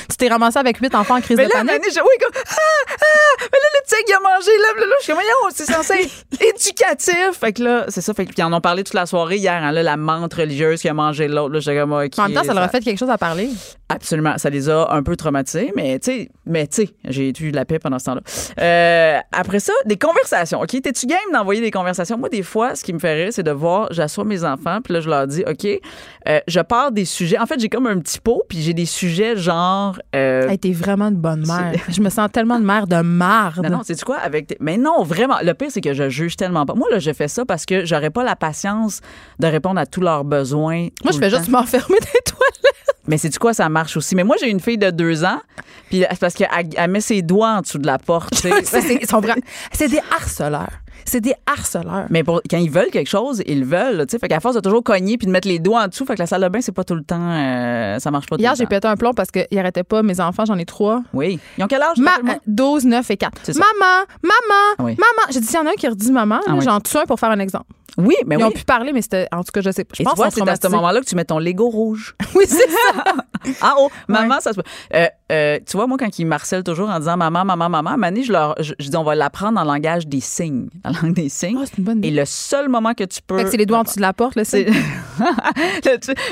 A: Tu t'es ramassé avec huit enfants en crise
H: Mais
A: de
H: là,
A: panique?
H: Je, oui, comme, ah, ah, mais là, le tigre, il a mangé, là, là, là, je suis comme, voyons, c'est censé être éducatif. Fait que là, c'est ça, fait que, puis ils en ont parlé toute la soirée hier, hein, là, la menthe religieuse qui a mangé l'autre, là, j'étais comme,
A: En même temps, ça leur a fait quelque chose à parler.
H: Absolument, ça les a un peu traumatisés, mais tu sais, mais tu sais, j'ai eu de la paix pendant ce temps-là. Euh, après ça, des conversations. OK, t'es-tu game d'envoyer des conversations? Moi, des fois, ce qui me fait rire, c'est de voir, j'assois mes enfants, puis là, je leur dis, OK, euh, je pars des sujets. En fait, j'ai comme un petit pot, puis j'ai des sujets genre. euh,
A: Elle était vraiment une bonne mère. Je me sens tellement de mère de marde.
H: non, non, c'est quoi? Avec tes- Mais non, vraiment. Le pire, c'est que je juge tellement pas. Moi, là, je fais ça parce que j'aurais pas la patience de répondre à tous leurs besoins.
A: Moi, je fais juste m'enfermer les toilettes.
H: Mais c'est du quoi, ça marche aussi? Mais moi, j'ai une fille de deux ans, puis c'est parce qu'elle elle met ses doigts en dessous de la porte.
A: c'est des harceleurs. C'est des harceleurs.
H: Mais pour, quand ils veulent quelque chose, ils le veulent. Tu sais, fait qu'à force de toujours cogner puis de mettre les doigts en dessous, fait que la salle de bain, c'est pas tout le temps. euh, ça marche pas tout
A: Hier, j'ai pété un plomb parce qu'ils n'arrêtaient pas. Mes enfants, j'en ai trois.
H: Oui. Ils ont quel âge?
A: Ma-
H: rappelle-moi?
A: euh, 12, 9 et 4.
H: C'est ça.
A: Maman, maman,
H: oui.
A: maman. J'ai dit, s'il y en a un qui redit maman,
H: Ah oui.
A: j'en tue un pour faire un exemple.
H: Oui, mais
A: Ils
H: oui.
A: ont pu parler, mais c'était. En tout cas, je sais pas. Je
H: Et
A: pense
H: tu vois, c'est à ce moment-là que tu mets ton Lego rouge.
A: Oui, c'est ça.
H: En haut. Maman, ça se. Euh, euh, tu vois, moi, quand ils marcellent toujours en disant maman, maman, maman, Mané, je leur je, je dis on va l'apprendre en langage des signes. En langue des signes.
A: Oh, c'est une bonne
H: Et
A: idée.
H: le seul moment que tu peux.
A: Fait que c'est les doigts en dessous de la porte, là, c'est.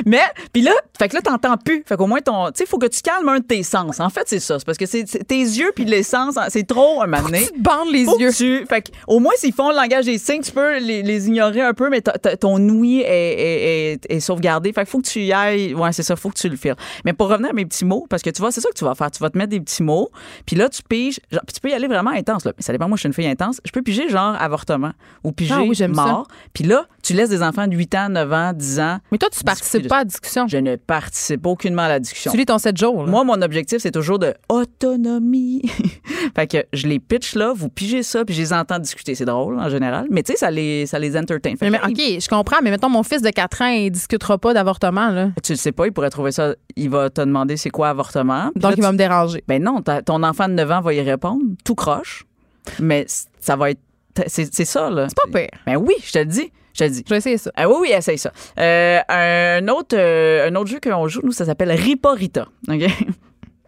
H: Mais puis là fait que là t'entends plus fait qu'au moins ton tu sais faut que tu calmes un de tes sens en fait c'est ça c'est parce que c'est tes yeux puis les sens c'est trop un moment donné.
A: Tu te bandes les
H: Faut
A: yeux.
H: tu- fait que, au moins, s'ils font le langage des signes, tu peux les, les ignorer un peu, mais ton ouïe est, est, est- est sauvegardé. Fait que faut que tu y ailles. Ouais, c'est ça, faut que tu le fasses. Mais pour revenir à mes petits mots, parce que tu vois, c'est ça que tu vas faire. Tu vas te mettre des petits mots, puis là, tu piges. Genre, puis tu peux y aller vraiment intense. Là. Mais ça dépend, moi, je suis une fille intense. Je peux piger genre avortement ou piger
A: Ah oui,
H: mort. Puis là, tu laisses des enfants de 8 ans, 9 ans, 10 ans.
A: Mais toi, tu participes
H: de-
A: pas à la discussion.
H: Je ne participe aucunement à la discussion.
A: Tu lis ton 7 jours. là.
H: Moi, mon objectif, c'est toujours de autonomie. fait que je les pitch là, vous pigez ça, puis je les entends discuter. C'est drôle, en général. Mais tu sais, ça les, ça les entertain.
A: Mais, mais, OK, je comprends, mais mettons, mon fils de 4 ans, il discutera pas d'avortement, là.
H: Tu le sais pas, il pourrait trouver ça. Il va te demander c'est quoi avortement. Puis
A: Donc,
H: là,
A: il va
H: tu-
A: me déranger.
H: Ben non, ton enfant de 9 ans va y répondre, tout croche. Mais ça va être. C'est c'est ça, là.
A: C'est pas pire.
H: Ben oui, je te le dis. Je te dis.
A: Je vais essayer ça.
H: Ah oui, oui, essaye ça. Euh, un, autre, euh, un autre jeu qu'on joue, nous, ça s'appelle Riporita. OK?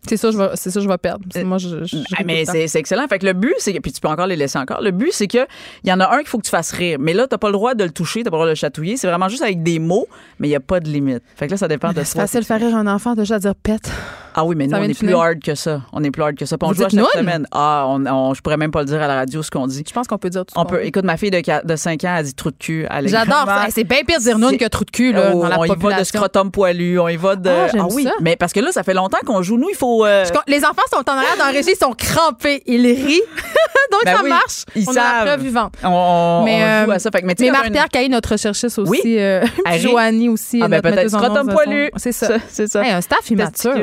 A: C'est ça, je vais, c'est ça, je vais perdre. Que moi, je. je- je
H: Ah, mais c'est c'est excellent. Fait que le but, c'est que, puis tu peux encore les laisser encore. Le but, c'est que il y en a un qu'il faut que tu fasses rire. Mais là, t'as pas le droit de le toucher, t'as pas le droit de le chatouiller. C'est vraiment juste avec des mots, mais il y a pas de limite. Fait que là, ça dépend de
A: C'est
H: toi.
A: facile de faire rire un enfant déjà à dire pète.
H: Ah oui, mais nous, on est plus hard que ça. On est plus hard que ça. Puis on
A: Vous
H: joue à chaque
A: noun?
H: semaine. Ah, on, on- je pourrais même pas le dire à la radio ce qu'on dit.
A: Je pense qu'on peut dire tout
H: On peut. Écoute, ma fille de, qua- de 5 ans a dit trou de cul.
A: J'adore ça. C'est bien pire de dire noun que trou de cul là,
H: Oh,
A: dans la
H: on y va de
A: population.
H: scrotum poilu, on y va de.
A: Ah, j'aime
H: oui.
A: ça.
H: Mais parce que là, ça fait longtemps qu'on joue. Nous, il faut. euh,
A: Les enfants sont en arrière dans la régie, ils sont crampés. Ils rient. Donc,
H: Ben
A: ça
H: oui,
A: marche.
H: ils
A: On a la
H: savent.
A: preuve vivante.
H: on,
A: Mais,
H: on joue
A: euh,
H: à ça. Fait que, mais
A: Mais Marie-Pierre Caillé, notre chercheuse aussi,
H: Oui.
A: euh. Joanie aussi,
H: Ah, ben peut-être scrotum poilu.
A: C'est ça.
H: C'est ça.
A: Un staff immature.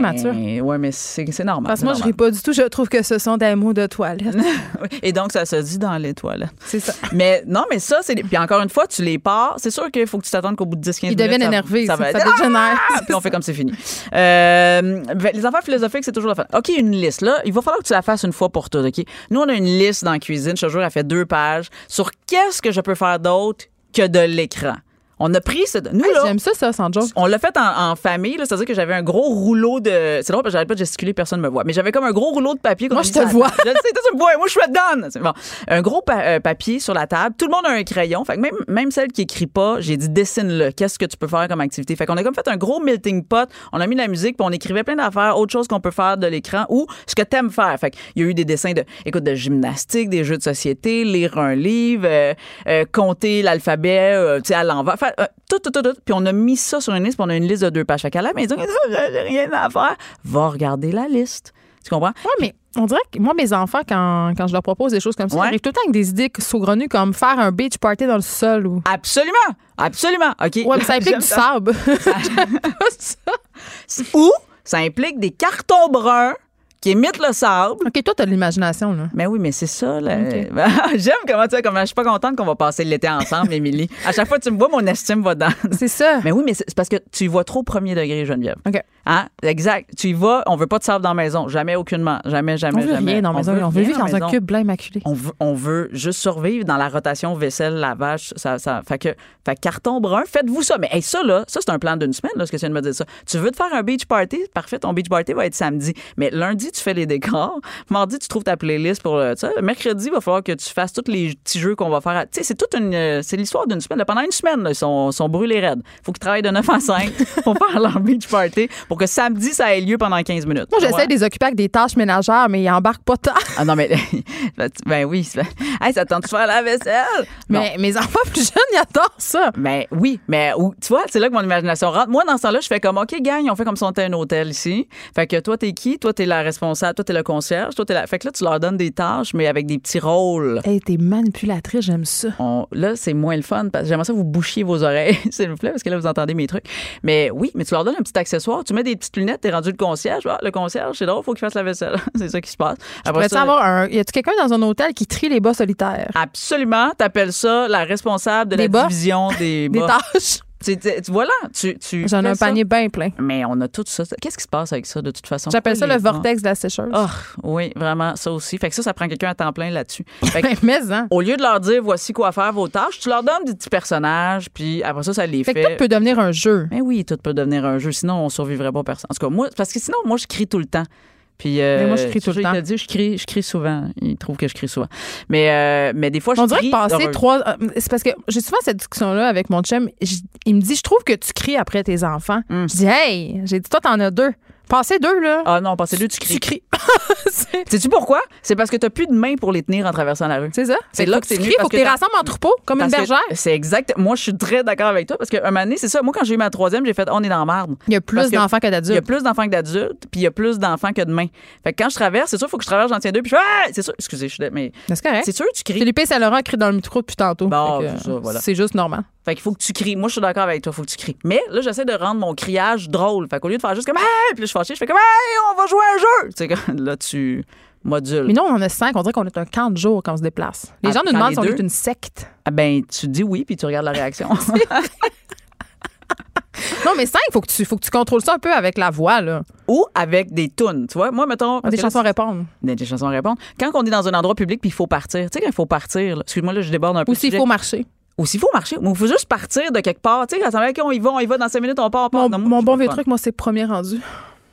H: Ben,
A: immatures?
H: Ouais, mais c'est normal.
A: Parce que moi, je
H: c'est
A: ris pas du tout. Je trouve que ce sont des mots de toilette.
H: normal. Et donc, ça se dit dans les toilettes.
A: C'est ça.
H: Mais non, mais ça, c'est. Puis encore une fois, tu les pars. C'est sûr qu'il faut que tu t'attendes qu'au bout de 10-15 minutes.
A: Ils deviennent
H: ça-
A: énervés. Ça,
H: va
A: ça dégénère.
H: Ah! Puis on fait comme c'est fini. Euh, ben, les affaires philosophiques, c'est toujours la fin. OK, une liste. Là, il va falloir que tu la fasses une fois pour toutes. OK? Nous, on a une liste dans la cuisine. Je te jure, elle fait deux pages sur qu'est-ce que je peux faire d'autre que de l'écran. On a pris ce. Nous,
A: Hey,
H: là,
A: J'aime ça, ça, sans joke.
H: on l'a fait en, en famille, là, c'est-à-dire que j'avais un gros rouleau de. C'est drôle parce que j'arrête pas de gesticuler, personne me voit. Mais j'avais comme un gros rouleau de papier.
A: Moi, je te vois.
H: table. Je le sais, toi, tu me vois, moi, je suis dedans. C'est Bon. Un gros pa- euh, papier sur la table. Tout le monde a un crayon. Fait que même, même celle qui écrit pas, j'ai dit dessine-le. Qu'est-ce que tu peux faire comme activité? Fait qu'on a comme fait un gros melting pot. On a mis de la musique, puis on écrivait plein d'affaires, autre chose qu'on peut faire de l'écran ou ce que t'aimes faire. Fait qu'il y a eu des dessins de, écoute, de gymnastique, des jeux de société, lire un livre, euh, euh, compter l'alphabet, tu sais, à l'envers. Fait, euh, tout, tout, tout, tout. Puis on a mis ça sur une liste, puis on a une liste de deux pages. Fait qu'à la maison, j'ai rien à faire. Va regarder la liste. Tu comprends?
A: Ouais, mais on dirait que moi, mes enfants, quand, quand je leur propose des choses comme ça,
H: Ouais.
A: ils arrivent tout le temps avec des idées saugrenues comme faire un beach party dans le sol ou.
H: Absolument. Absolument. OK.
A: Ouais, mais ça implique du sable.
H: Ou ça implique des cartons bruns qui émittent le sable.
A: OK, toi, t'as de l'imagination, là.
H: Mais oui, mais c'est ça. Là. J'aime comment tu comment je suis pas contente qu'on va passer l'été ensemble, Émilie. À chaque fois que tu me vois, mon estime va dans.
A: C'est ça.
H: Mais oui, mais c'est parce que tu y vas trop au premier degré, Geneviève.
A: OK.
H: Hein? Exact. Tu y vas, on veut pas de sable dans la maison. Jamais, aucunement. Jamais, jamais,
A: On veut
H: jamais.
A: rien dans la maison. On veut vivre dans un cube blanc immaculé.
H: On veut, on veut juste survivre dans la rotation vaisselle, lavage. Ça, ça, fait que, fait carton brun, faites-vous ça. Mais hey, ça, là, ça, c'est un plan d'une semaine, là, ce que tu viens de me dire ça. Tu veux te faire un beach party? Parfait, ton beach party va être samedi. Mais lundi, tu fais les décors. Mardi, tu trouves ta playlist pour le, ça. Mercredi, il va falloir que tu fasses tous les petits jeux qu'on va faire. à- Tu sais, c'est toute une, euh, c'est l'histoire d'une semaine. là. Pendant une semaine, là, ils sont, sont brûlés raides. Faut qu'ils travaillent de 9 à 5 pour faire leur beach party pour que samedi, ça ait lieu pendant 15 minutes.
A: Moi, j'essaie de les occuper avec des tâches ménagères, mais ils embarquent pas tant.
H: Ah non, mais. ben oui. Hey, ça tente de faire la vaisselle? Non.
A: Mais mes enfants plus jeunes, ils adorent ça.
H: Mais oui, mais tu vois, c'est là que mon imagination rentre. Moi, dans ce temps-là, je fais comme, OK, gang, on fait comme si on était un hôtel ici. Fait que toi, t'es qui? Toi, t'es la responsable. Toi, t'es le concierge. Toi, t'es la. Fait que là, tu leur donnes des tâches, mais avec des petits rôles.
A: Hey, t'es manipulatrice, j'aime ça.
H: On- là, c'est moins le fun parce que j'aimerais ça que vous bouchiez vos oreilles, s'il vous plaît, parce que là, vous entendez mes trucs. Mais oui, mais tu leur donnes un petit accessoire. Tu mets des petites lunettes, t'es rendu le concierge. Ah, le concierge, c'est drôle, faut qu'il fasse la vaisselle. c'est ça qui se passe. Après ça-
A: avoir un. Y a-tu quelqu'un dans un hôtel qui trie les bas solitaires?
H: Absolument. T'appelles ça la responsable de
A: Des
H: la
A: bas?
H: division des
A: Des
H: bas.
A: tâches?
H: Tu, tu- tu- voilà, tu, tu
A: J'en ai un
H: ça.
A: panier bien plein.
H: Mais on a tout ça. Qu'est-ce qui se passe avec ça, de toute façon?
A: J'appelle ça le vortex de la sécheuse.
H: Oh, oui, vraiment, ça aussi. Fait que ça, ça prend quelqu'un à temps plein là-dessus.
A: Mais hein.
H: au lieu de leur dire voici quoi faire vos tâches, tu leur donnes des petits personnages, puis après ça, ça les
A: Fait
H: fait.
A: que tout peut devenir un jeu.
H: Mais oui, tout peut devenir un jeu, sinon on survivrait pas personne. En tout cas, moi, parce que sinon, moi, je crie tout le temps. Puis, euh,
A: Mais moi, je crie tout le
H: il
A: temps.
H: te dit, je crie, je crie souvent. Il trouve que je crie souvent. Mais, euh, mais des fois, je
A: On dirait que passer trois. euh, C'est parce que j'ai souvent cette discussion-là avec mon chum. Il me dit Je trouve que tu cries après tes enfants.
H: Mm.
A: Je dis Hey, j'ai dit Toi, t'en as deux. Passez deux, là.
H: Ah non, passez deux, tu cries.
A: tu cries.
H: Sais-tu pourquoi? C'est parce que t'as plus de mains pour les tenir en traversant la rue.
A: c'est ça.
H: C'est là que c'est
A: tu cries. Faut que
H: que
A: tu
H: t'as-
A: rassembles en troupeau, comme une
H: Parce que
A: bergère.
H: C'est exact. Moi, je suis très d'accord avec toi parce qu'un moment donné, c'est ça. Moi, quand j'ai eu ma troisième, j'ai fait on est dans la marde.
A: Il y a plus
H: que
A: d'enfants que
H: Il y a
A: d'adultes.
H: plus d'enfants que d'adultes, puis il y a plus d'enfants que de mains. Fait que quand je traverse, c'est sûr, il faut que je traverse, j'en tiens deux, puis je fais Ah! C'est sûr, excusez, je suis. Mais
A: C'est correct.
H: c'est sûr, tu cries.
A: Philippe Saint-Laurent crie dans le micro depuis tantôt.
H: Bon,
A: que,
H: c'est ça, voilà.
A: C'est juste normal.
H: Fait qu'il faut que tu cries. Moi, je suis d'accord avec toi, faut que tu cries. Mais là, j'essaie de rendre mon criage drôle. Fait qu'au lieu de faire juste comme Hey! Puis je suis fâchée, je fais comme Hey, on va jouer à un jeu! Tu sais, là, tu modules.
A: Mais nous, on en a cinq. On dirait qu'on est un camp de jour quand on se déplace. Les
H: Ah,
A: gens nous demandent si on est une secte.
H: Ah ben, tu dis oui, puis tu regardes la réaction.
A: Non, mais cinq, il faut, que tu- faut que tu contrôles ça un peu avec la voix, là.
H: Ou avec des tunes. Tu vois, moi, mettons.
A: Des chansons à répondre.
H: Des, chansons à répondre. Quand on est dans un endroit public puis il faut partir, tu sais, quand il faut partir, excuse-moi, là, je déborde un peu.
A: Ou s'il faut marcher.
H: Ou s'il faut marcher. Ou il faut juste partir de quelque part. Tu sais, quand ça va, on y va, on y va, dans cinq minutes, on part, on part.
A: Mon,
H: Non, moi,
A: mon bon vieux truc, moi, c'est premier rendu.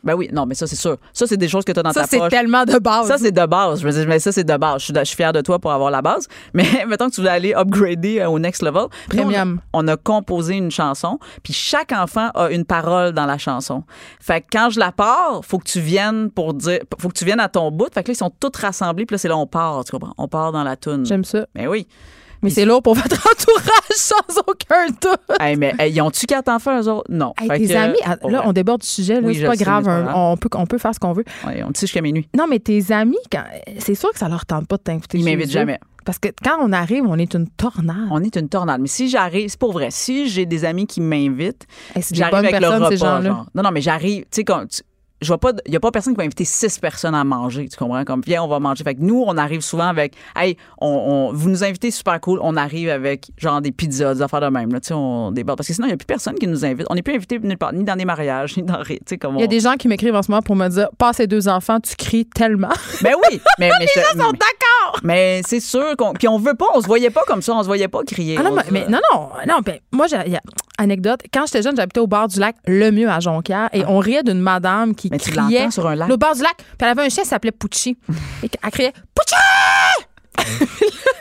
H: Ben oui, non, mais ça, c'est sûr. Ça, c'est des choses que tu as dans
A: Ça,
H: ta
A: c'est
H: poche.
A: tellement de base.
H: Ça, c'est de base. Je veux dire, mais ça, c'est de base. Je suis, je suis fière de toi pour avoir la base. Mais mettons que tu veux aller upgrader euh, au next level. Nous, on a-
A: Premium.
H: On a, composé une chanson, puis chaque enfant a une parole dans la chanson. Fait que quand je la pars, faut que tu viennes pour dire, faut que tu viennes à ton bout. Fait que là, ils sont tous rassemblés, puis là, c'est là on part, tu comprends? On part dans la toune.
A: J'aime ça.
H: Mais oui.
A: Mais c'est lourd pour votre entourage sans aucun doute.
H: Hey, mais hey, ils ont-tu quatre enfants, eux autres? Non.
A: Hey, tes
H: que,
A: amis, ah, là, on déborde du sujet,
H: Oui,
A: c'est pas
H: sais,
A: grave, un- on peut, on peut faire ce qu'on veut.
H: Ouais, on tisse jusqu'à minuit.
A: Non, mais tes amis, c'est sûr que ça leur tente pas de t'inviter.
H: Ils m'invitent jamais.
A: Parce que quand on arrive, on est une tornade.
H: On est une tornade. Mais si j'arrive, c'est pour vrai, si j'ai des amis qui m'invitent, j'arrive avec le repas.
A: ces
H: genre. Non, non, mais j'arrive, tu sais, quand je vois pas, il y a pas personne qui va inviter six personnes à manger, tu comprends? Comme, viens, on va manger. Fait que nous, on arrive souvent avec, hey, on, on- vous nous invitez, super cool. On arrive avec, genre, des pizzas, des affaires de même, là, tu sais, on déborde. Parce que sinon, il y a plus personne qui nous invite. On n'est plus invité nulle part, ni dans des mariages, ni dans, rien, tu sais, comme
A: Il y a
H: on-
A: des gens qui m'écrivent en ce moment pour me dire Pas ces deux enfants, tu cries tellement.
H: Ben oui, mais, mais je-
A: sont d'accord.
H: Mais c'est sûr qu'on. Puis on veut pas, on se voyait pas comme ça, on se voyait pas crier.
A: Ah non,
H: On
A: mais, non, non, non. Ben, moi, j'ai, anecdote, quand j'étais jeune, j'habitais au bord du lac Le Mieux à Jonquière et on riait d'une madame qui
H: Ah. Mais tu
A: criait
H: sur un lac.
A: au bord du lac. Puis elle avait un chien qui s'appelait Pucci. et elle criait Pucci!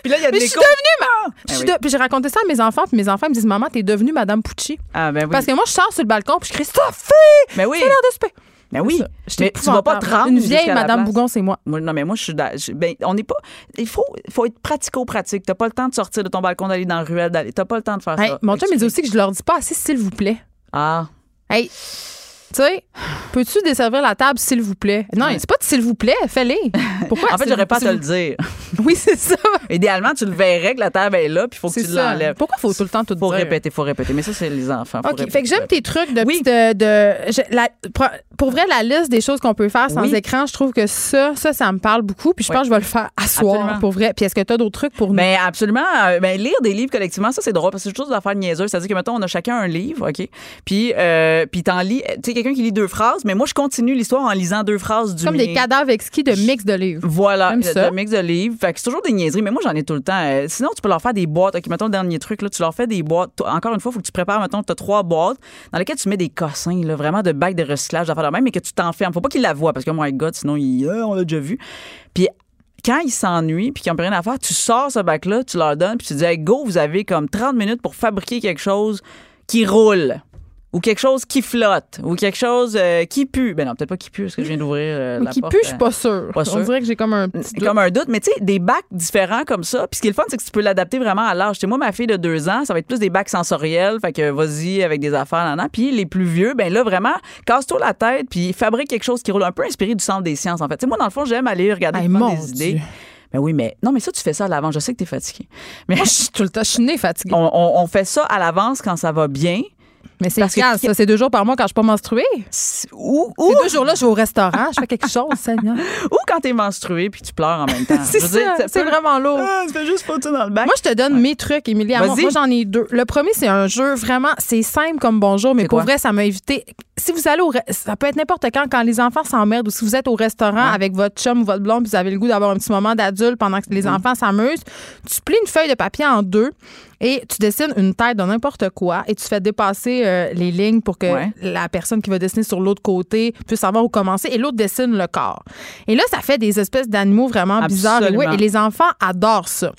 H: Puis là, il y a
A: Mais
H: des
A: je suis devenue ma... je suis
H: oui.
A: de- Puis j'ai raconté ça à mes enfants, puis mes enfants me disent Maman, t'es devenue Madame Pucci.
H: Ah, ben oui.
A: Parce que moi, je sors sur le balcon, puis je crie Sophie!
H: Mais oui.
A: C'est l'heure de souper.
H: Mais oui. Mais tu vas pas te rendre
A: Une vieille Madame. Bougon, c'est moi.
H: Moi, non, mais moi, je suis. je- ben, on n'est pas. Il faut, faut être pratico-pratique. T'as pas le temps de sortir de ton balcon, d'aller dans la ruelle, d'aller. T'as pas le temps de faire
A: Hey,
H: ça.
A: mon chum me dit aussi que je leur dis pas assez, s'il vous plaît.
H: Ah.
A: Hey, tu sais, peux-tu desservir la table, s'il vous plaît? Non,
H: Ouais.
A: c'est pas de s'il vous plaît, fais-les. Pourquoi?
H: En fait, j'aurais pas à te le dire.
A: Oui, c'est ça.
H: Idéalement, tu le verrais que la table est là, puis il faut que tu l'enlèves.
A: Pourquoi faut tout le temps tout
H: Faut
A: dire?
H: répéter, faut répéter. Mais ça, c'est les enfants. Faut
A: OK.
H: répéter,
A: Fait que j'aime
H: faut
A: tes trucs de,
H: Oui.
A: de, de- je- la- pour- vrai la liste des choses qu'on peut faire sans
H: Oui.
A: écran, je trouve que ça ça ça me parle beaucoup puis je
H: Oui.
A: pense que je vais le faire à soir
H: Absolument.
A: pour vrai. Puis est-ce que tu as d'autres trucs pour nous?
H: Ben absolument. Euh, Ben, lire des livres collectivement, ça c'est drôle parce que c'est toujours des affaires niaiseuses. C'est-à-dire que mettons, on a chacun un livre, ok? Puis euh, puis t'en lis, tu sais quelqu'un qui lit deux phrases, mais moi je continue l'histoire en lisant deux phrases du
A: comme des cadavres exquis de mix de livres.
H: Voilà, un mix de livres. Fait que c'est toujours des niaiseries, mais moi j'en ai tout le temps. Euh, sinon, tu peux leur faire des boîtes. OK, mettons le dernier truc, là, tu leur fais des boîtes. Encore une fois, il faut que tu prépares, mettons, tu as trois boîtes dans lesquelles tu mets des cossins, là, vraiment de bacs de recyclage, d'affaires de même, mais que tu t'enfermes. Faut pas qu'ils la voient parce que, my God, sinon, ils, Ah, on l'a déjà vu. Puis quand ils s'ennuient puis qu'ils n'ont plus rien à faire, tu sors ce bac-là, tu leur donnes, puis tu dis, hey, go, vous avez comme 30 minutes pour fabriquer quelque chose qui roule. Ou quelque chose qui flotte, ou quelque chose euh, qui pue. Ben non, peut-être pas qui pue, parce que je viens d'ouvrir euh, la
A: qui
H: porte.
A: pue, je suis
H: euh,
A: pas sûre.
H: pas
A: On
H: sûre.
A: dirait que j'ai comme un petit doute.
H: comme un doute, mais tu sais, des bacs différents comme ça. Puis ce qui est le fun, c'est que tu peux l'adapter vraiment à l'âge. Tu sais, moi, ma fille de deux ans, ça va être plus des bacs sensoriels, fait que vas-y avec des affaires là Puis les plus vieux, ben là, vraiment, casse-toi la tête, puis fabrique quelque chose qui roule un peu inspiré du centre des sciences, en fait. Tu sais, moi, dans le fond, j'aime aller regarder
A: Hey, mon
H: des idées. Ben oui, mais non, mais ça, tu fais ça à l'avance. Je sais que t'es fatigué. Mais
A: Moi, je suis tout le temps, je suis née fatiguée.
H: on, on- on fait ça à l'avance quand ça va bien.
A: Mais c'est
H: parce que-
A: ça? C'est deux jours par mois quand je suis pas menstruée.
H: Ou, ou,
A: Ces deux jours-là, je vais au restaurant, je fais quelque chose, Seigneur.
H: ou quand t'es menstrué puis tu pleures en même temps.
A: c'est c'est vraiment lourd.
H: Ah, tu fais juste foutre ça dans le bac.
A: Moi, je te donne mes trucs, Émilie. Moi, j'en ai deux. Le premier, c'est un jeu vraiment, c'est simple comme bonjour, mais
H: C'est
A: pour vrai, ça m'a évité. Si vous allez au, ça peut être n'importe quand, quand les enfants s'emmerdent ou si vous êtes au restaurant avec votre chum ou votre blonde, vous avez le goût d'avoir un petit moment d'adulte pendant que les enfants s'amusent, tu plies une feuille de papier en deux et tu dessines une tête de n'importe quoi et tu fais dépasser euh, les lignes pour que
H: Ouais.
A: la personne qui va dessiner sur l'autre côté puisse savoir où commencer et l'autre dessine le corps. Et là, ça fait des espèces d'animaux vraiment bizarres. Et les enfants adorent ça.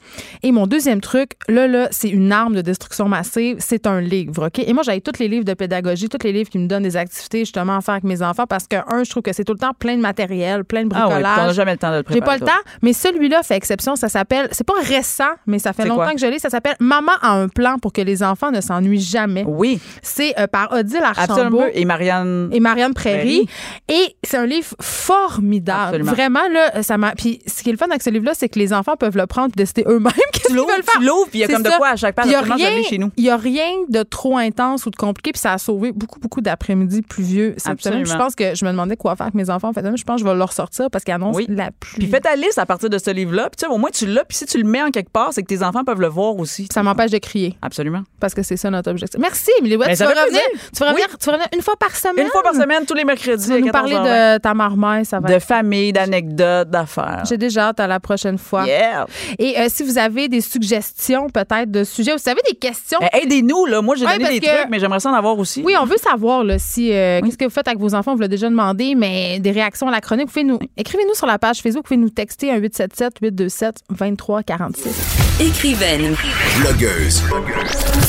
A: Et mon deuxième truc, là, là, c'est une arme de destruction massive. C'est un livre, OK? Et moi, j'avais tous les livres de pédagogie, tous les livres qui me donnent des activités justement à faire avec mes enfants parce que, un, je trouve que c'est tout le temps plein de matériel, plein de
H: Ah oui,
A: bricolage.
H: on n'a jamais le temps de le
A: J'ai
H: préparer.
A: pas le temps, mais celui-là fait exception. Ça s'appelle, c'est pas récent, mais ça fait longtemps que je l'ai. Ça s'appelle Maman a un plan pour que les enfants ne s'ennuient jamais.
H: Oui,
A: C'est euh, par Odile Archambault
H: absolument. Et Marianne.
A: et Marianne Prairie. Et c'est un livre formidable.
H: Absolument.
A: Vraiment, là, ça m'a. Puis ce qui est le fun avec ce livre-là, c'est que les enfants peuvent le prendre et décider eux-mêmes qu'est-ce qu'ils veulent faire.
H: tu l'ouvres, puis il y a comme de
A: ça.
H: quoi à chaque page.
A: Il y a
H: Absolument, je
A: rien,
H: l'ai chez nous.
A: il y a rien de trop intense ou de compliqué, puis ça a sauvé beaucoup, beaucoup d'après-midi pluvieux cette
H: Absolument.
A: semaine. Je pense que je me demandais quoi faire avec mes enfants. En fait, je pense que je vais leur sortir parce qu'ils annoncent
H: Oui.
A: la pluie.
H: Puis fais ta liste à partir de ce livre-là. Puis tu sais, au moins tu l'as. Puis si tu le mets en quelque part, c'est que tes enfants peuvent le voir aussi.
A: Ça m'empêche de crier
H: Absolument.
A: parce que c'est ça notre objectif. Merci, Émilie. Ouais,
H: Ben,
A: tu,
H: ça
A: vas revenir, tu, vas revenir, tu vas revenir une fois par semaine.
H: Une fois par semaine, tous les mercredis.
A: Tu vas nous parler
H: 14h20.
A: de ta marmaille, ça va
H: de
A: être
H: famille, d'anecdotes, d'affaires.
A: J'ai déjà hâte à la prochaine fois.
H: Yeah.
A: Et euh, si vous avez des suggestions peut-être de sujets, vous avez des questions.
H: Eh, Aidez-nous, là. Moi, j'ai
A: Ouais,
H: donné des
A: que-
H: trucs, mais j'aimerais ça en avoir aussi.
A: Oui, on veut savoir là, si euh, qu'est-ce que vous faites avec vos enfants? On vous l'a déjà demandé, mais des réactions à la chronique, vous pouvez nous écrivez-nous sur la page Facebook, vous pouvez nous texter un 877 827 2346.
B: Écrivaine,
F: Blogueuse.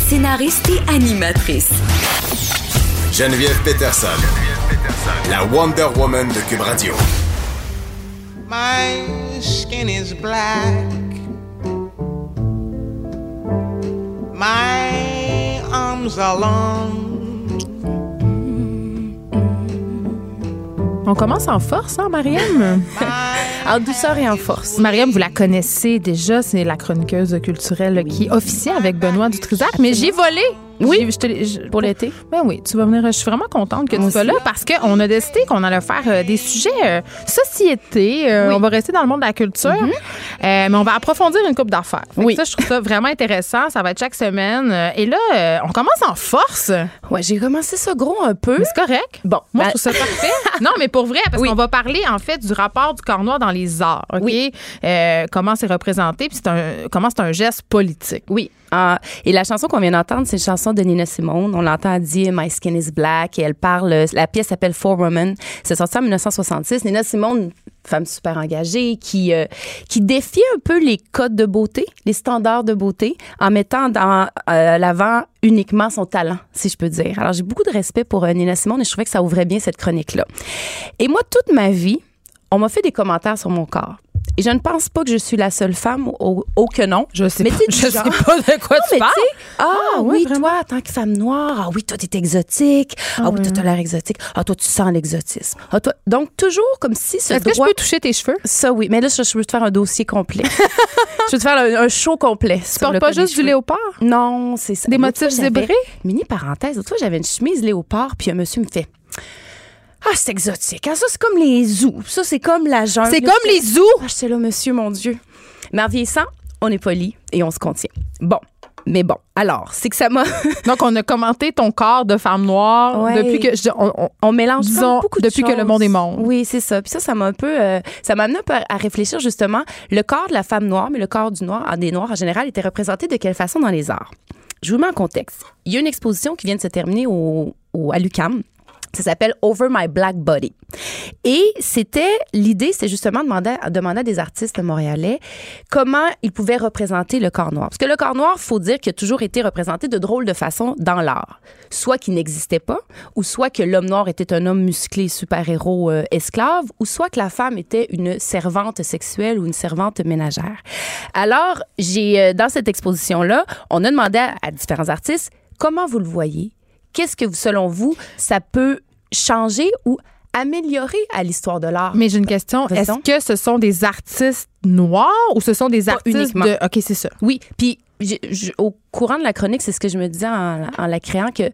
B: scénariste et animatrice.
F: Geneviève Peterson. La Wonder Woman de Cube Radio.
I: My skin is black. My arms are long.
A: On commence en force, hein, Mariam? en douceur et en force. Mariam, vous la connaissez déjà, c'est la chroniqueuse culturelle qui officie avec Benoît Dutrisac, mais j'ai volé Oui.
J: J'ai-
A: Je te l'ai- je-
J: pour l'été.
A: Ben oui, tu vas venir. Je suis vraiment contente que tu sois là parce qu'on a décidé qu'on allait faire euh, des sujets euh, société. euh,
J: Oui.
A: On va rester dans le monde de la culture, Euh, mais on va approfondir une coupe d'affaires.
J: Oui.
A: Ça, je trouve ça vraiment intéressant. Ça va être chaque semaine. Et là, on commence en force.
J: Ouais, j'ai commencé ça gros un peu.
A: C'est correct.
J: Bon,
A: Moi,
J: ben-
A: je trouve ça parfait. non, mais pour vrai, parce
J: Oui.
A: qu'on va parler, en fait, du rapport du corps noir dans les arts. OK?
J: Oui.
A: Comment c'est représenté, puis c'est un, comment c'est un geste politique.
J: Oui. Ah, et la chanson qu'on vient d'entendre, c'est une chanson de Nina Simone. On l'entend dire My Skin is Black et elle parle. La pièce s'appelle Four Women. C'est sorti en 1966. Nina Simone, femme super engagée, qui euh, qui défie un peu les codes de beauté, les standards de beauté, en mettant dans euh, l'avant uniquement son talent, si je peux dire. Alors j'ai beaucoup de respect pour euh, Nina Simone et je trouvais que ça ouvrait bien cette chronique là. Et moi, toute ma vie, on m'a fait des commentaires sur mon corps. Et je ne pense pas que je suis la seule femme au, au que non.
A: Je sais
J: Mais
A: pas,
J: sais,
A: je pas de quoi
J: Non,
A: tu
J: mais
A: parles.
J: Ah,
A: Ah,
J: oui,
A: vraiment?
J: toi, en tant que femme noire, ah oui, toi, t'es exotique. Ah, oui, toi, t'as l'air exotique. Ah, toi, tu sens l'exotisme. Ah, toi, donc, toujours comme si ce
A: Est-ce que je peux toucher tes cheveux?
J: Ça, oui. Mais là, je, je veux te faire un dossier complet. je veux te faire un, un show complet.
A: Tu portes pas juste du léopard?
J: Non, c'est ça.
A: Des motifs zébrés?
J: Mini parenthèse. Fois, j'avais une chemise léopard, puis un monsieur me fait... Ah, c'est exotique. Ah, ça, c'est comme les zoos. Ça, c'est comme la jungle.
A: C'est comme les zoos!
J: ah, j'étais là, monsieur, mon Dieu. Mais en vieillissant, on est poli et on se contient. Bon. Mais bon, alors, c'est que ça m'a.
A: Donc, on a commenté ton corps de femme noire
J: Ouais.
A: depuis que. je- on- on-
J: On mélange
A: Disons,
J: beaucoup de
A: depuis que le monde est monde.
J: Oui, c'est ça. Puis ça, ça m'a un peu, euh, ça m'a amené un peu à réfléchir justement. Le corps de la femme noire, mais le corps du noir, des noirs en général, était représenté de quelle façon dans les arts? Je vous mets en contexte. Il y a une exposition qui vient de se terminer au, au- à l'UCAM. Ça s'appelle Over My Black Body. Et c'était l'idée, c'est justement de demander, demander à des artistes montréalais comment ils pouvaient représenter le corps noir. Parce que le corps noir, faut dire qu'il a toujours été représenté de drôles de façon dans l'art. Soit qu'il n'existait pas, ou soit que l'homme noir était un homme musclé, super-héros, euh, esclave, ou soit que la femme était une servante sexuelle ou une servante ménagère. Alors, j'ai euh, dans cette exposition-là, on a demandé à, à différents artistes comment vous le voyez? Qu'est-ce que, selon vous, ça peut changer ou améliorer à l'histoire de l'art?
A: Mais j'ai une question. Est-ce que ce sont des artistes noirs ou ce sont des
J: Pas
A: artistes
J: uniquement.
A: de. OK, c'est ça.
J: Oui, puis je- au courant de la chronique, c'est ce que je me disais en, en la créant que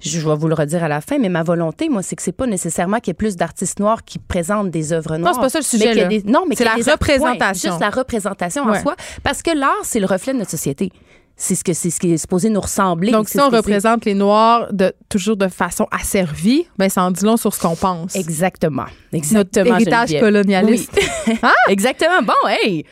J: je vais vous le redire à la fin, mais ma volonté, moi, c'est que c'est pas nécessairement qu'il y ait plus d'artistes noirs qui présentent des œuvres noires.
A: c'est pas ça le sujet, là.
J: des- non, mais
A: C'est la représentation.
J: juste la représentation
A: Ouais.
J: en soi, parce que l'art, c'est le reflet de notre société. C'est ce que c'est ce qui est supposé nous ressembler.
A: Donc, si on représente les Noirs de, toujours de façon asservie, ben, ça en dit long sur ce qu'on pense.
J: Exactement.
A: Notre héritage
J: Geneviève.
A: colonialiste.
J: Oui. Exactement. Bon, hey.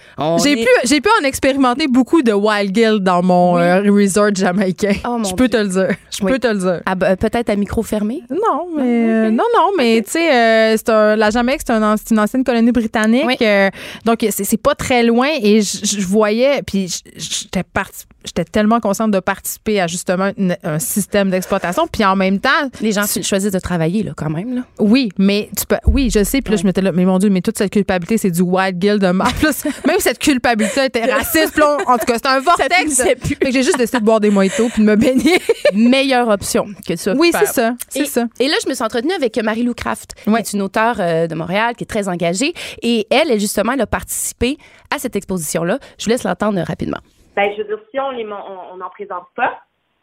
A: J'ai
J: est-
A: pu, j'ai pu en expérimenter beaucoup de Wild Gill dans mon euh, resort jamaïcain.
J: Oh,
A: Je peux te le dire. Je
J: Oui.
A: peux te le dire.
J: Ah, ben, peut-être à micro fermé?
A: Non, mais euh, non, non, mais tu sais, euh, c'est un- la Jamaïque, c'est, un une ancienne colonie britannique, euh, donc c'est, pas très loin et je, voyais, puis j'étais parti- j'étais tellement consciente de participer à justement une- un système d'exploitation, puis en même temps,
J: Les gens choisissent de travailler, là, quand même, là.
A: oui, mais tu peux, oui, je sais, puis là je m'étais là, mais mon Dieu, mais toute cette culpabilité, c'est du wild guild de c'est- Même cette culpabilité était raciste, puis là, on- en tout cas, c'était un vortex.
J: finissait plus.
A: Fait que j'ai juste décidé de boire des mojitos puis de me baigner.
J: Meilleure option que ça.
A: oui, c'est ça, c'est
J: Et,
A: ça.
J: et là, je me suis entretenue avec Marie-Lou Craft,
A: Ouais.
J: qui est une auteure euh, de Montréal, qui est très engagée. Et elle, elle, justement, elle a participé à cette exposition-là. Je vous laisse l'entendre rapidement.
K: Ben, je veux dire, si on les mon- on n'en présente pas,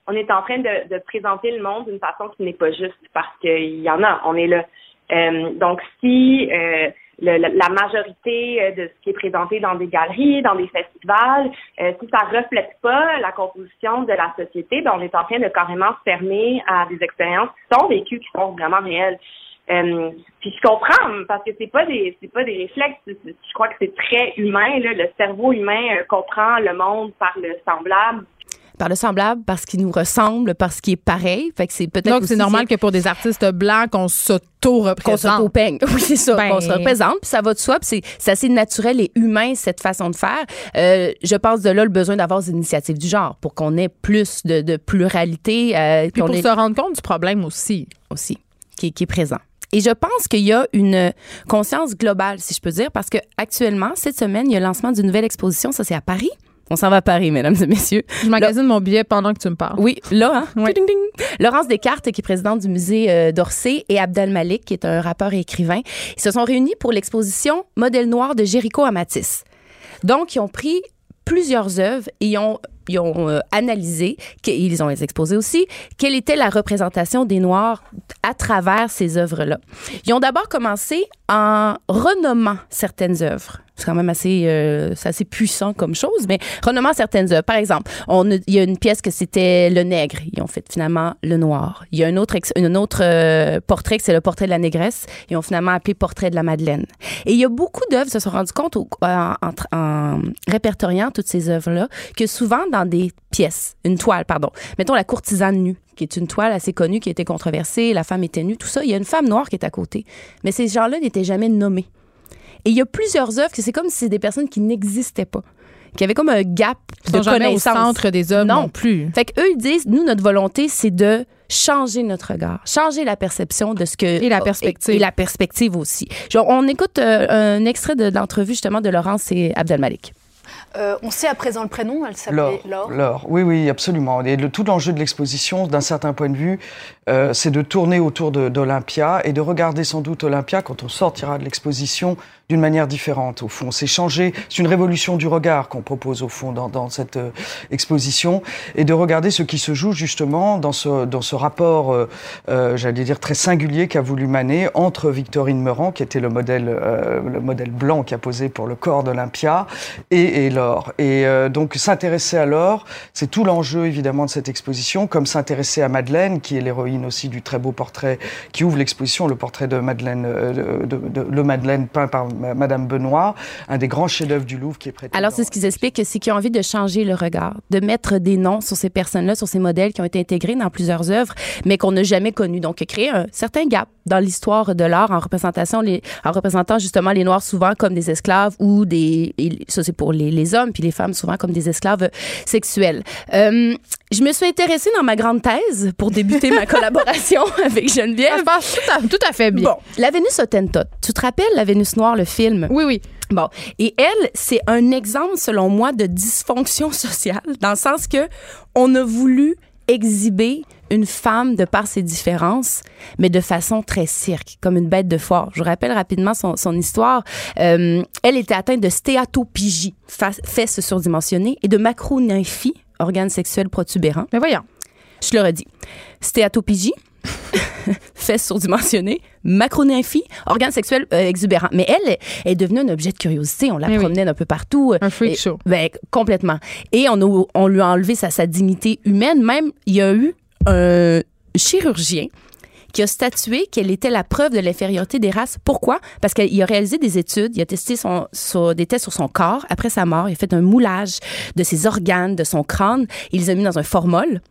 K: on est en train de, de présenter le monde d'une façon qui n'est pas juste parce qu'il y en a, on est là. Euh, donc, si euh, le- la, majorité euh, de ce qui est présenté dans des galeries, dans des festivals, euh, si ça reflète pas la composition de la société, ben, on est en train de carrément se fermer à des expériences qui sont vécues, qui sont vraiment réelles. Euh, puis je comprends parce que c'est pas des c'est pas des réflexes. Je crois que c'est très humain. Là. Le cerveau humain comprend le monde par le semblable.
J: Par le semblable, parce qu'il nous ressemble, parce qu'il est pareil. Fait que c'est peut-être
A: Donc, c'est normal que pour des artistes blancs, qu'on
J: qu'on
A: s'auto-représente.
J: s'auto-peigne. Oui, c'est ça,
A: Ben-
J: qu'on se représente, puis ça va de soi, puis c'est, c'est assez naturel et humain, cette façon de faire. Euh, je pense de là le besoin d'avoir des initiatives du genre pour qu'on ait plus de, de pluralité. euh,
A: Puis
J: qu'on
A: pour
J: ait-
A: se rendre compte du problème aussi.
J: aussi, qui, est- qui est présent. Et je pense qu'il y a une conscience globale, si je peux dire, parce que actuellement, cette semaine, il y a le lancement d'une nouvelle exposition. Ça, c'est à Paris. On s'en va à Paris, mesdames et messieurs.
A: Je magasine mon billet pendant que tu me parles.
J: Oui, là, hein? Ding, ding. Laurence Descartes, qui est présidente du musée euh, d'Orsay, et Abdel Malik, qui est un rappeur et écrivain, ils se sont réunis pour l'exposition Modèle noir de Jéricho à Matisse. Donc, ils ont pris plusieurs œuvres et ils ont, ils ont euh, analysé, ils ont exposé aussi, quelle était la représentation des Noirs à travers ces œuvres-là. Ils ont d'abord commencé en renommant certaines œuvres. C'est quand même assez, euh, assez puissant comme chose, mais renommant certaines œuvres. Par exemple, on il y a une pièce que c'était le nègre. Ils ont fait finalement le noir. Il y a un autre, autre euh, portrait que c'est le portrait de la négresse. Ils ont finalement appelé portrait de la Madeleine. Et il y a beaucoup d'œuvres se sont rendues compte en, répertoriant toutes ces œuvres-là que souvent dans des pièces, une toile, pardon, mettons la courtisane nue, qui est une toile assez connue, qui été controversée, la femme était nue, tout ça, il y a une femme noire qui est à côté. Mais ces gens-là n'étaient jamais nommés. Et il y a plusieurs œuvres que c'est comme si c'est des personnes qui n'existaient pas, qui avaient comme un gap de
A: jamais au
J: connaissance.
A: centre des œuvres non, plus.
J: Fait qu'eux, ils disent, nous, notre volonté, c'est de changer notre regard, changer la perception de ce que...
A: Et la perspective.
J: Et, la perspective aussi. Genre, on écoute euh, un extrait de, de l'entrevue, justement, de Laurence et Abdelmalik.
L: Euh, on sait à présent le prénom, elle
M: Laure,
L: s'appelait Laure.
M: Laure. Oui, oui, absolument. Et le, tout l'enjeu de l'exposition, d'un certain point de vue, euh, c'est de tourner autour d'Olympia et de regarder sans doute Olympia quand on sortira de l'exposition d'une manière différente. Au fond, c'est changer, c'est une révolution du regard qu'on propose au fond dans, cette euh, exposition et de regarder ce qui se joue justement dans ce dans ce rapport, euh, euh, j'allais dire très singulier qu'a voulu Manet entre Victorine Meurant, qui était le modèle le modèle blanc qui a posé pour le corps d'Olympia, et, et Laure. Et donc s'intéresser à Laure, c'est tout l'enjeu évidemment de cette exposition, comme s'intéresser à Madeleine, qui est l'héroïne aussi du très beau portrait qui ouvre l'exposition, le portrait de Madeleine, de, de- de- le Madeleine peint par Madame Benoît, un des grands chefs-d'œuvre du Louvre qui est prêté.
J: Alors, c'est ce qu'ils expliquent, c'est qu'ils ont envie de changer le regard, de mettre des noms sur ces personnes-là, sur ces modèles qui ont été intégrés dans plusieurs œuvres, mais qu'on n'a jamais connus. Donc, créer un certain gap dans l'histoire de l'art en représentation, les, en représentant justement les Noirs souvent comme des esclaves ou des, ça c'est pour les, les hommes, puis les femmes souvent comme des esclaves sexuels. Euh, je me suis intéressée dans ma grande thèse pour débuter ma collaboration avec Geneviève.
A: Ça se passe tout à, tout à fait bien.
J: Bon, la Vénus Hottentot. Tu te rappelles la Vénus noire, le film?
A: Oui, oui.
J: Bon. Et elle, c'est un exemple, selon moi, de dysfonction sociale, dans le sens que on a voulu exhiber une femme de par ses différences, mais de façon très cirque, comme une bête de foire. Je vous rappelle rapidement son, son histoire. Euh, elle était atteinte de stéatopigie, fa- fesses surdimensionnées, et de macronymphie, organe sexuel protubérant.
A: Mais voyons.
J: Je le redis. Stéatopigie, fesses surdimensionnées, macronymphie, organe sexuel euh, exubérant. Mais elle est devenue un objet de curiosité. On la
A: Mais oui.
J: promenait un peu partout.
A: Un freak
J: Et-
A: show.
J: ben, complètement. Et on, a- on lui a enlevé sa, sa dignité humaine. Même, il y a eu un chirurgien qui a statué qu'elle était la preuve de l'infériorité des races. Pourquoi? Parce qu'il a réalisé des études, il a testé son, sur- des tests sur son corps après sa mort, il a fait un moulage de ses organes, de son crâne, il les a mis dans un formol.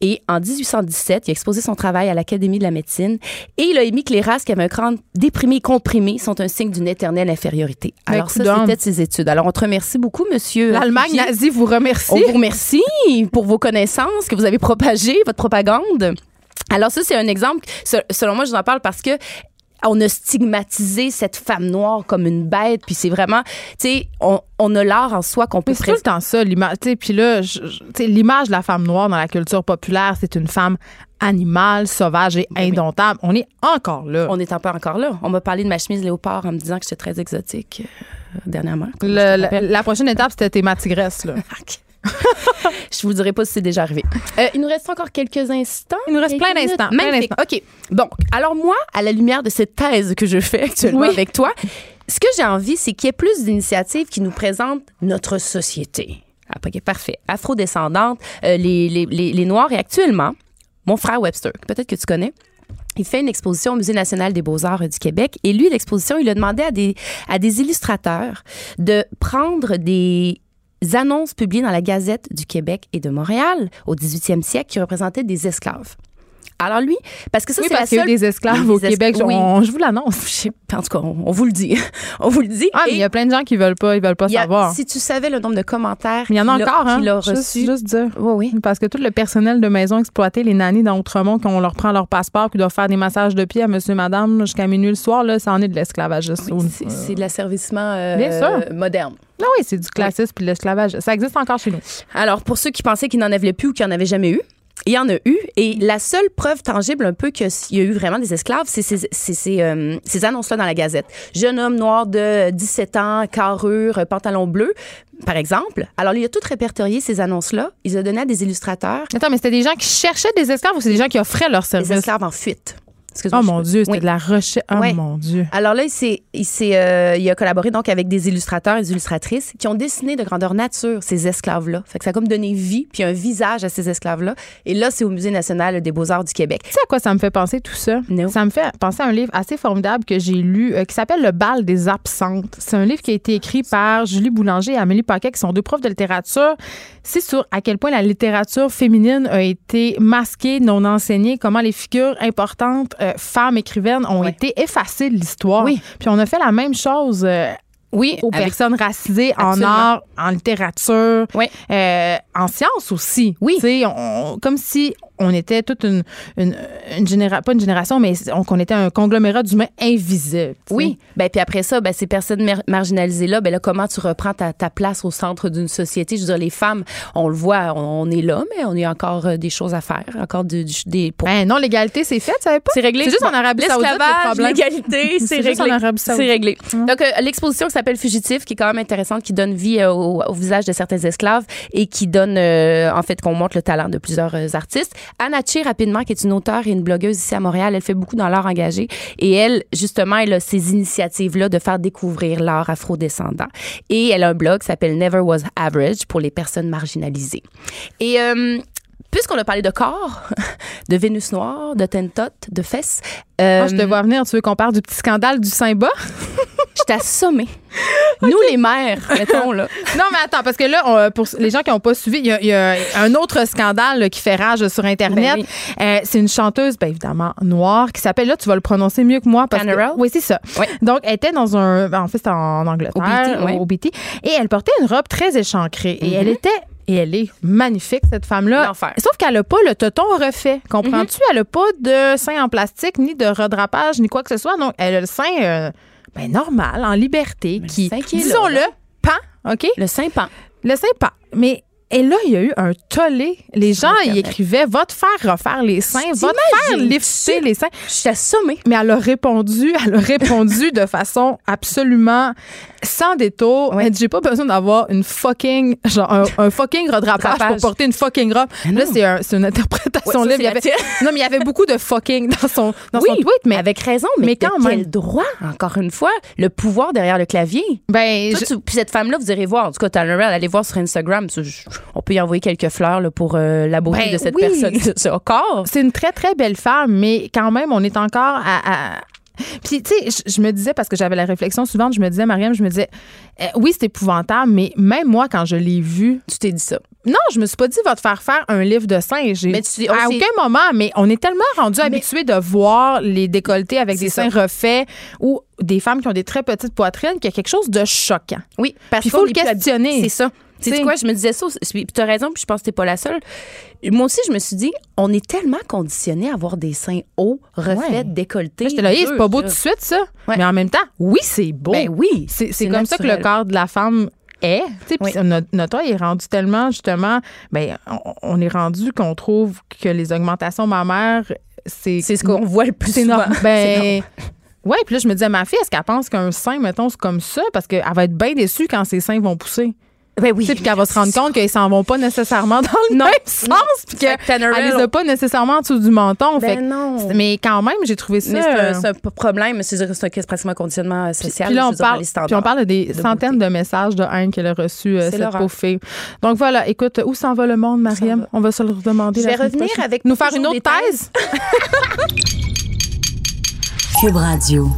J: Et en 1817, il a exposé son travail à l'Académie de la médecine et il a émis que les races qui avaient un crâne déprimé et comprimé sont un signe d'une éternelle infériorité.
A: Ben,
J: Alors ça, c'était de ses études. Alors on te remercie beaucoup, monsieur.
A: L'Allemagne nazie vous remercie.
J: On vous remercie pour vos connaissances que vous avez propagées, votre propagande. Alors ça, c'est un exemple. Se- Selon moi, je vous en parle parce que on a stigmatisé cette femme noire comme une bête, puis c'est vraiment, tu sais, on, on a l'art en soi qu'on peut
A: c'est tout le temps ça, l'image. tu sais, Puis là, l'image de la femme noire dans la culture populaire, c'est une femme animale, sauvage et indomptable. On est encore là.
J: On est un peu encore là. On m'a parlé de ma chemise léopard en me disant que j'étais très exotique euh, dernièrement.
A: Le- la, la prochaine étape, c'était tes matigresses. Là.
J: Je vous dirai pas si c'est déjà arrivé. Euh, il nous reste encore quelques instants.
A: Il nous reste plein d'instants,
J: Magnifique. OK. Donc, alors moi, à la lumière de cette thèse que je fais actuellement
A: Oui.
J: avec toi, ce que j'ai envie, c'est qu'il y ait plus d'initiatives qui nous présentent notre société. Ah, OK, parfait. Afrodescendante, euh, les, les, les, les Noirs. Et actuellement, mon frère Webster, peut-être que tu connais, il fait une exposition au Musée national des beaux-arts euh, du Québec. Et lui, l'exposition, il a demandé à des, à des illustrateurs de prendre des annonces publiées dans la Gazette du Québec et de Montréal au 18e siècle qui représentaient des esclaves. Alors lui, parce que ça,
A: Oui,
J: c'est la
A: parce qu'il y a
J: seule...
A: eu des esclaves
J: Des
A: au Québec.
J: oui.
A: On- je vous l'annonce.
J: En tout cas, on, on vous le dit. on vous le dit.
A: Ah, mais il y a plein de gens qui veulent pas, ils veulent pas
J: a-
A: savoir.
J: Si tu savais le nombre de commentaires
A: il y en a encore, hein?
J: qu'il a
A: Juste, dire.
J: Oui, oui.
A: Parce que tout le personnel de maison exploité, les nannies dans Outremont, qu'on leur prend leur passeport, qui doivent faire des massages de pied à monsieur, madame, jusqu'à minuit le soir, là, ça en est de l'esclavage.
J: C'est c'est de l'asservissement euh, moderne.
A: Ah oui, c'est du classisme puis de l'esclavage. Ça existe encore chez nous.
J: Alors, pour ceux qui pensaient qu'il n'en avait plus ou qu'il n'en avait jamais eu, il y en a eu. Et la seule preuve tangible un peu qu'il y a eu vraiment des esclaves, c'est ces, ces- ces, euh, ces annonces-là dans la Gazette. Jeune homme noir de 17 ans, carrure, pantalon bleu. par exemple. Alors, il a tout répertorié ces annonces-là. Il les a données à des illustrateurs.
A: Attends, mais c'était des gens qui cherchaient des esclaves ou c'est des gens qui offraient leurs services?
J: Des esclaves en fuite.
A: Oh mon Dieu, c'était de la recherche. Oh ouais. mon Dieu.
J: Alors là, il, s'est, il, s'est, euh, il a collaboré donc avec des illustrateurs et des illustratrices qui ont dessiné de grandeur nature ces esclaves-là. Fait que ça a comme donné vie puis un visage à ces esclaves-là. Et là, c'est au Musée national des beaux-arts du Québec.
A: Tu sais à quoi ça me fait penser tout ça?
J: No.
A: Ça me fait penser à un livre assez formidable que j'ai lu euh, qui s'appelle Le bal des absentes. C'est un livre qui a été écrit par Julie Boulanger et Amélie Paquet, qui sont deux profs de littérature. C'est sur à quel point la littérature féminine a été masquée, non enseignée, comment les figures importantes, euh, femmes écrivaines, ont été effacées de l'histoire.
J: Oui.
A: Puis on a fait la même chose. euh,
J: Oui,
A: aux
J: avec-
A: personnes racisées en art, en littérature,
J: Oui.
A: euh, en sciences aussi.
J: Oui.
A: On- comme si on était toute une, une, une génération, pas une génération, mais on- qu'on était un conglomérat d'humains invisibles. tu sais.
J: Oui. Ben, puis après ça, ben, ces personnes mar- marginalisées-là, ben là, comment tu reprends ta, ta place au centre d'une société? Je veux dire, les femmes, on le voit, on, on est là, mais on a encore euh, des choses à faire, encore du- du- des... pour-
A: Ben non, l'égalité, c'est fait, savais pas?
J: C'est réglé.
A: C'est juste en Arabie Saoudite,
J: l'égalité, c'est réglé. C'est réglé. Donc, euh, l'exposition qui s'appelle Fugitif, qui est quand même intéressante, qui donne vie euh, au, au visage de certains esclaves et qui donne, euh, en fait, qu'on montre le talent de plusieurs artistes. Anna Chi, rapidement, qui est une auteure et une blogueuse ici à Montréal, elle fait beaucoup dans l'art engagé. Et elle, justement, elle a ces initiatives-là de faire découvrir l'art afrodescendant. Et elle a un blog qui s'appelle Never Was Average pour les personnes marginalisées. Et... euh, Puisqu'on a parlé de corps, de Vénus noire, de tentot, de fesses. euh,
A: Ah, je te vois venir, tu veux qu'on parle du petit scandale du Saint-Bas?
J: je t'ai assommé. Nous, les mères, mettons, là.
A: Non, mais attends, parce que là, on- pour les gens qui n'ont pas suivi, il y, a- il y a un autre scandale là, qui fait rage sur Internet.
J: Ben
A: Euh, c'est une chanteuse, bien évidemment, noire, qui s'appelle, là, tu vas le prononcer mieux que moi. Parce que, oui, c'est ça.
J: Oui.
A: Donc, elle était dans un. En fait, c'était en Angleterre,
J: Au BT,
A: au BT, et elle portait une robe très échancrée. Et elle était. Et elle est magnifique, cette femme-là.
J: L'enfer.
A: Sauf qu'elle n'a pas le toton refait. Comprends-tu? Elle n'a pas de sein en plastique, ni de redrapage, ni quoi que ce soit. Donc, elle a le sein euh, ben, normal, en liberté, qui, disons-le, pan, OK?
J: Le Saint-Pan.
A: Le sein pan. Mais et là, il y a eu un tollé. Les gens
J: Internet.
A: écrivaient Va te faire refaire les seins, va te faire lifter les seins.
J: Je suis assommée.
A: Mais elle a répondu, elle a répondu de façon absolument sans détour.
J: Ouais.
A: J'ai pas besoin d'avoir une fucking, genre un, un fucking redrapage pour porter une fucking robe. Là, c'est un- une interprétation
J: Ouais, ça,
A: libre. Il y avait- non, mais il y avait beaucoup de fucking dans son, dans son
J: Oui,
A: tweet. Mais
J: Avec raison, mais,
A: mais quand
J: quel
A: même.
J: droit, encore une fois, le pouvoir derrière le clavier?
A: ben,
J: Toi,
A: je-
J: tu- puis cette femme-là, vous irez voir. En tout cas, Tanner, allez voir sur Instagram. Je- On peut y envoyer quelques fleurs là, pour euh, la beauté
A: Ben
J: de cette
A: oui.
J: personne, de ce corps.
A: c'est une très, très belle femme, mais quand même, on est encore à. à- Puis, tu sais, je, je me disais, parce que j'avais la réflexion suivante, je me disais, Mariam, je me disais, euh, oui, c'est épouvantable, mais même moi, quand je l'ai vu,
J: Tu t'es dit ça?
A: non, je me suis pas dit, va te faire faire un livre de seins.
J: Mais tu-
A: à aucun moment, mais on est tellement rendu habitué de voir les décolletés avec des
J: ça.
A: seins refaits ou des femmes qui ont des très petites poitrines, qu'il y a quelque chose de choquant.
J: Oui, parce
A: Puis il faut le questionner.
J: C'est ça. Tu sais quoi, je me disais ça, puis tu as raison, puis je pense que t'es pas la seule. Moi aussi, je me suis dit, on est tellement conditionnés à avoir des seins hauts, refaits,
A: Ouais.
J: décolletés.
A: J'étais là, c'est pas beau tout de suite, ça.
J: Ouais.
A: Mais en même temps, oui, c'est beau.
J: Ben oui.
A: C'est comme ça que le corps de la femme est. Tu sais, puis
J: Oui.
A: notre, notre œil est rendu tellement, justement, ben, on, on est rendu qu'on trouve que les augmentations mammaires, c'est.
J: C'est ce qu'on voit le plus
A: C'est
J: souvent.
A: Ben. Ouais, puis là, je me disais, à ma fille, est-ce qu'elle pense qu'un sein, mettons, c'est comme ça? Parce qu'elle va être bien déçue quand ses seins vont pousser.
J: Ben oui.
A: Tu sais, puis qu'elle va se rendre compte qu'ils s'en vont pas nécessairement dans le
J: Non.
A: même sens, puis qu'elle les a pas nécessairement en dessous du menton.
J: Ben
A: fait
J: non.
A: Mais quand même, j'ai trouvé ça.
J: C'est un,
A: euh,
J: c'est un problème, c'est pratiquement un conditionnement euh, social.
A: puis là, on parle, puis on parle de des
J: de
A: centaines
J: beauté.
A: de messages de haine qu'elle a reçus, euh, cette pauvre fille. Donc voilà, écoute, où s'en va le monde, Mariam? On va se le redemander.
J: Je vais revenir avec
A: Nous faire une autre thèse?
B: Cube Radio.